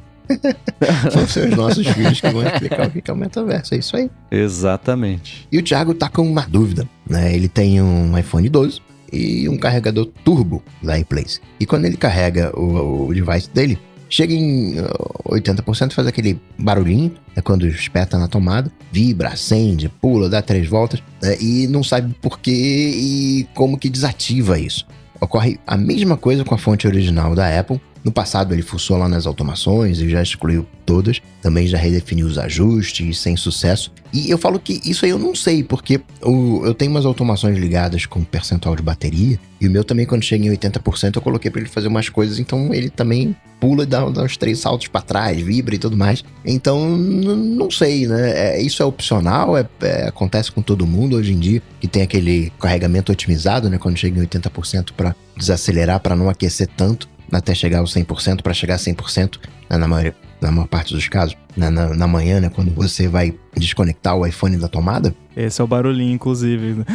vão *laughs* ser os nossos filhos que vão explicar o que é o metaverso. É isso aí. Exatamente. E o Thiago tá com uma dúvida, né? Ele tem um iPhone 12 e um carregador turbo da iPlace. E quando ele carrega o, o device dele, chega em 80%, uh, faz aquele barulhinho, é quando espeta na tomada, vibra, acende, pula, dá três voltas, né, e não sabe por que e como que desativa isso. Ocorre a mesma coisa com a fonte original da Apple, no passado ele fuçou lá nas automações e já excluiu todas, também já redefiniu os ajustes sem sucesso. E eu falo que isso aí eu não sei, porque o, eu tenho umas automações ligadas com percentual de bateria, e o meu também quando chega em 80% eu coloquei para ele fazer umas coisas, então ele também pula e dá, dá uns três saltos para trás, vibra e tudo mais. Então, não sei, né? É, isso é opcional, é, é, acontece com todo mundo hoje em dia, que tem aquele carregamento otimizado, né? Quando chega em 80% para desacelerar, para não aquecer tanto até chegar aos 100%, para chegar a 100% né, na, maior, na maior parte dos casos, na, na, na, manhã, né, quando você vai desconectar o iPhone da tomada. Esse é o barulhinho, inclusive. *laughs*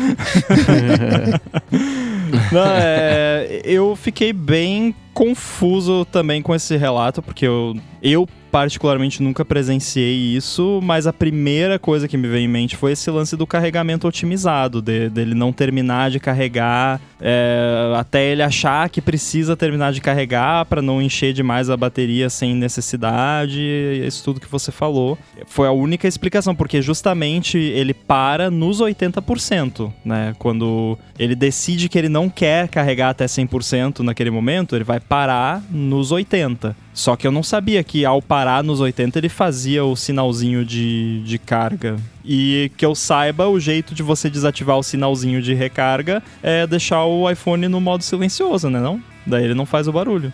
Não, é, eu fiquei bem confuso também com esse relato, porque eu, eu particularmente nunca presenciei isso, mas a primeira coisa que me veio em mente foi esse lance do carregamento otimizado, de, dele não terminar de carregar é, até ele achar que precisa terminar de carregar para não encher demais a bateria sem necessidade. Isso tudo que você falou foi a única explicação, porque justamente ele para nos 80%, né? Quando ele decide que ele não quer carregar até 100% naquele momento, ele vai parar nos 80%. Só que eu não sabia que ao parar nos 80 ele fazia o sinalzinho de, de carga. E que eu saiba, o jeito de você desativar o sinalzinho de recarga é deixar o iPhone no modo silencioso, né não? Daí ele não faz o barulho.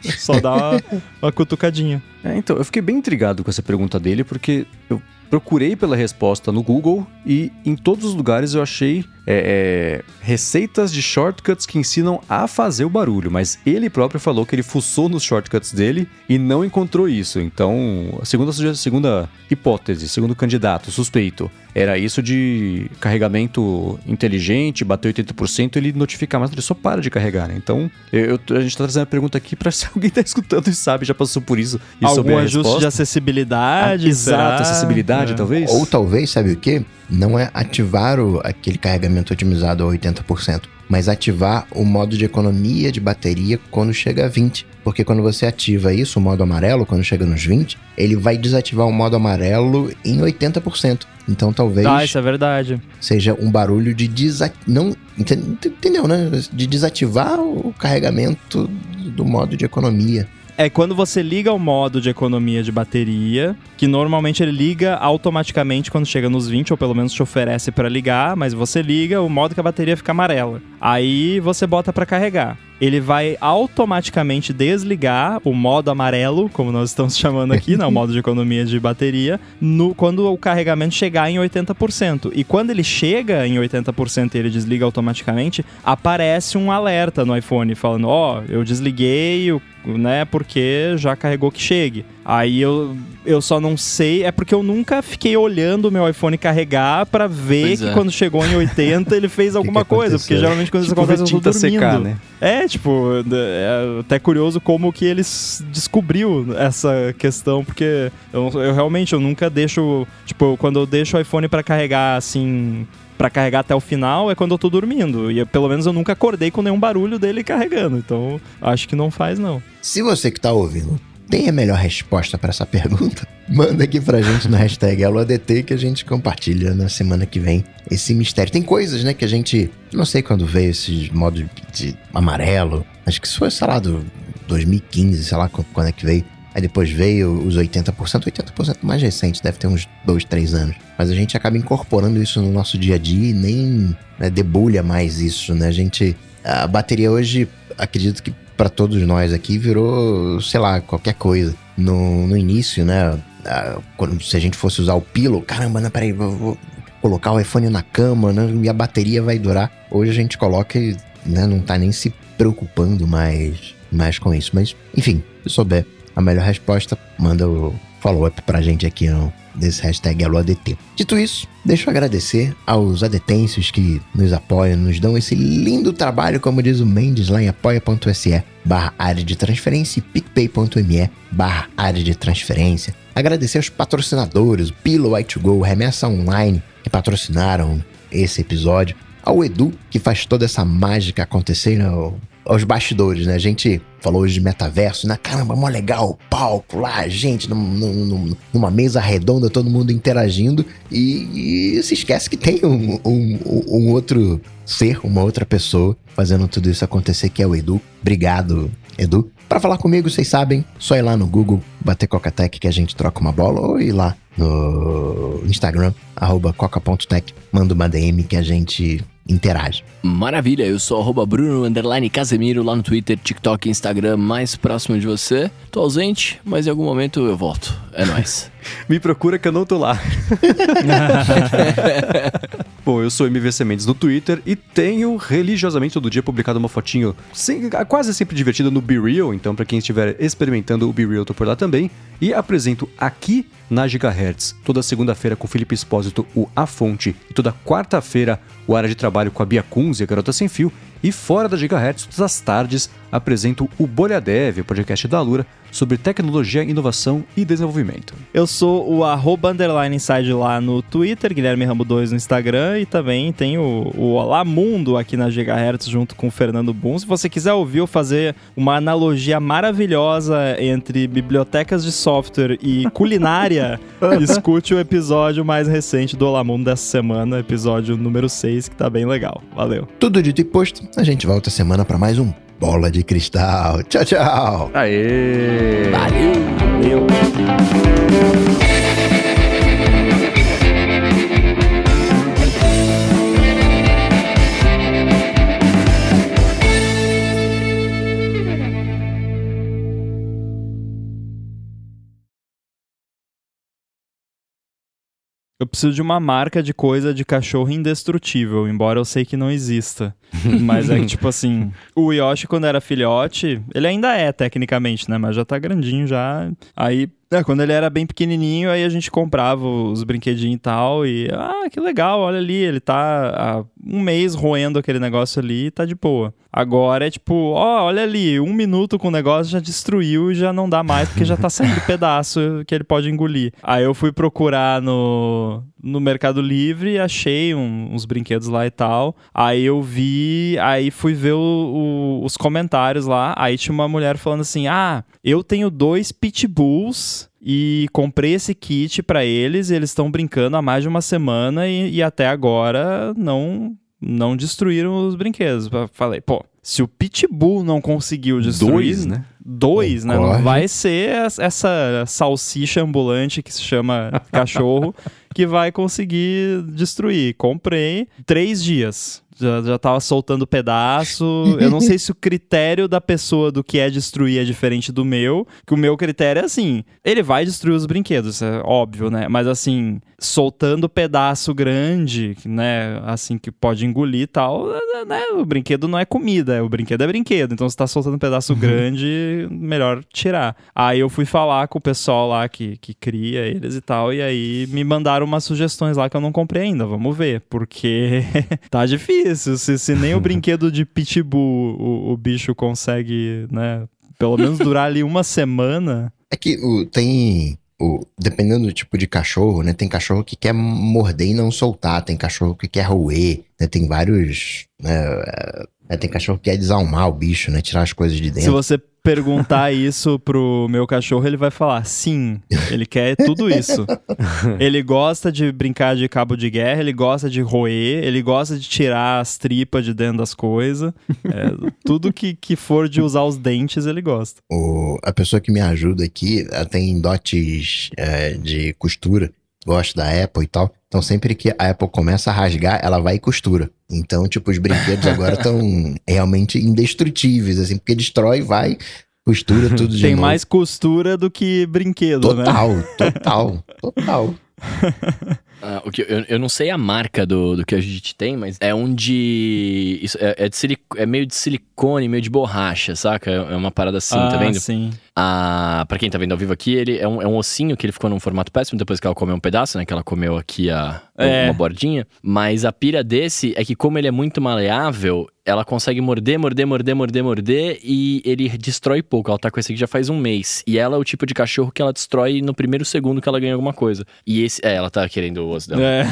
*laughs* Só dá uma, uma cutucadinha. É, então, eu fiquei bem intrigado com essa pergunta dele, porque eu procurei pela resposta no Google e em todos os lugares eu achei é, é, receitas de shortcuts que ensinam a fazer o barulho, mas ele próprio falou que ele fuçou nos shortcuts dele e não encontrou isso. Então, a segunda, a segunda hipótese, segundo candidato, suspeito, era isso de carregamento inteligente, bater 80%, ele notificar, mas ele só para de carregar, né? Então, eu, a gente tá trazendo a pergunta aqui para *laughs* se alguém tá escutando e sabe, já passou por isso e Algum ajuste resposta. de acessibilidade? Ah, exato, acessibilidade, é. talvez? Ou talvez, sabe o quê? Não é ativar o, aquele carregamento otimizado a 80%, mas ativar o modo de economia de bateria quando chega a 20%. Porque quando você ativa isso, o modo amarelo, quando chega nos 20%, ele vai desativar o modo amarelo em 80%. Então talvez. Ah, isso é verdade. Seja um barulho de desativar. Não. Entendeu, né? De desativar o carregamento do modo de economia. É quando você liga o modo de economia de bateria, que normalmente ele liga automaticamente quando chega nos 20, ou pelo menos te oferece para ligar, mas você liga, o modo que a bateria fica amarela. Aí você bota para carregar ele vai automaticamente desligar o modo amarelo, como nós estamos *laughs* chamando aqui, né, o modo de economia de bateria, no, quando o carregamento chegar em 80%. E quando ele chega em 80% e ele desliga automaticamente, aparece um alerta no iPhone falando: Ó, oh, eu desliguei né? Porque já carregou que chegue. Aí eu, eu só não sei, é porque eu nunca fiquei olhando o meu iPhone carregar para ver pois que é. quando chegou em 80 ele fez alguma *laughs* que que coisa, porque geralmente quando tipo, isso acontece eu tô dormindo. Secar, né? É, tipo, é até curioso como que eles descobriu essa questão, porque eu, eu realmente eu nunca deixo, tipo, quando eu deixo o iPhone para carregar assim, para carregar até o final é quando eu tô dormindo. E pelo menos eu nunca acordei com nenhum barulho dele carregando. Então, acho que não faz, não. Se você que tá ouvindo tem a melhor resposta para essa pergunta, *laughs* manda aqui pra gente no hashtag AloADT que a gente compartilha na semana que vem esse mistério. Tem coisas, né, que a gente. Não sei quando veio esse modo de amarelo. Acho que isso foi, sei lá, do 2015, sei lá quando é que veio. Aí depois veio os 80%, 80% mais recente, deve ter uns 2, 3 anos. Mas a gente acaba incorporando isso no nosso dia a dia e nem né, debulha mais isso, né? A gente. A bateria hoje, acredito que para todos nós aqui virou, sei lá, qualquer coisa. No, no início, né? Quando, se a gente fosse usar o pilo, caramba, não, peraí, vou, vou colocar o iPhone na cama, né? E a bateria vai durar. Hoje a gente coloca e né, não tá nem se preocupando mais, mais com isso. Mas, enfim, se souber a melhor resposta, manda o follow-up pra gente aqui no, desse hashtag AloADT. Dito isso, deixa eu agradecer aos adetenses que nos apoiam, nos dão esse lindo trabalho, como diz o Mendes lá em apoia.se barra área de transferência e picpay.me barra área de transferência. Agradecer aos patrocinadores, o Pillow i2Go, Remessa Online, que patrocinaram esse episódio. Ao Edu, que faz toda essa mágica acontecer, né? Aos bastidores, né? A gente falou hoje de metaverso, né? Caramba, mó legal, palco lá, gente num, num, numa mesa redonda, todo mundo interagindo e, e se esquece que tem um, um, um, outro ser, uma outra pessoa fazendo tudo isso acontecer, que é o Edu. Obrigado, Edu. Para falar comigo, vocês sabem, só ir lá no Google, bater Coca-Tech que a gente troca uma bola, ou ir lá no Instagram, arroba coca.tech, manda uma DM que a gente interage. Maravilha, eu sou arroba Bruno Underline Casemiro lá no Twitter, TikTok, Instagram, mais próximo de você. Tô ausente, mas em algum momento eu volto. É *laughs* nóis. Me procura que eu não tô lá. *laughs* Bom, eu sou MVC Mendes no Twitter e tenho religiosamente todo dia publicado uma fotinho sem, quase sempre divertida no Be Real, então para quem estiver experimentando o Be Real, tô por lá também. E apresento aqui na Gigahertz, toda segunda-feira com o Felipe Espósito, o A Fonte, e toda quarta-feira o Área de Trabalho com a Bia Kunz e a Garota Sem Fio, e fora da Gigahertz, todas as tardes, apresento o Bolha Dev, o podcast da Lura, sobre tecnologia, inovação e desenvolvimento. Eu sou o arroba underline inside lá no Twitter, Guilherme Rambo 2 no Instagram e também tem o, o Olá Mundo aqui na Gigahertz junto com o Fernando Boom. Se você quiser ouvir ou fazer uma analogia maravilhosa entre bibliotecas de software e *laughs* culinária, *laughs* escute o episódio mais recente do Olá Mundo dessa semana, episódio número 6, que tá bem legal. Valeu. Tudo dito e posto, a gente volta semana para mais um bola de cristal. Tchau, tchau. Aê! Valeu! Valeu! Eu preciso de uma marca de coisa de cachorro indestrutível, embora eu sei que não exista. *laughs* Mas é que, tipo assim, o Yoshi, quando era filhote, ele ainda é, tecnicamente, né? Mas já tá grandinho já. Aí é, quando ele era bem pequenininho, aí a gente comprava os brinquedinhos e tal, e ah, que legal, olha ali, ele tá há um mês roendo aquele negócio ali e tá de boa. Agora é tipo, ó, olha ali, um minuto com o negócio já destruiu e já não dá mais, porque já tá saindo *laughs* pedaço que ele pode engolir. Aí eu fui procurar no, no Mercado Livre, achei um, uns brinquedos lá e tal. Aí eu vi, aí fui ver o, o, os comentários lá. Aí tinha uma mulher falando assim: Ah, eu tenho dois pitbulls e comprei esse kit para eles. eles estão brincando há mais de uma semana e, e até agora não não destruíram os brinquedos. Falei, pô, se o Pitbull não conseguiu destruir. Dois, né? Dois, né? Não vai ser essa salsicha ambulante que se chama cachorro *laughs* que vai conseguir destruir. Comprei três dias já, já tava soltando pedaço. Eu não sei se o critério da pessoa do que é destruir é diferente do meu. Que o meu critério é assim: ele vai destruir os brinquedos, é óbvio, né? Mas assim, soltando pedaço grande, né? Assim, que pode engolir e tal, né? O brinquedo não é comida, o brinquedo é brinquedo. Então, se tá soltando pedaço uhum. grande, melhor tirar. Aí eu fui falar com o pessoal lá que, que cria eles e tal, e aí me mandaram umas sugestões lá que eu não comprei ainda. Vamos ver, porque *laughs* tá difícil isso. Se, se nem o *laughs* brinquedo de Pitbull o, o bicho consegue, né? Pelo menos durar ali uma semana. É que o, tem. O, dependendo do tipo de cachorro, né? Tem cachorro que quer morder e não soltar, tem cachorro que quer roer, né? Tem vários. Né, é, tem cachorro que quer desalmar o bicho, né? Tirar as coisas de dentro. Se você perguntar isso pro meu cachorro, ele vai falar sim. Ele quer tudo isso. *laughs* ele gosta de brincar de cabo de guerra, ele gosta de roer, ele gosta de tirar as tripas de dentro das coisas. É, tudo que, que for de usar os dentes, ele gosta. O, a pessoa que me ajuda aqui, ela tem dotes é, de costura, gosta da Apple e tal. Então sempre que a Apple começa a rasgar, ela vai e costura. Então, tipo, os brinquedos agora *laughs* estão realmente indestrutíveis, assim, porque destrói, vai, costura tudo de Tem novo. mais costura do que brinquedo, total, né? Total, *laughs* total, total. *laughs* Ah, o que eu, eu não sei a marca do, do que a gente tem, mas é um de. Isso é, é de silic, é meio de silicone, meio de borracha, saca? É é uma parada assim, ah, tá vendo? sim. Ah, pra quem tá vendo ao vivo aqui, ele é um, é um ossinho que ele ficou num formato péssimo depois que ela comeu um pedaço, né? Que ela comeu aqui a, É. uma bordinha. Mas a pira desse é que, como ele é muito maleável, ela consegue morder, morder, morder, morder, morder e ele destrói pouco. Ela tá com esse aqui já faz um mês. E ela é o tipo de cachorro que ela destrói no primeiro segundo que ela ganha alguma coisa. E esse. É, ela tá querendo o osso dela. É.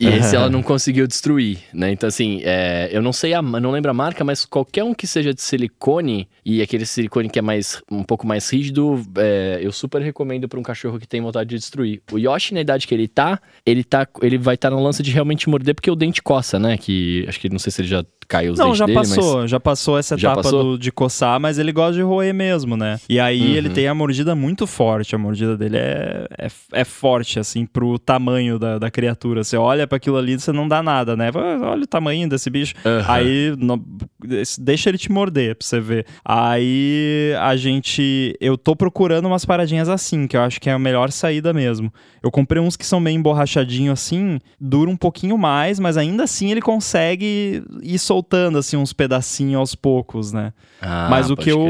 E esse ela *laughs* não conseguiu destruir, né? Então, assim, é, eu não sei, a, não lembro a marca, mas qualquer um que seja de silicone e aquele silicone que é mais um pouco mais rígido, é, eu super recomendo para um cachorro que tem vontade de destruir. O Yoshi, na idade que ele tá, ele tá, ele vai estar no lance de realmente morder porque o dente coça, né? Que acho que não sei se ele já caiu os Não, dentes já dele, passou, já passou essa Já etapa passou? do- de coçar, mas ele gosta de roer mesmo, né? E aí Uhum. ele tem a mordida muito forte, a mordida dele é, é, é forte, assim, pro tamanho da, da criatura. Você olha para aquilo ali, você não dá nada, né? Ah, Olha o tamanho desse bicho. Aham. Aí deixa ele te morder pra você ver. Aí a gente. Eu tô procurando umas paradinhas assim, que eu acho que é a melhor saída mesmo. Eu comprei uns que são meio emborrachadinho assim, dura um pouquinho mais, mas ainda assim ele consegue ir soltando assim uns pedacinhos aos poucos, né? Ah, mas o que, eu,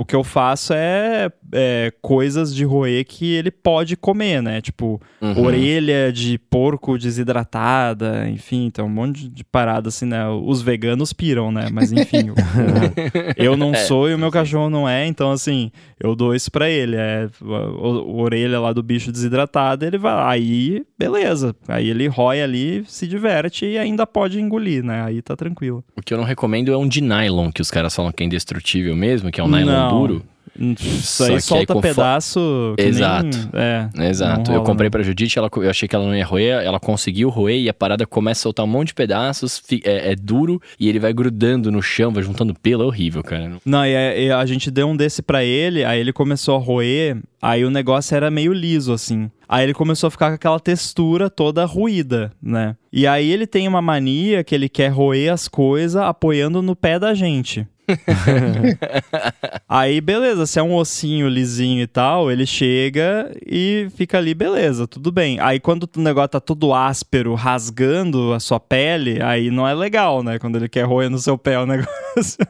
o que eu faço é, é coisas de roer que ele pode comer, né? Tipo, Uhum. orelha de porco desidratada, enfim, tem um monte de- parada assim, né? Os veganos piram, né? Mas enfim, o- o- *laughs* eu não É, sou e o meu cachorro não é, então assim, eu dou isso pra ele. É o- orelha lá do bicho desidratado, ele vai lá, aí beleza. Aí ele rói ali, se diverte e ainda pode engolir, né? Aí tá tranquilo. O que eu não recomendo é um de nylon, que os caras falam que é indestrutível mesmo, que é um nylon Não. duro. Isso aí aí solta fo- pedaço Exato. nem... É, Exato. não eu rola, comprei não. pra Judite, ela, eu achei que ela não ia roer, ela conseguiu roer e a parada começa a soltar um monte de pedaços, é, é duro e ele vai grudando no chão, vai juntando pelo, é horrível, cara. Não, e, e a gente deu um desse pra ele, aí ele começou a roer, aí o negócio era meio liso, assim. Aí ele começou a ficar com aquela textura toda ruída, né? E aí ele tem uma mania que ele quer roer as coisas apoiando no pé da gente. *laughs* aí, beleza, se é um ossinho lisinho e tal, ele chega e fica ali, beleza, tudo bem. Aí quando o negócio tá todo áspero, rasgando a sua pele, aí não é legal, né? Quando ele quer roer no seu pé o *laughs* negócio.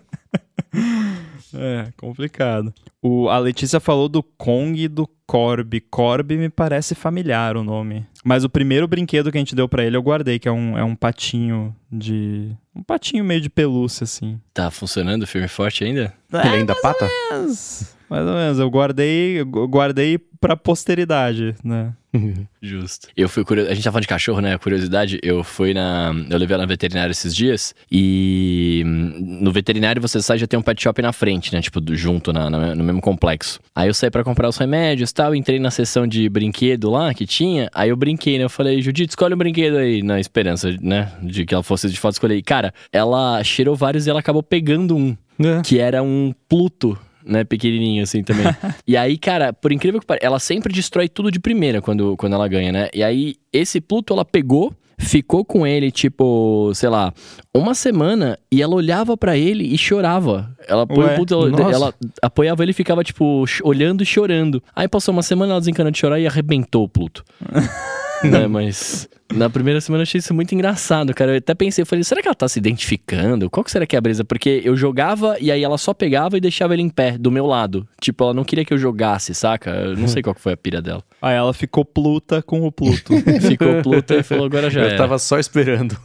É, complicado. O, a Letícia falou do Kong e do Corby. Corby me parece familiar o nome. Mas o primeiro brinquedo que a gente deu pra ele eu guardei, que é um, é um patinho de. Um patinho meio de pelúcia, assim. Tá funcionando firme e forte ainda? Ele ainda pata? Mas, mais ou menos, eu guardei, eu guardei pra posteridade, né? *laughs* Justo. Eu fui curioso. A gente tá falando de cachorro, né? Curiosidade, eu fui na. Eu levei ela na veterinária esses dias e hum, no veterinário você sai e já tem um pet shop na frente, né? Tipo, do- junto na, na- no mesmo complexo. Aí eu saí pra comprar os remédios e tal, entrei na seção de brinquedo lá que tinha. Aí eu brinquei, né? Eu falei, Judite, escolhe um brinquedo aí, na esperança, né? De que ela fosse de fato escolher. E, cara, ela cheirou vários e ela acabou pegando um É. que era um Pluto, né, pequenininho assim também. *laughs* e aí, cara, por incrível que pareça, ela sempre destrói tudo de primeira quando, quando ela ganha, né? E aí, esse Pluto ela pegou, ficou com ele, tipo, sei lá, uma semana e ela olhava pra ele e chorava. Ela, Ué, ela, ela apoiava ele e ficava, tipo, olhando e chorando. Aí passou uma semana, ela desencanou de chorar e arrebentou o Pluto. *laughs* *laughs* né, mas na primeira semana eu achei isso muito engraçado, cara. Eu até pensei, eu falei, será que ela tá se identificando? Qual que será que é a brisa? Porque eu jogava e aí ela só pegava e deixava ele em pé, do meu lado. Tipo, ela não queria que eu jogasse, saca? Eu não sei *laughs* qual que foi a pira dela. Aí ela ficou pluta com o Pluto. *laughs* Ficou Pluto e falou, agora já Eu era. tava só esperando.